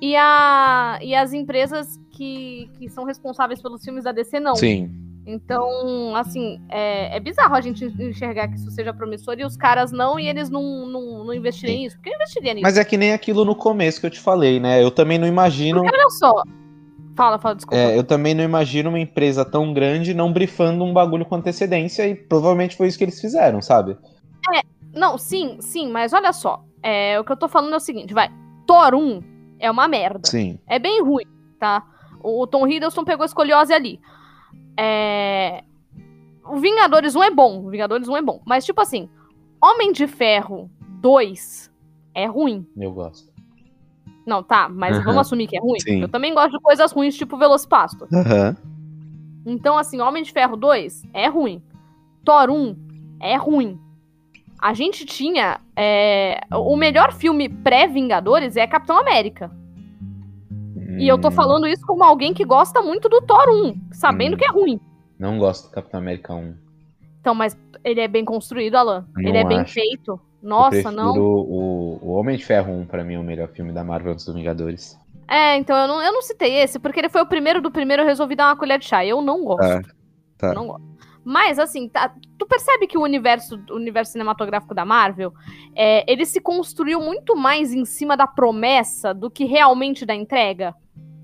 e, a, e as empresas que, que são responsáveis pelos filmes da DC não. Sim. Então, assim, é, é, bizarro a gente enxergar que isso seja promissor e os caras não, e eles não, não, não investirem nisso. Porque eu investiria nisso. Mas é que nem aquilo no começo que eu te falei, né? Eu também não imagino. Porque, olha só, Fala, fala, desculpa. É, eu também não imagino uma empresa tão grande não brifando um bagulho com antecedência e provavelmente foi isso que eles fizeram, sabe? É, não, sim, sim, mas olha só. É, o que eu tô falando é o seguinte, vai. Thor 1 é uma merda. Sim. É bem ruim, tá? O Tom Hiddleston pegou a escoliose ali. É... O Vingadores 1 é bom, o Vingadores 1 é bom. Mas, tipo assim, Homem de Ferro 2 é ruim. Eu gosto. Não, tá, mas uhum. vamos assumir que é ruim? Sim. Eu também gosto de coisas ruins, tipo Velocipasto. Uhum. Então, assim, Homem de Ferro 2 é ruim. Thor 1 é ruim. A gente tinha. É... O melhor filme pré-Vingadores é Capitão América. Hum. E eu tô hum. falando isso como alguém que gosta muito do Thor 1, sabendo hum. que é ruim. Não gosto do Capitão América 1. Então, mas ele é bem construído, Alan. Não ele é bem feito. Nossa, não. O, o Homem de Ferro 1, pra mim, é o melhor filme da Marvel antes dos Vingadores. É, então eu não, eu não citei esse, porque ele foi o primeiro do primeiro, eu resolvi dar uma colher de chá. Eu não gosto. Tá. tá. Eu não gosto. Mas, assim, tá, tu percebe que o universo, o universo cinematográfico da Marvel, é, ele se construiu muito mais em cima da promessa do que realmente da entrega?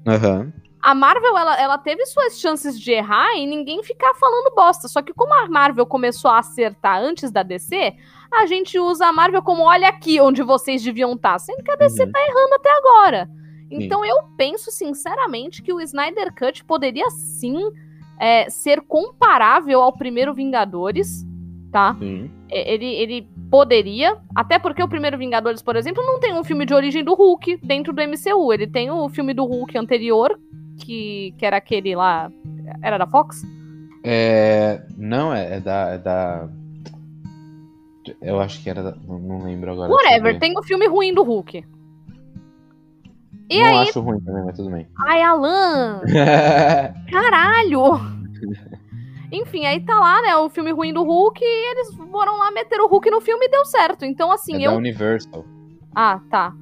Uhum. a Marvel, ela, ela teve suas chances de errar e ninguém ficar falando bosta. Só que como a Marvel começou a acertar antes da DC, a gente usa a Marvel como olha aqui onde vocês deviam estar. Tá", sendo que a DC uhum. tá errando até agora. Então sim. eu penso sinceramente que o Snyder Cut poderia sim é, ser comparável ao primeiro Vingadores, tá? Sim. Ele, ele poderia, até porque o primeiro Vingadores, por exemplo, não tem um filme de origem do Hulk dentro do MCU. Ele tem o filme do Hulk anterior, que, que era aquele lá. Era da Fox? É. Não, é, é da. É da... Eu acho que era. Da... Não lembro agora. Whatever, tem o filme ruim do Hulk. E não aí... acho ruim também, mas tudo bem. Ai, Alan! [LAUGHS] Caralho! [LAUGHS] Enfim, aí tá lá, né, o filme ruim do Hulk e eles foram lá meter o Hulk no filme e deu certo. Então, assim, é eu. Da Universal. Ah, tá.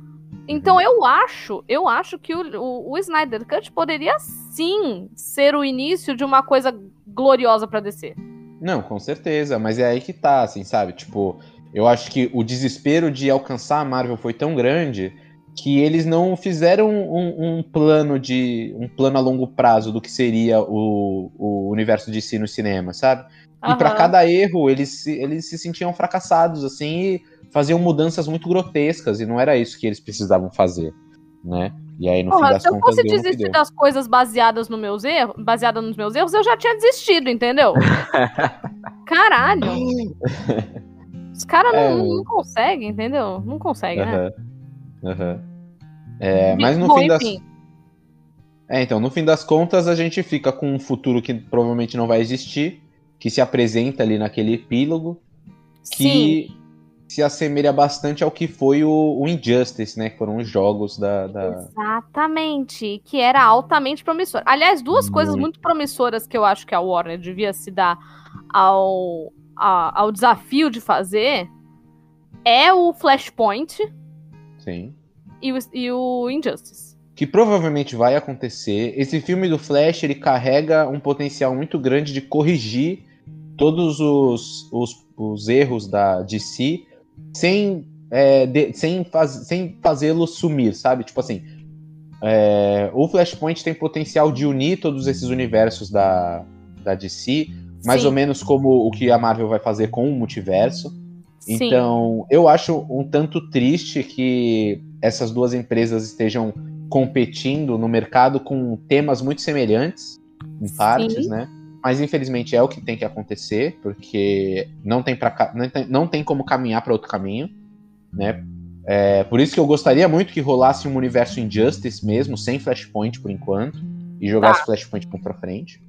Então eu acho, eu acho que o, o, o, Snyder Cut poderia sim ser o início de uma coisa gloriosa para DC. Não, com certeza, mas é aí que tá, assim, sabe? Tipo, eu acho que o desespero de alcançar a Marvel foi tão grande que eles não fizeram um, um, plano de um plano a longo prazo do que seria o, o universo de si no cinema, sabe? E para cada erro eles se, eles se sentiam fracassados assim e faziam mudanças muito grotescas e não era isso que eles precisavam fazer, né? E aí no Porra, fim das se contas eu fosse desistir das coisas baseadas no meus erros, baseada nos meus erros, eu já tinha desistido, entendeu? [LAUGHS] Caralho. Os caras é... não, não conseguem, entendeu? Não conseguem, uhum. né? Uhum. É, mas no Bom, fim das. É, então, no fim das contas, a gente fica com um futuro que provavelmente não vai existir, que se apresenta ali naquele epílogo, que Sim. se assemelha bastante ao que foi o, o, Injustice, né? Que foram os jogos da, da. Exatamente, que era altamente promissor. Aliás, duas muito. coisas muito promissoras que eu acho que a Warner devia se dar ao, a, ao desafio de fazer é o Flashpoint. Sim e o, e o Injustice. Que provavelmente vai acontecer. Esse filme do Flash ele carrega um potencial muito grande de corrigir todos os, os, os erros da DC sem, é, de, sem, faz, sem fazê-lo sumir, sabe? Tipo assim, é, o Flashpoint tem potencial de unir todos esses universos da, da DC, mais Sim. ou menos como o que a Marvel vai fazer com o multiverso. Sim. Então, eu acho um tanto triste que essas duas empresas estejam competindo no mercado com temas muito semelhantes, em partes, Sim. né? Mas infelizmente é o que tem que acontecer, porque não tem, pra, não tem, não tem como caminhar para outro caminho, né? É, por isso que eu gostaria muito que rolasse um universo Injustice mesmo, sem Flashpoint por enquanto, e jogasse tá. Flashpoint para frente.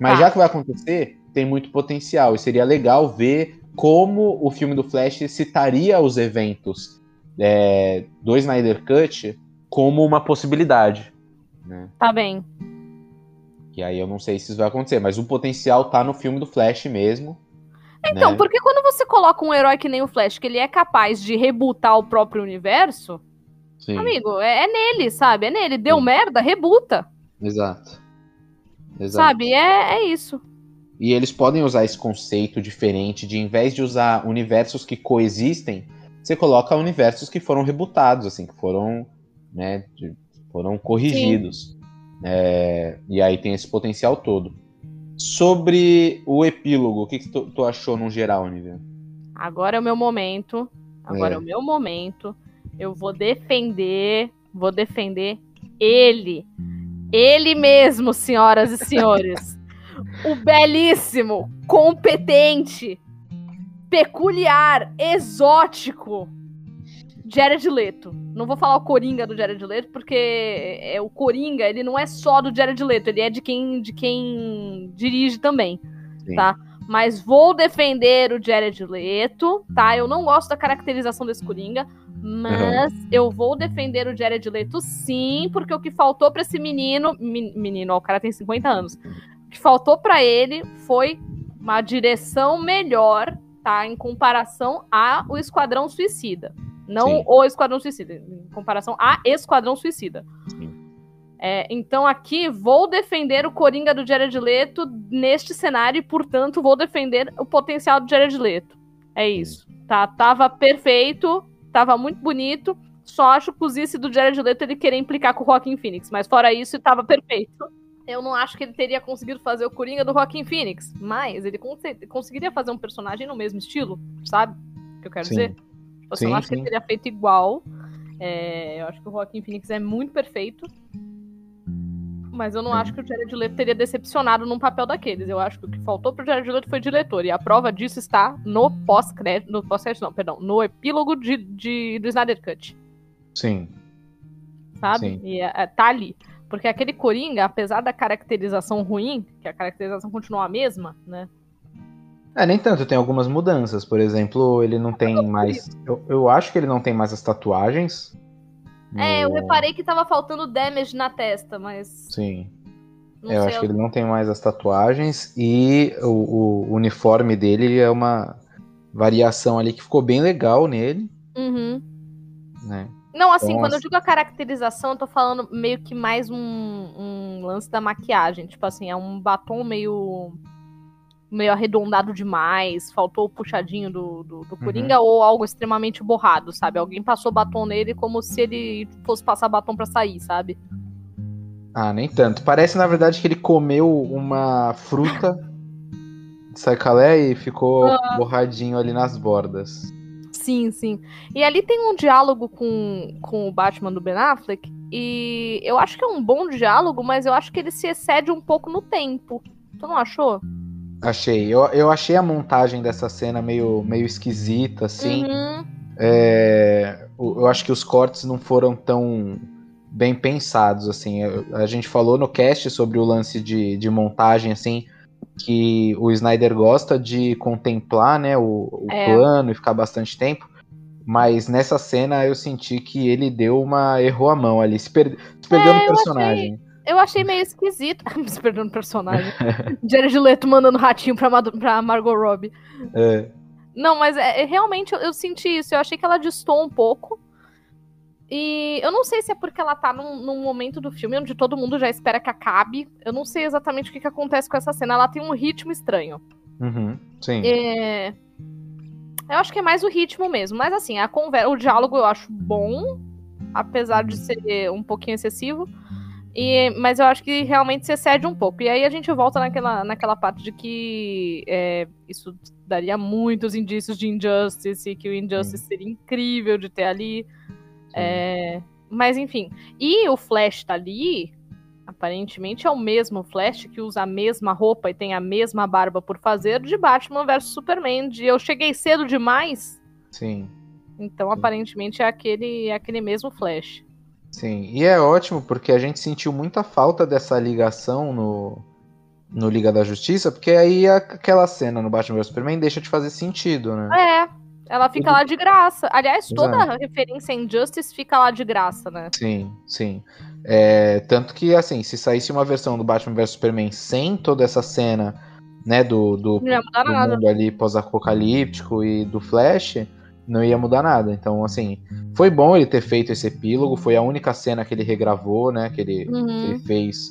Mas tá. já que vai acontecer, tem muito potencial, e seria legal ver como o filme do Flash citaria os eventos é, do Snyder Cut como uma possibilidade. Né? Tá bem. E aí eu não sei se isso vai acontecer, mas o potencial tá no filme do Flash mesmo. Então, né? porque quando você coloca um herói que nem o Flash, que ele é capaz de rebutar o próprio universo, Sim. amigo, é, é nele, sabe? É nele. Deu Sim. merda, rebuta. Exato. Exato. Sabe? É, é isso. E eles podem usar esse conceito diferente de, em vez de usar universos que coexistem, você coloca universos que foram rebutados, assim, que foram, né, de, foram corrigidos. É, e aí tem esse potencial todo. Sobre o epílogo, o que, que tu, tu, achou no geral, Nívia? Agora é o meu momento. Agora é. é o meu momento. Eu vou defender, vou defender ele. Ele mesmo, senhoras e senhores. [LAUGHS] o belíssimo, competente, peculiar, exótico Jared Leto. Não vou falar o Coringa do Jared Leto, porque é, o Coringa, ele não é só do Jared Leto, ele é de quem, de quem dirige também, Sim. tá? Mas vou defender o Jared Leto, tá? Eu não gosto da caracterização desse Coringa, mas uhum. eu vou defender o Jared Leto sim, porque o que faltou para esse menino, menino, ó, o cara tem 50 anos. O que faltou para ele foi uma direção melhor tá? Em comparação a o Esquadrão Suicida. Não Sim. o Esquadrão Suicida, em comparação a Esquadrão Suicida. É, então aqui vou defender o Coringa do Jared Leto neste cenário e, portanto, vou defender o potencial do Jared Leto. É isso. Tá, tava perfeito, tava muito bonito. Só acho que o do Jared Leto ele querer implicar com o Joaquin Phoenix, mas fora isso, tava perfeito. Eu não acho que ele teria conseguido fazer o Coringa do Joaquin Phoenix, mas ele cons conseguiria fazer um personagem no mesmo estilo, sabe? O que eu quero Sim. dizer? Tipo assim, eu Sim, não acho que sim. ele teria feito igual. É, eu acho que o Joaquin Phoenix é muito perfeito. Mas eu não acho que o Jared Leto teria decepcionado num papel daqueles. Eu acho que o que faltou pro Jared Leto foi diretor. E a prova disso está no pós-crédito. No pós-crédito, não, perdão. No epílogo de, de- do Snyder Cut. Sim. sabe? Sim. E é, é, tá ali. Porque aquele Coringa, apesar da caracterização ruim, que a caracterização continua a mesma, né? É, nem tanto, tem algumas mudanças. Por exemplo, ele não tem mais. Eu, eu acho que ele não tem mais as tatuagens. É, eu No- reparei que tava faltando damage na testa, mas. Sim. Não eu acho que ele não tem mais as tatuagens. E o, o uniforme dele é uma variação ali que ficou bem legal nele, Uhum. né? Não, assim, Então, quando eu digo a caracterização, eu tô falando meio que mais um, um lance da maquiagem. Tipo assim, é um batom meio. meio arredondado demais. Faltou o puxadinho do, do, do Coringa ou algo extremamente borrado, sabe? Alguém passou batom nele como se ele fosse passar batom pra sair, sabe? Ah, nem tanto. Parece, na verdade, que ele comeu uma fruta de saicalé e ficou Ah. borradinho ali nas bordas. Sim, sim. E ali tem um diálogo com, com o Batman do Ben Affleck. E eu acho que é um bom diálogo, mas eu acho que ele se excede um pouco no tempo. Tu não achou? Achei. Eu, eu achei a montagem dessa cena meio, meio esquisita, assim. Uhum. É, eu acho que os cortes não foram tão bem pensados, assim. A gente falou no cast sobre o lance de, de montagem, assim, que o Snyder gosta de contemplar, né, o, o É. plano e ficar bastante tempo. Mas nessa cena eu senti que ele deu uma. errou a mão ali, se, per- se perdeu É, no personagem. Eu achei meio esquisito. [LAUGHS] Se perdendo o personagem. [LAUGHS] Jared Leto mandando ratinho pra, Mad- pra Margot Robbie. É, Não, mas é, é- realmente eu, eu senti isso. Eu achei que ela distou um pouco. E eu não sei se é porque ela tá num, num momento do filme onde todo mundo já espera que acabe. Eu não sei exatamente o que, que acontece com essa cena. Ela tem um ritmo estranho. uhum, sim. É, Eu acho que é mais o ritmo mesmo. Mas assim, a conversa, o diálogo eu acho bom, apesar de ser um pouquinho excessivo. E, mas eu acho que realmente se excede um pouco. E aí a gente volta naquela, naquela parte de que é, isso daria muitos indícios de Injustice, e que o Injustice seria incrível de ter ali. É, mas enfim. E o Flash tá ali. Aparentemente é o mesmo Flash que usa a mesma roupa e tem a mesma barba por fazer de Batman vs Superman. De eu cheguei cedo demais. Sim. Então, aparentemente, é aquele, é aquele mesmo Flash. Sim, e é ótimo porque a gente sentiu muita falta dessa ligação no, no Liga da Justiça, porque aí a- aquela cena no Batman vs Superman deixa de fazer sentido, né? É, ela fica lá de graça. Aliás, toda Exato. referência a Injustice fica lá de graça, né? Sim, sim. É, tanto que, assim, se saísse uma versão do Batman vs Superman sem toda essa cena, né, do, do, do mundo ali pós-apocalíptico e do Flash, não ia mudar nada. Então, assim, foi bom ele ter feito esse epílogo, foi a única cena que ele regravou, né, que ele, que Uhum. ele fez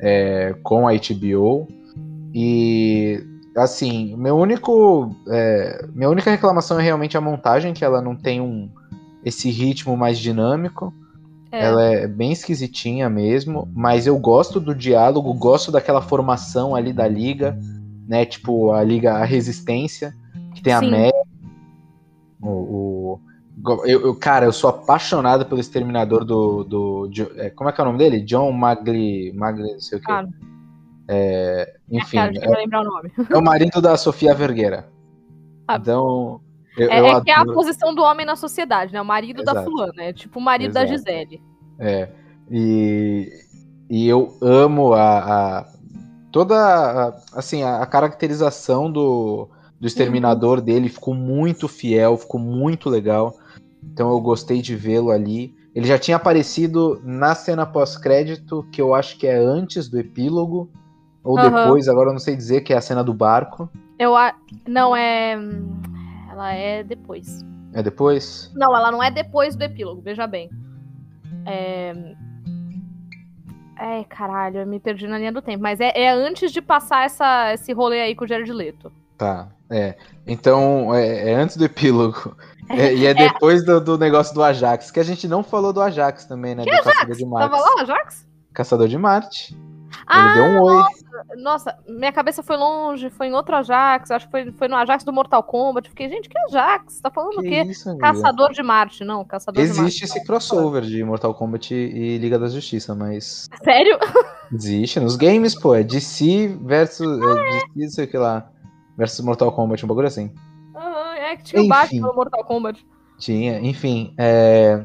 é, com a HBO. E assim, meu único. é, minha única reclamação é realmente a montagem, que ela não tem um esse ritmo mais dinâmico. É. Ela é bem esquisitinha mesmo, mas eu gosto do diálogo, gosto daquela formação ali da liga, né? Tipo, a liga a resistência, que tem a Sim. Mary, o, o- eu, eu- cara, eu sou apaixonado pelo exterminador do, do Jo- é, como é que é o nome dele? John Magli, Magli, não sei o que. Ah. Enfim, Cara, deixa eu lembrar o nome. é, é o marido da Sofia Vergueira. Ah. Então, eu, É, eu é que é a posição do homem na sociedade, né? O marido da Exato. fulana. É tipo o marido da Exato. Gisele. É, e, e eu amo a, a- toda a, assim, a, a caracterização do, do exterminador dele ficou muito fiel, ficou muito legal. Então eu gostei de vê-lo ali. Ele já tinha aparecido na cena pós-crédito, que eu acho que é antes do epílogo, ou Aham. depois, agora eu não sei dizer, que é a cena do barco. Eu a... Não, é. Ela é depois. É depois? Não, ela não é depois do epílogo, veja bem. É. É, caralho, eu me perdi na linha do tempo. Mas é, é antes de passar essa, esse rolê aí com o Jared Leto. Tá, é. Então, é, é antes do epílogo. [LAUGHS] É, e é depois do, do negócio do Ajax, que a gente não falou do Ajax também, né? do Caçador de Marte. Tava lá, Jax? Caçador de Marte. Ah, deu um oi. Nossa, nossa, minha cabeça foi longe, foi em outro Ajax, acho que foi, foi no Ajax do Mortal Kombat. Fiquei, gente, que Ajax? Tá falando o quê? isso? Caçador de Marte, não, Caçador de Marte. Existe esse crossover de Mortal Kombat e Liga da Justiça, mas Sério? existe nos games, pô. É DC versus. É DC, não sei o que lá. Versus Mortal Kombat, um bagulho assim. Aham, é que tinha o Enfim. Batman no Mortal Kombat. Tinha, enfim, é.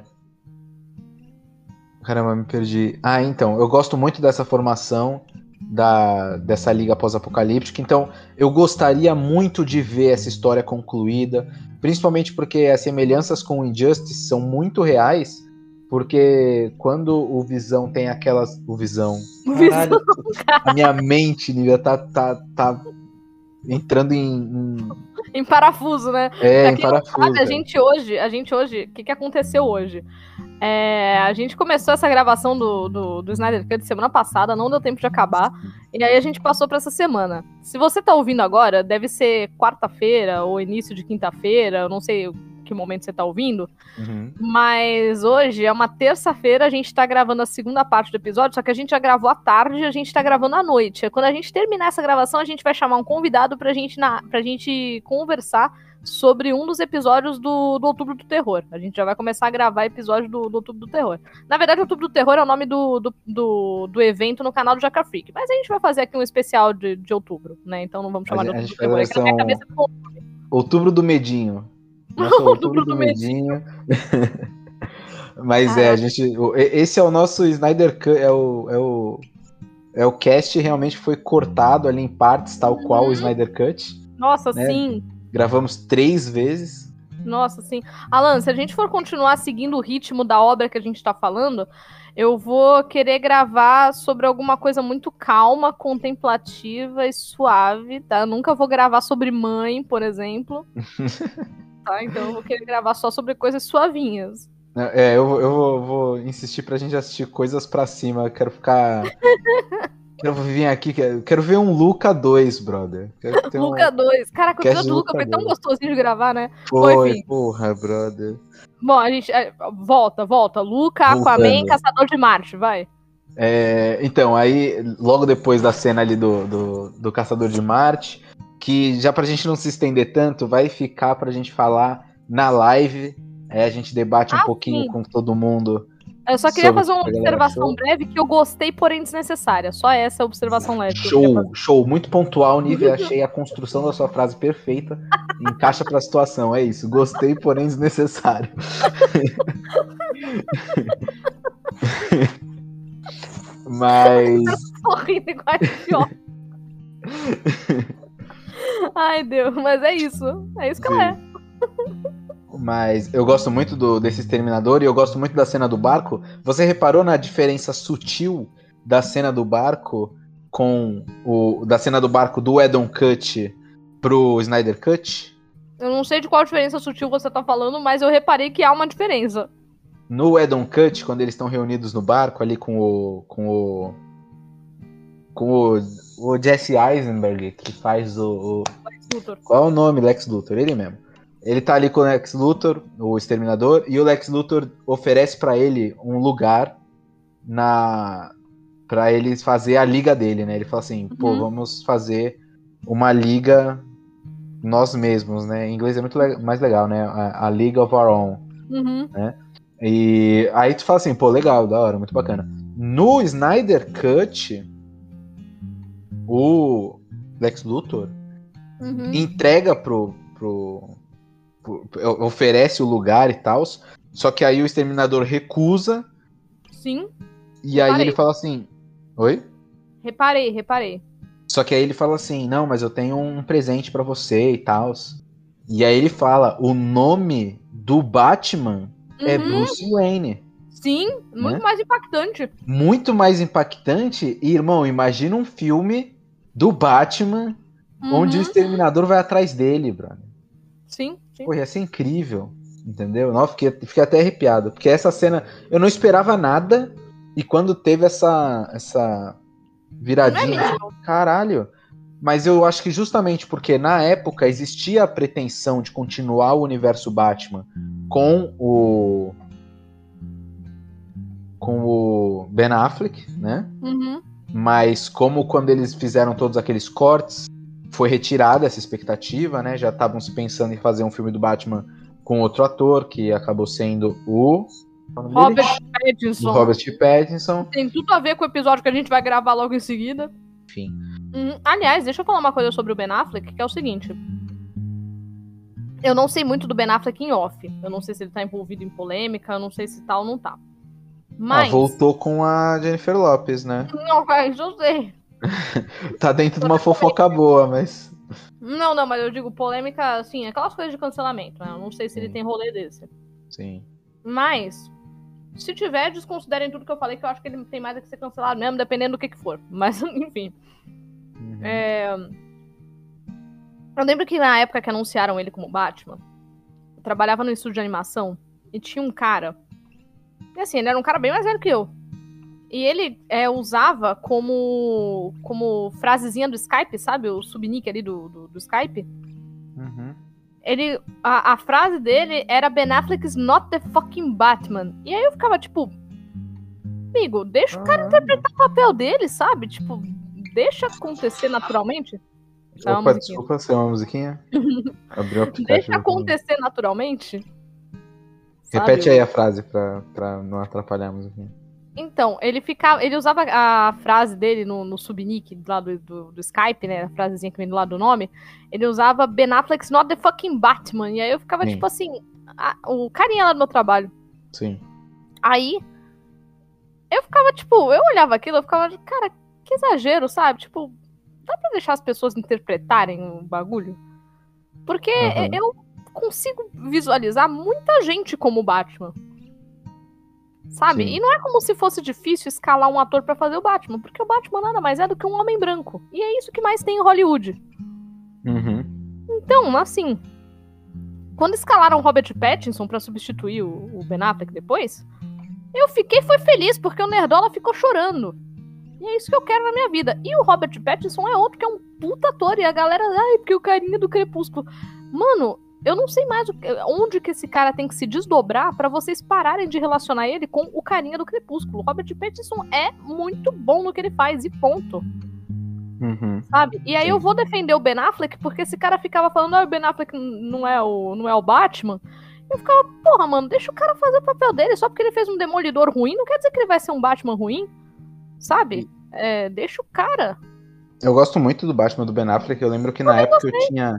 Caramba, me perdi. Ah, então, eu gosto muito dessa formação da, dessa liga pós-apocalíptica, então eu gostaria muito de ver essa história concluída, principalmente porque as semelhanças com o Injustice são muito reais, porque quando o Visão tem aquelas. O Visão. Caralho, a minha mente, Nívia, tá, tá, tá entrando em. em- Em parafuso, né? é, Pra não parafuso. sabe, a gente hoje, a gente hoje, o que, que aconteceu hoje? É, a gente começou essa gravação do, do, do Snyder Cut semana passada, não deu tempo de acabar, e aí a gente passou pra essa semana. Se você tá ouvindo agora, deve ser quarta-feira ou início de quinta-feira, eu não sei que momento você tá ouvindo, Uhum. mas hoje é uma terça-feira, a gente tá gravando a segunda parte do episódio, só que a gente já gravou à tarde e a gente tá gravando à noite. Quando a gente terminar essa gravação, a gente vai chamar um convidado pra gente, na, pra gente conversar sobre um dos episódios do, do Outubro do Terror. A gente já vai começar a gravar episódio do, do Outubro do Terror. Na verdade, Outubro do Terror é o nome do, do, do, do evento no canal do Jaca Freak. Mas a gente vai fazer aqui um especial de, de outubro, né? Então não vamos chamar A de Outubro do Terror. É Outubro do Medinho. Nossa, [LAUGHS] do Medinho. [LAUGHS] Mas é, a gente. o- e- Esse é o nosso Snyder Cut, é o, é o. É o cast realmente foi cortado ali em partes, tal qual o Uhum. Snyder Cut. Nossa, né? sim. Gravamos três vezes. Nossa, sim. Alan, se a gente for continuar seguindo o ritmo da obra que a gente tá falando, eu vou querer gravar sobre alguma coisa muito calma, contemplativa e suave, tá? Eu nunca vou gravar sobre mãe, por exemplo. [LAUGHS] tá? Então eu vou querer gravar só sobre coisas suavinhas. É, eu, vou- eu vou, vou insistir pra gente assistir coisas pra cima. Eu quero ficar. [LAUGHS] quero vir aqui, quero, quero ver um Luca 2, brother. Ter um- Luca 2. Caraca, o episódio do Luca Luca foi tão 2. gostosinho de gravar, né? Foi, porra, brother. Bom, a gente. é, volta, volta. Luca, Aquaman. Caçador de Marte, vai. É, então, aí, logo depois da cena ali do, do, do Caçador de Marte, que já pra gente não se estender tanto, vai ficar pra gente falar na live. Aí a gente debate um Ah, pouquinho sim. com todo mundo. Eu só queria fazer uma a observação breve que eu gostei, porém desnecessária. Só essa observação leve. Show, show, muito pontual, Nível. [LAUGHS] Achei a construção da sua frase perfeita. Encaixa pra situação, é isso. Gostei, porém desnecessário. [LAUGHS] [LAUGHS] Mas. Tô rindo igual idiota. Ai, Deus, mas é isso. É isso que ela é. Mas eu gosto muito do, desse exterminador e eu gosto muito da cena do barco. Você reparou na diferença sutil da cena do barco com o da cena do barco do Edon Cut pro Snyder Cut? Eu não sei de qual diferença sutil você tá falando, mas eu reparei que há uma diferença. No Edon Cut, quando eles estão reunidos no barco ali com o com o com o, o Jesse Eisenberg que faz o, o Luthor. Qual é o nome? Lex Luthor, ele mesmo. Ele tá ali com o Lex Luthor, o exterminador, e o Lex Luthor oferece pra ele um lugar na para ele fazer a liga dele, né? Ele fala assim: "Pô, Uhum. vamos fazer uma liga nós mesmos, né? Em inglês é muito le- mais legal, né? A, a League of Our Own. Uhum. E aí tu fala assim, pô, legal, da hora, muito bacana. No Snyder Cut, o Lex Luthor Uhum. entrega pro, pro, pro- oferece o lugar e tal. Só que aí o exterminador recusa Sim, e aí Reparei. ele fala assim: "Oi?" reparei, reparei. Só que aí ele fala assim: "Não, mas eu tenho um presente pra você e tal". E aí ele fala: "O nome do Batman é Uhum. Bruce Wayne". Sim, muito Né? mais impactante. Muito mais impactante, e, irmão, imagina um filme do Batman onde o Uhum. exterminador vai atrás dele, brother. Sim, sim. Pô, ia ser incrível. Entendeu? Não, fiquei, fiquei até arrepiado. Porque essa cena, eu não esperava nada. E quando teve essa, essa viradinha, é caralho. Mas eu acho que justamente porque na época existia a pretensão de continuar o universo Batman com o. com o Ben Affleck, né? Uhum. Mas como quando eles fizeram todos aqueles cortes, foi retirada essa expectativa, né? Já estavam se pensando em fazer um filme do Batman com outro ator, que acabou sendo o. Robert Pattinson. Robert Pattinson. Tem tudo a ver com o episódio que a gente vai gravar logo em seguida. Enfim. Hum, aliás, deixa eu falar uma coisa sobre o Ben Affleck, que é o seguinte. Eu não sei muito do Ben Affleck em off. Eu não sei se ele tá envolvido em polêmica, eu não sei se tá ou não tá. Mas. Ah, voltou com a Jennifer Lopes, né? Não, eu sei. [LAUGHS] tá dentro de uma fofoca boa, mas. Não, não, mas eu digo polêmica, assim, aquelas coisas de cancelamento, né? Eu não sei se ele tem rolê desse. Sim. Mas, se tiver, desconsiderem tudo que eu falei, que eu acho que ele tem mais a que ser cancelado mesmo, dependendo do que, que for. Mas, [LAUGHS] enfim. Uhum. É... Eu lembro que na época que anunciaram ele como Batman, eu trabalhava no estúdio de animação e tinha um cara. E assim, ele era um cara bem mais velho que eu. E ele é, usava como, como frasezinha do Skype, sabe? O subnick ali do, do, do Skype. Uhum. Ele. A, a, frase dele era Ben Affleck's not the fucking Batman. E aí eu ficava tipo. Amigo, deixa o cara interpretar o papel dele, sabe? Tipo, deixa acontecer naturalmente. Opa, desculpa, ser uma musiquinha? [LAUGHS] Abriu o aplicativo. Deixa acontecer naturalmente. Repete aí a frase pra, pra não atrapalhar a musiquinha. Então, ele ficava. Ele usava a frase dele no, no subnick lá do, do, do, Skype, né? A frasezinha que vem do lado do nome. Ele usava Ben Affleck's not the fucking Batman. E aí eu ficava, Sim. tipo assim, a, o carinha lá do meu trabalho. Sim. Aí. Eu ficava, tipo, eu olhava aquilo, eu ficava, cara, que exagero, sabe? Tipo, dá pra deixar as pessoas interpretarem o bagulho? Porque uhum. eu consigo visualizar muita gente como Batman. Sabe? Sim. E não é como se fosse difícil escalar um ator para fazer o Batman, porque o Batman nada mais é do que um homem branco. E é isso que mais tem em Hollywood. Uhum. Então, assim. Quando escalaram o Robert Pattinson para substituir o, o Ben Affleck depois, eu fiquei foi feliz, porque o Nerdola ficou chorando. E é isso que eu quero na minha vida. E o Robert Pattinson é outro que é um puta ator. E a galera, ai, porque o carinha do Crepúsculo. Mano, eu não sei mais onde que esse cara tem que se desdobrar para vocês pararem de relacionar ele com o carinha do Crepúsculo. Robert Pattinson é muito bom no que ele faz, e ponto. Uhum. Sabe? E aí eu vou defender o Ben Affleck, porque esse cara ficava falando, ah, o Ben Affleck não é o, não é o Batman. Eu ficava, porra, mano, deixa o cara fazer o papel dele. Só porque ele fez um demolidor ruim, não quer dizer que ele vai ser um Batman ruim. Sabe? É, deixa o cara. Eu gosto muito do Batman do Ben Affleck. Eu lembro que na eu época eu tinha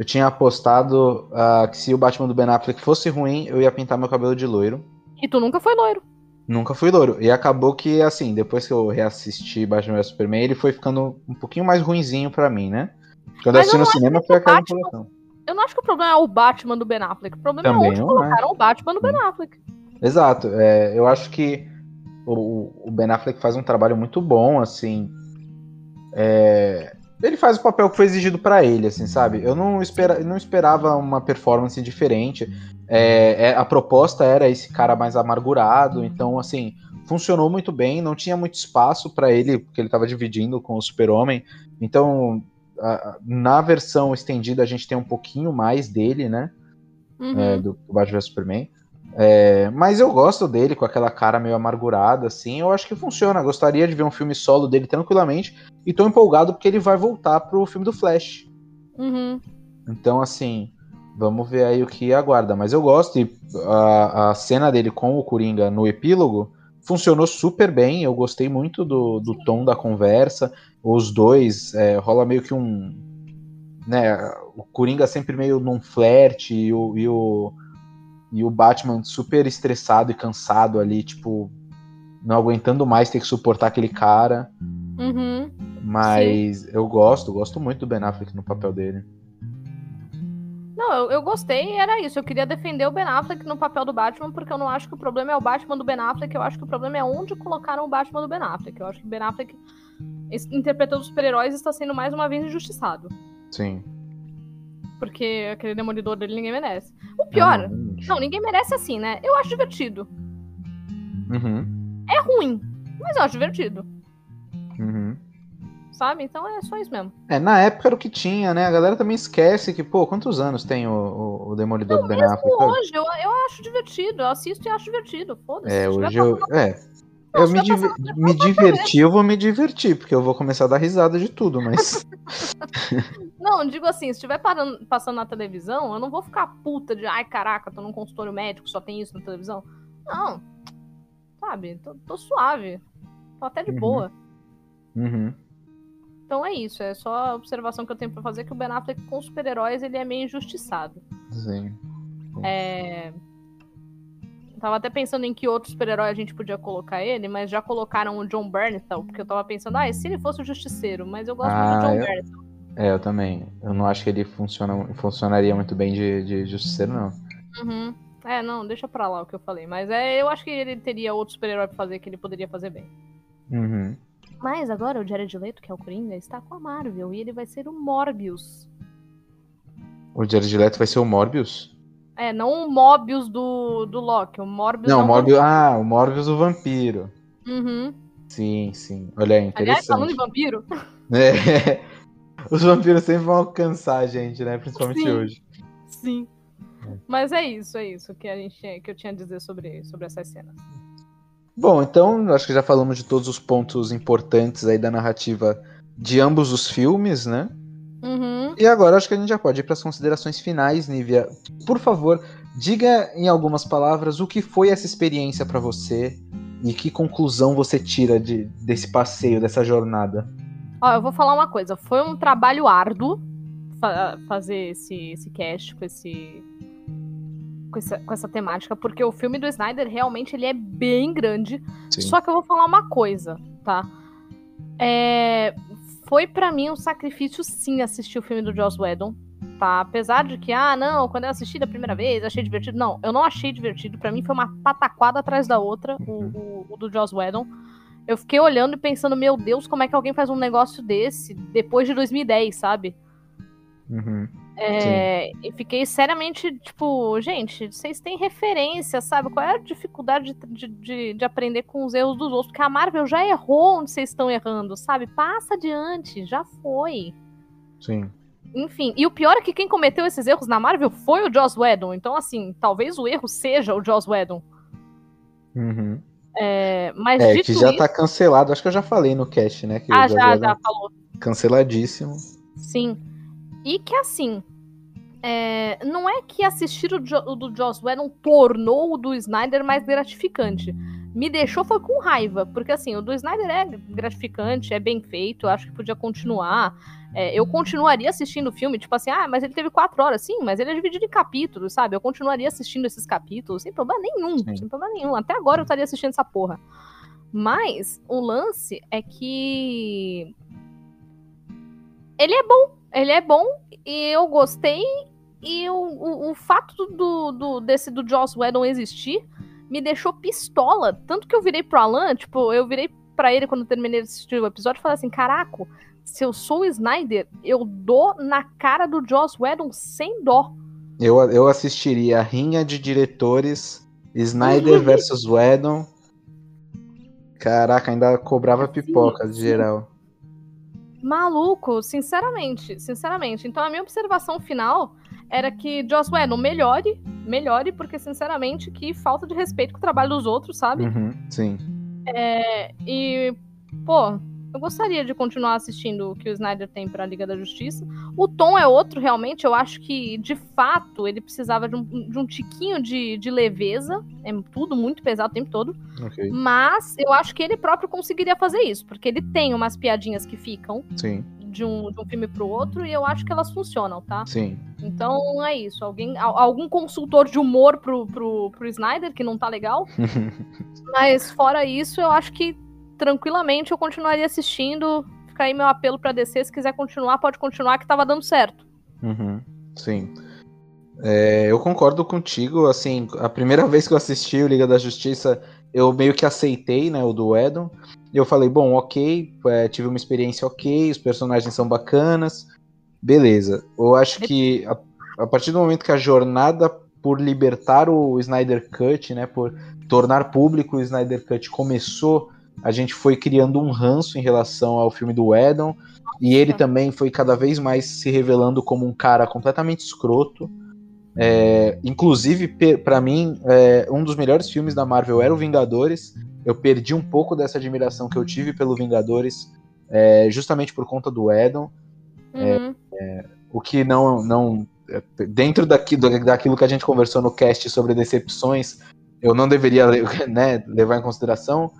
eu tinha apostado uh, que se o Batman do Ben Affleck fosse ruim, eu ia pintar meu cabelo de loiro. E tu nunca foi loiro. Nunca fui loiro. E acabou que, assim, depois que eu reassisti Batman vs Superman, ele foi ficando um pouquinho mais ruinzinho para mim, né? Quando eu assisti no cinema foi aquela Batman, Eu não acho que o problema é o Batman do Ben Affleck. O problema Também é onde colocaram é. o Batman do Ben Affleck. Exato. É, eu acho que o, o Ben Affleck faz um trabalho muito bom, assim. É, ele faz o papel que foi exigido para ele, assim, sabe? Eu não, espera, não esperava uma performance diferente. É, é, a proposta era esse cara mais amargurado, então, assim, funcionou muito bem. Não tinha muito espaço para ele, porque ele estava dividindo com o Super-Homem. Então, a, na versão estendida, a gente tem um pouquinho mais dele, né? Uhum. É, do, do Batman vs Superman. É, mas eu gosto dele com aquela cara meio amargurada, assim. Eu acho que funciona. Gostaria de ver um filme solo dele tranquilamente. E tô empolgado porque ele vai voltar pro filme do Flash. Uhum. Então, assim, vamos ver aí o que aguarda. Mas eu gosto. E a, a cena dele com o Coringa no epílogo funcionou super bem. Eu gostei muito do, do tom da conversa. Os dois é, rola meio que um. Né, o Coringa sempre meio num flerte e o, e o e o Batman super estressado e cansado ali, tipo, não aguentando mais ter que suportar aquele cara. Uhum. Mas Sim. eu gosto, gosto muito do Ben Affleck no papel dele. Não, eu, eu gostei era isso. Eu queria defender o Ben Affleck no papel do Batman, porque eu não acho que o problema é o Batman do Ben Affleck, eu acho que o problema é onde colocaram o Batman do Ben Affleck. Eu acho que o Ben Affleck, interpretando super-heróis, está sendo mais uma vez injustiçado. Sim. Porque aquele demolidor dele ninguém merece. O pior, ah, não, não, ninguém merece assim, né? Eu acho divertido. Uhum. É ruim, mas eu acho divertido. Uhum. Sabe? Então é só isso mesmo. É, na época era o que tinha, né? A galera também esquece que, pô, quantos anos tem o, o, o Demolidor não, do Ben Affleck? hoje, eu, eu acho divertido. Eu assisto e acho divertido. Foda-se. É, hoje eu... É. Eu me, diver... me diverti, eu vou me divertir, porque eu vou começar a dar risada de tudo, mas. [LAUGHS] não, digo assim, se estiver passando na televisão, eu não vou ficar puta de ai caraca, tô num consultório médico, só tem isso na televisão. Não. Sabe, tô, tô suave. Tô até de Uhum. boa. Uhum. Então é isso, é só a observação que eu tenho pra fazer que o Ben Affleck com super-heróis ele é meio injustiçado. Sim. É... Tava até pensando em que outro super-herói a gente podia colocar ele, mas já colocaram o John Bernthal, porque eu tava pensando, ah, e se ele fosse o Justiceiro? Mas eu gosto muito Ah, do John eu- Bernthal. É, eu também. Eu não acho que ele funciona, funcionaria muito bem de, de justiceiro, não. Uhum. É, não, deixa pra lá o que eu falei. Mas é, eu acho que ele teria outro super-herói pra fazer que ele poderia fazer bem. Uhum. Mas agora o Jared Leto, que é o Coringa, está com a Marvel e ele vai ser o Morbius. O Jared Leto vai ser o Morbius? É, não o Mobius do, do Loki, o Morbius Não, é o Morbius. Ah, o Morbius o vampiro. Uhum. Sim, sim. Olha aí, Aliás, falando de interessante. vampiro, É. [LAUGHS] Os vampiros sempre vão alcançar a gente, né? Principalmente Sim. hoje. sim. Mas é isso, é isso que, a gente, que eu tinha a dizer sobre, sobre essas cenas. Bom, então acho que já falamos de todos os pontos importantes aí da narrativa de ambos os filmes, né? Uhum. E agora acho que a gente já pode ir para as considerações finais, Nívia. Por favor, diga em algumas palavras o que foi essa experiência para você e que conclusão você tira de, desse passeio, dessa jornada. Ó, eu vou falar uma coisa. Foi um trabalho árduo fa- fazer esse, esse cast com esse. Com essa, com essa temática, porque o filme do Snyder realmente ele é bem grande. Sim. Só que eu vou falar uma coisa, tá? É, foi pra mim um sacrifício, sim, assistir o filme do Joss Whedon, tá? Apesar de que, ah, não, quando eu assisti da primeira vez, achei divertido. Não, eu não achei divertido. Pra mim foi uma pataquada atrás da outra, o, o, o do Joss Whedon. Eu fiquei olhando e pensando, meu Deus, como é que alguém faz um negócio desse depois de 2010, sabe? Uhum. É, e fiquei seriamente, tipo, gente, vocês têm referência, sabe? Qual é a dificuldade de, de, de, de aprender com os erros dos outros? Porque a Marvel já errou onde vocês estão errando, sabe? Passa adiante, já foi. Sim. Enfim, e o pior é que quem cometeu esses erros na Marvel foi o Joss Whedon. Então, assim, talvez o erro seja o Joss Whedon. Uhum. É, mas É, que já isso... tá cancelado. Acho que eu já falei no cast, né? Que Ah, já, já Whedon falou. Canceladíssimo. Sim. E que assim, é, não é que assistir o, jo o do Joss Whedon tornou o do Snyder mais gratificante. Me deixou foi com raiva, porque assim, o do Snyder é gratificante, é bem feito, eu acho que podia continuar. É, eu continuaria assistindo o filme, tipo assim, ah, mas ele teve quatro horas, sim, mas ele é dividido em capítulos, sabe? Eu continuaria assistindo esses capítulos, sem problema nenhum, Sim. sem problema nenhum. Até agora eu estaria assistindo essa porra. Mas o lance é que ele é bom, ele é bom e eu gostei. E o, o, o fato do, do, desse do Joss Whedon existir me deixou pistola. Tanto que eu virei pro Alan, tipo, eu virei pra ele quando eu terminei de assistir o episódio e falei assim: caraca, se eu sou o Snyder, eu dou na cara do Joss Whedon sem dó. Eu, eu assistiria a rinha de diretores Snyder versus Whedon. Caraca, ainda cobrava pipoca de sim. geral. Maluco, sinceramente, sinceramente. Então a minha observação final era que Joss Whedon melhore, melhore, porque sinceramente que falta de respeito com o trabalho dos outros, sabe? Uhum, sim. É, e, pô, eu gostaria de continuar assistindo o que o Snyder tem pra Liga da Justiça. O tom é outro, realmente. Eu acho que, de fato, ele precisava de um, de um tiquinho de, de leveza. É tudo muito pesado o tempo todo. Ok. Mas eu acho que ele próprio conseguiria fazer isso, porque ele tem umas piadinhas que ficam Sim, de um, de um filme pro outro e eu acho que elas funcionam, tá? sim. Então é isso. Alguém, al- algum consultor de humor pro, pro, pro Snyder, que não tá legal. [LAUGHS] Mas fora isso, eu acho que tranquilamente eu continuaria assistindo. Fica aí meu apelo pra descer. Se quiser continuar, pode continuar, que tava dando certo. Uhum, sim. É, eu concordo contigo, assim, a primeira [LAUGHS] vez que eu assisti o Liga da Justiça, eu meio que aceitei, né, o do Edon, e eu falei, bom, ok, é, tive uma experiência ok, os personagens são bacanas, beleza. Eu acho que a, a partir do momento que a jornada por libertar o Snyder Cut, né, por tornar público o Snyder Cut começou, a gente foi criando um ranço em relação ao filme do Edon, e ele também foi cada vez mais se revelando como um cara completamente escroto. É, inclusive, pra mim, é, um dos melhores filmes da Marvel era o Vingadores. eu perdi um pouco dessa admiração que eu tive pelo Vingadores, é, justamente por conta do Edon. Uhum. É, o que não, não dentro daqui, daquilo que a gente conversou no cast sobre decepções, eu não deveria [LAUGHS] né, levar em consideração,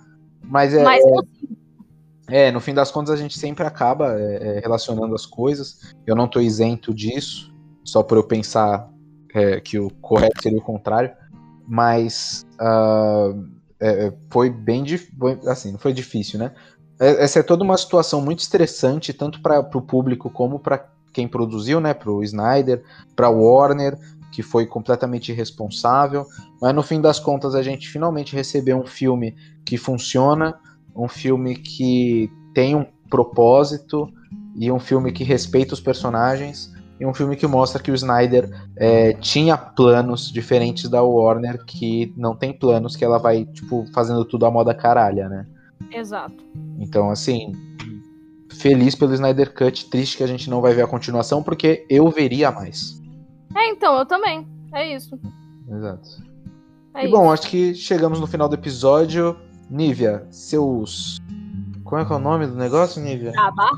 mas é, Mas é, no fim das contas a gente sempre acaba é, é relacionando as coisas. Eu não estou isento disso, só por eu pensar é, que o correto seria o contrário, mas uh, foi bem assim, não foi difícil, né? Essa é toda uma situação muito estressante, tanto para o público como para quem produziu, né, para o Snyder, para Warner, que foi completamente irresponsável. Mas no fim das contas a gente finalmente recebeu um filme que funciona, um filme que tem um propósito e um filme que respeita os personagens e um filme que mostra que o Snyder é, tinha planos diferentes da Warner que não tem planos que ela vai tipo fazendo tudo à moda caralha, né? Exato. Então assim, feliz pelo Snyder Cut, triste que a gente não vai ver a continuação, porque eu veria mais. É, então, eu também. É isso. Exato. É e bom, acho que chegamos no final do episódio. Nívia, seus. Como é que é o nome do negócio, Nívia? Jabá?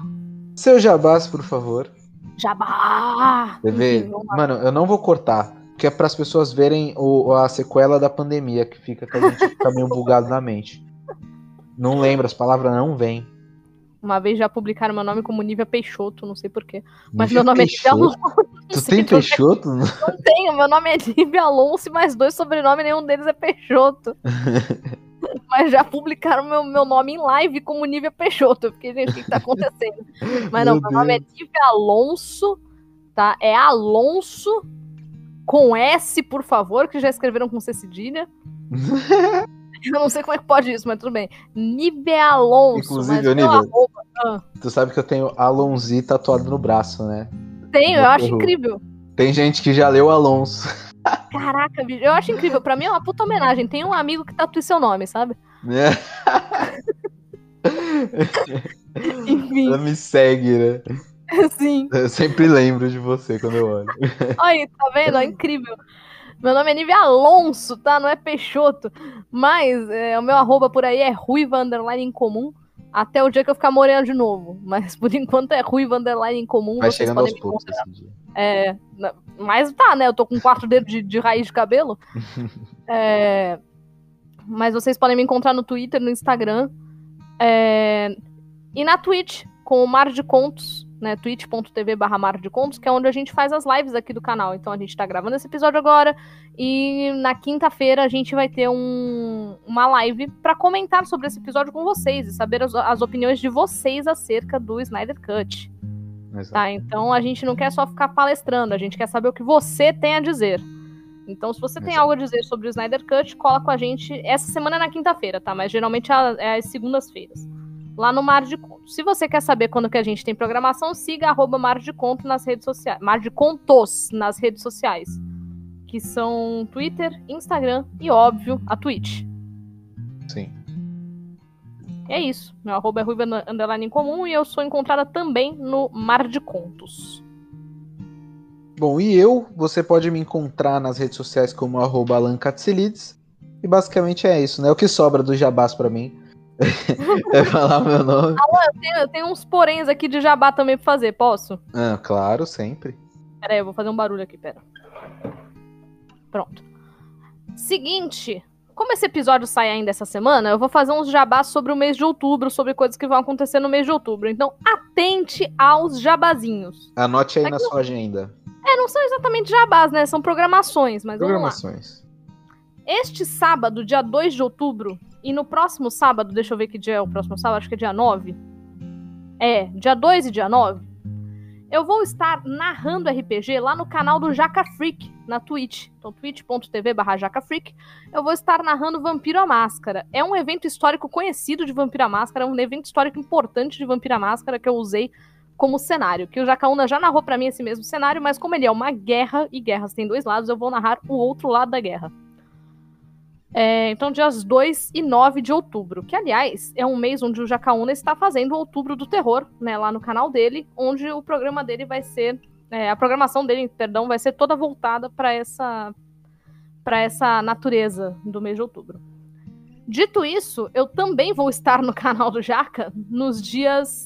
Seu jabás, por favor. Jabá! TV, mano, eu não vou cortar. Que é para as pessoas verem o, a sequela da pandemia, que fica que a gente fica meio bugado na mente. Não lembra, as palavras não vêm. Uma vez já publicaram meu nome como Nívia Peixoto, não sei porquê. Mas Nívia meu nome Peixoto? é Nívia Alonso. Tu tem [LAUGHS] Peixoto? Não tenho, meu nome é Nívia Alonso e mais dois sobrenomes, nenhum deles é Peixoto. [LAUGHS] [LAUGHS] Mas já publicaram meu, meu nome em live como Nívia Peixoto. Eu fiquei, gente, o que, que tá acontecendo? Mas não, meu, meu nome é Nívia Alonso, tá? É Alonso com S, por favor, que já escreveram com C cedilha. [LAUGHS] Eu não sei como é que pode isso, mas tudo bem. Nive Alonso. Inclusive, Nive, ah. tu sabe que eu tenho Alonzi tatuado no braço, né? Tenho, eu acho incrível. Tem gente que já leu Alonso. Caraca, bicho, eu acho incrível. Pra mim é uma puta homenagem. Tem um amigo que tatua seu nome, sabe? É. [LAUGHS] Enfim. Ela me segue, né? Sim. Eu sempre lembro de você quando eu olho. [LAUGHS] Olha, tá vendo? É incrível. Meu nome é Nive Alonso, tá? Não é Peixoto. Mas é, o meu arroba por aí é ruiva underline em comum. Até o dia que eu ficar morena de novo. Mas por enquanto é ruiva underline em comum. Vai chegando aos poucos esse dia. É, mas tá, né? Eu tô com quatro dedos de, de raiz de cabelo. [LAUGHS] é, mas vocês podem me encontrar no Twitter, no Instagram. É, e na Twitch, com o Mar de Contos né, twitch.tv barra Mar de Contos, que é onde a gente faz as lives aqui do canal. Então a gente tá gravando esse episódio agora e na quinta-feira a gente vai ter um, uma live para comentar sobre esse episódio com vocês e saber as, as opiniões de vocês acerca do Snyder Cut. Tá, então a gente não quer só ficar palestrando, a gente quer saber o que você tem a dizer. Então, se você tem algo a dizer sobre o Snyder Cut, cola com a gente. Essa semana é na quinta-feira, tá? Mas geralmente é, é às segundas-feiras lá no Mar de Contos. Se você quer saber quando que a gente tem programação, siga arroba Mar de Conto nas redes sociais. Mar de Contos nas redes sociais. Que são Twitter, Instagram e, óbvio, a Twitch. Sim. É isso. Meu arroba é ruiva underline em comum e eu sou encontrada também no Mar de Contos. Bom, e eu, você pode me encontrar nas redes sociais como arroba Alan E basicamente é isso, né? O que sobra do jabás para mim [LAUGHS] é falar o meu nome. Ah, eu, tenho, eu tenho uns poréns aqui de jabá também pra fazer, posso? Ah, claro, sempre. Pera aí, eu vou fazer um barulho aqui, pera. Pronto. Seguinte, como esse episódio sai ainda essa semana, eu vou fazer uns jabás sobre o mês de outubro, sobre coisas que vão acontecer no mês de outubro. Então, atente aos jabazinhos. Anote aí Aqui na sua agenda. É, não são exatamente jabás, né? São programações, mas Programações. Este sábado, dia 2 de outubro, e no próximo sábado, deixa eu ver que dia é o próximo sábado, acho que é dia 9. É, dia 2 e dia 9. Eu vou estar narrando RPG lá no canal do Jaca Freak, na Twitch. Então, twitch.tv barra Freak. Eu vou estar narrando Vampiro à Máscara. É um evento histórico conhecido de Vampiro à Máscara, é um evento histórico importante de Vampiro à Máscara que eu usei como cenário. Que o Jacaúna já narrou para mim esse mesmo cenário, mas como ele é uma guerra, e guerras têm dois lados, eu vou narrar o outro lado da guerra. É, então, dias 2 e 9 de outubro, que aliás é um mês onde o Jacaúna está fazendo o Outubro do Terror, né, lá no canal dele, onde o programa dele vai ser, é, a programação dele, perdão, vai ser toda voltada para essa para essa natureza do mês de outubro. Dito isso, eu também vou estar no canal do Jaca nos dias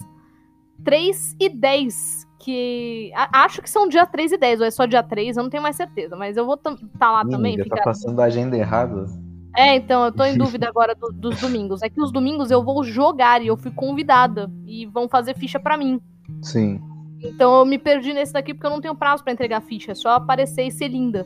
3 e 10. Que. a- acho que são dia 3 e 10, ou é só dia 3, eu não tenho mais certeza. Mas eu vou estar lá também. Amiga, tá ficar- passando a agenda errada. É, então, eu tô em dúvida agora do- dos domingos. É que os domingos eu vou jogar e eu fui convidada. E vão fazer ficha pra mim. Sim. Então eu me perdi nesse daqui porque eu não tenho prazo pra entregar ficha. É só aparecer e ser linda.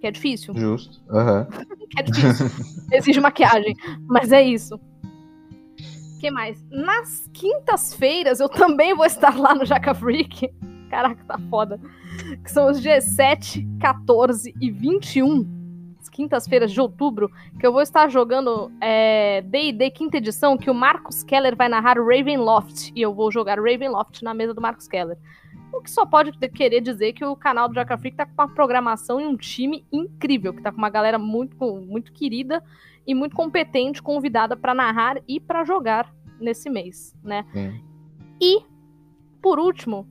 Que é difícil. Justo. Aham. [LAUGHS] Que é difícil. Exige maquiagem. Mas é isso. O que mais? Nas quintas-feiras eu também vou estar lá no Jaca Freak. Caraca, tá foda. Que são os dias 7, 14 e 21. As quintas-feiras de outubro. Que eu vou estar jogando é, D&D quinta edição. Que o Marcos Keller vai narrar Ravenloft. E eu vou jogar Ravenloft na mesa do Marcos Keller. O que só pode querer dizer que o canal do Jaca Freak tá com uma programação e um time incrível, que tá com uma galera muito, muito querida e muito competente, convidada pra narrar e pra jogar nesse mês, né? Sim. E, por último,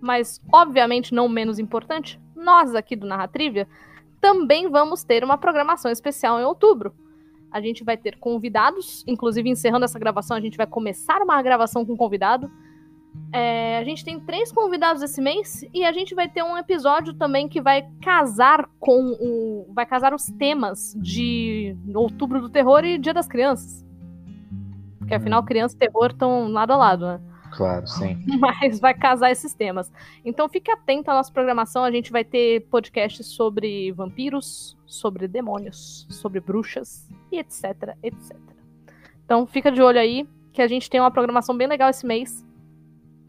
mas obviamente não menos importante, nós aqui do Narratrivia também vamos ter uma programação especial em outubro. A gente vai ter convidados, inclusive encerrando essa gravação, a gente vai começar uma gravação com convidado. É, a gente tem três convidados esse mês e a gente vai ter um episódio também que vai casar com o. Vai casar os temas de Outubro do Terror e Dia das Crianças. Porque afinal, criança e terror estão lado a lado, né? Claro, sim. [LAUGHS] Mas vai casar esses temas. Então fique atento à nossa programação. A gente vai ter podcasts sobre vampiros, sobre demônios, sobre bruxas e etc, etc. Então fica de olho aí que a gente tem uma programação bem legal esse mês.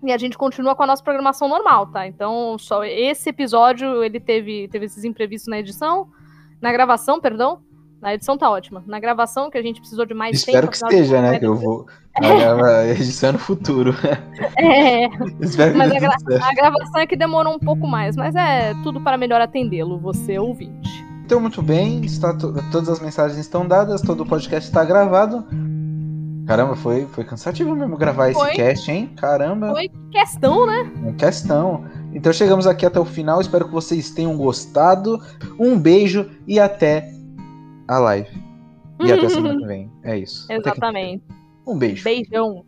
E a gente continua com a nossa programação normal, tá? Então, só esse episódio, ele teve, teve esses imprevistos na edição, na gravação, perdão. Na edição tá ótima. Na gravação, que a gente precisou de mais Espero tempo. que afinal de esteja, né? Que eu vou. A edição é no futuro. [LAUGHS] É, [LAUGHS] Espero que Mas a, gra- a gravação é que demorou um pouco mais, mas é tudo para melhor atendê-lo, você ouvinte. Então, muito bem. Está to- todas as mensagens estão dadas, todo o podcast está gravado. Caramba, foi, foi cansativo mesmo gravar Foi. esse cast, hein? Caramba. Foi questão, né? Uma questão. Então chegamos aqui até o final. Espero que vocês tenham gostado. Um beijo e até a live. E até semana [LAUGHS] que vem. É isso. Exatamente. Um beijo. Beijão.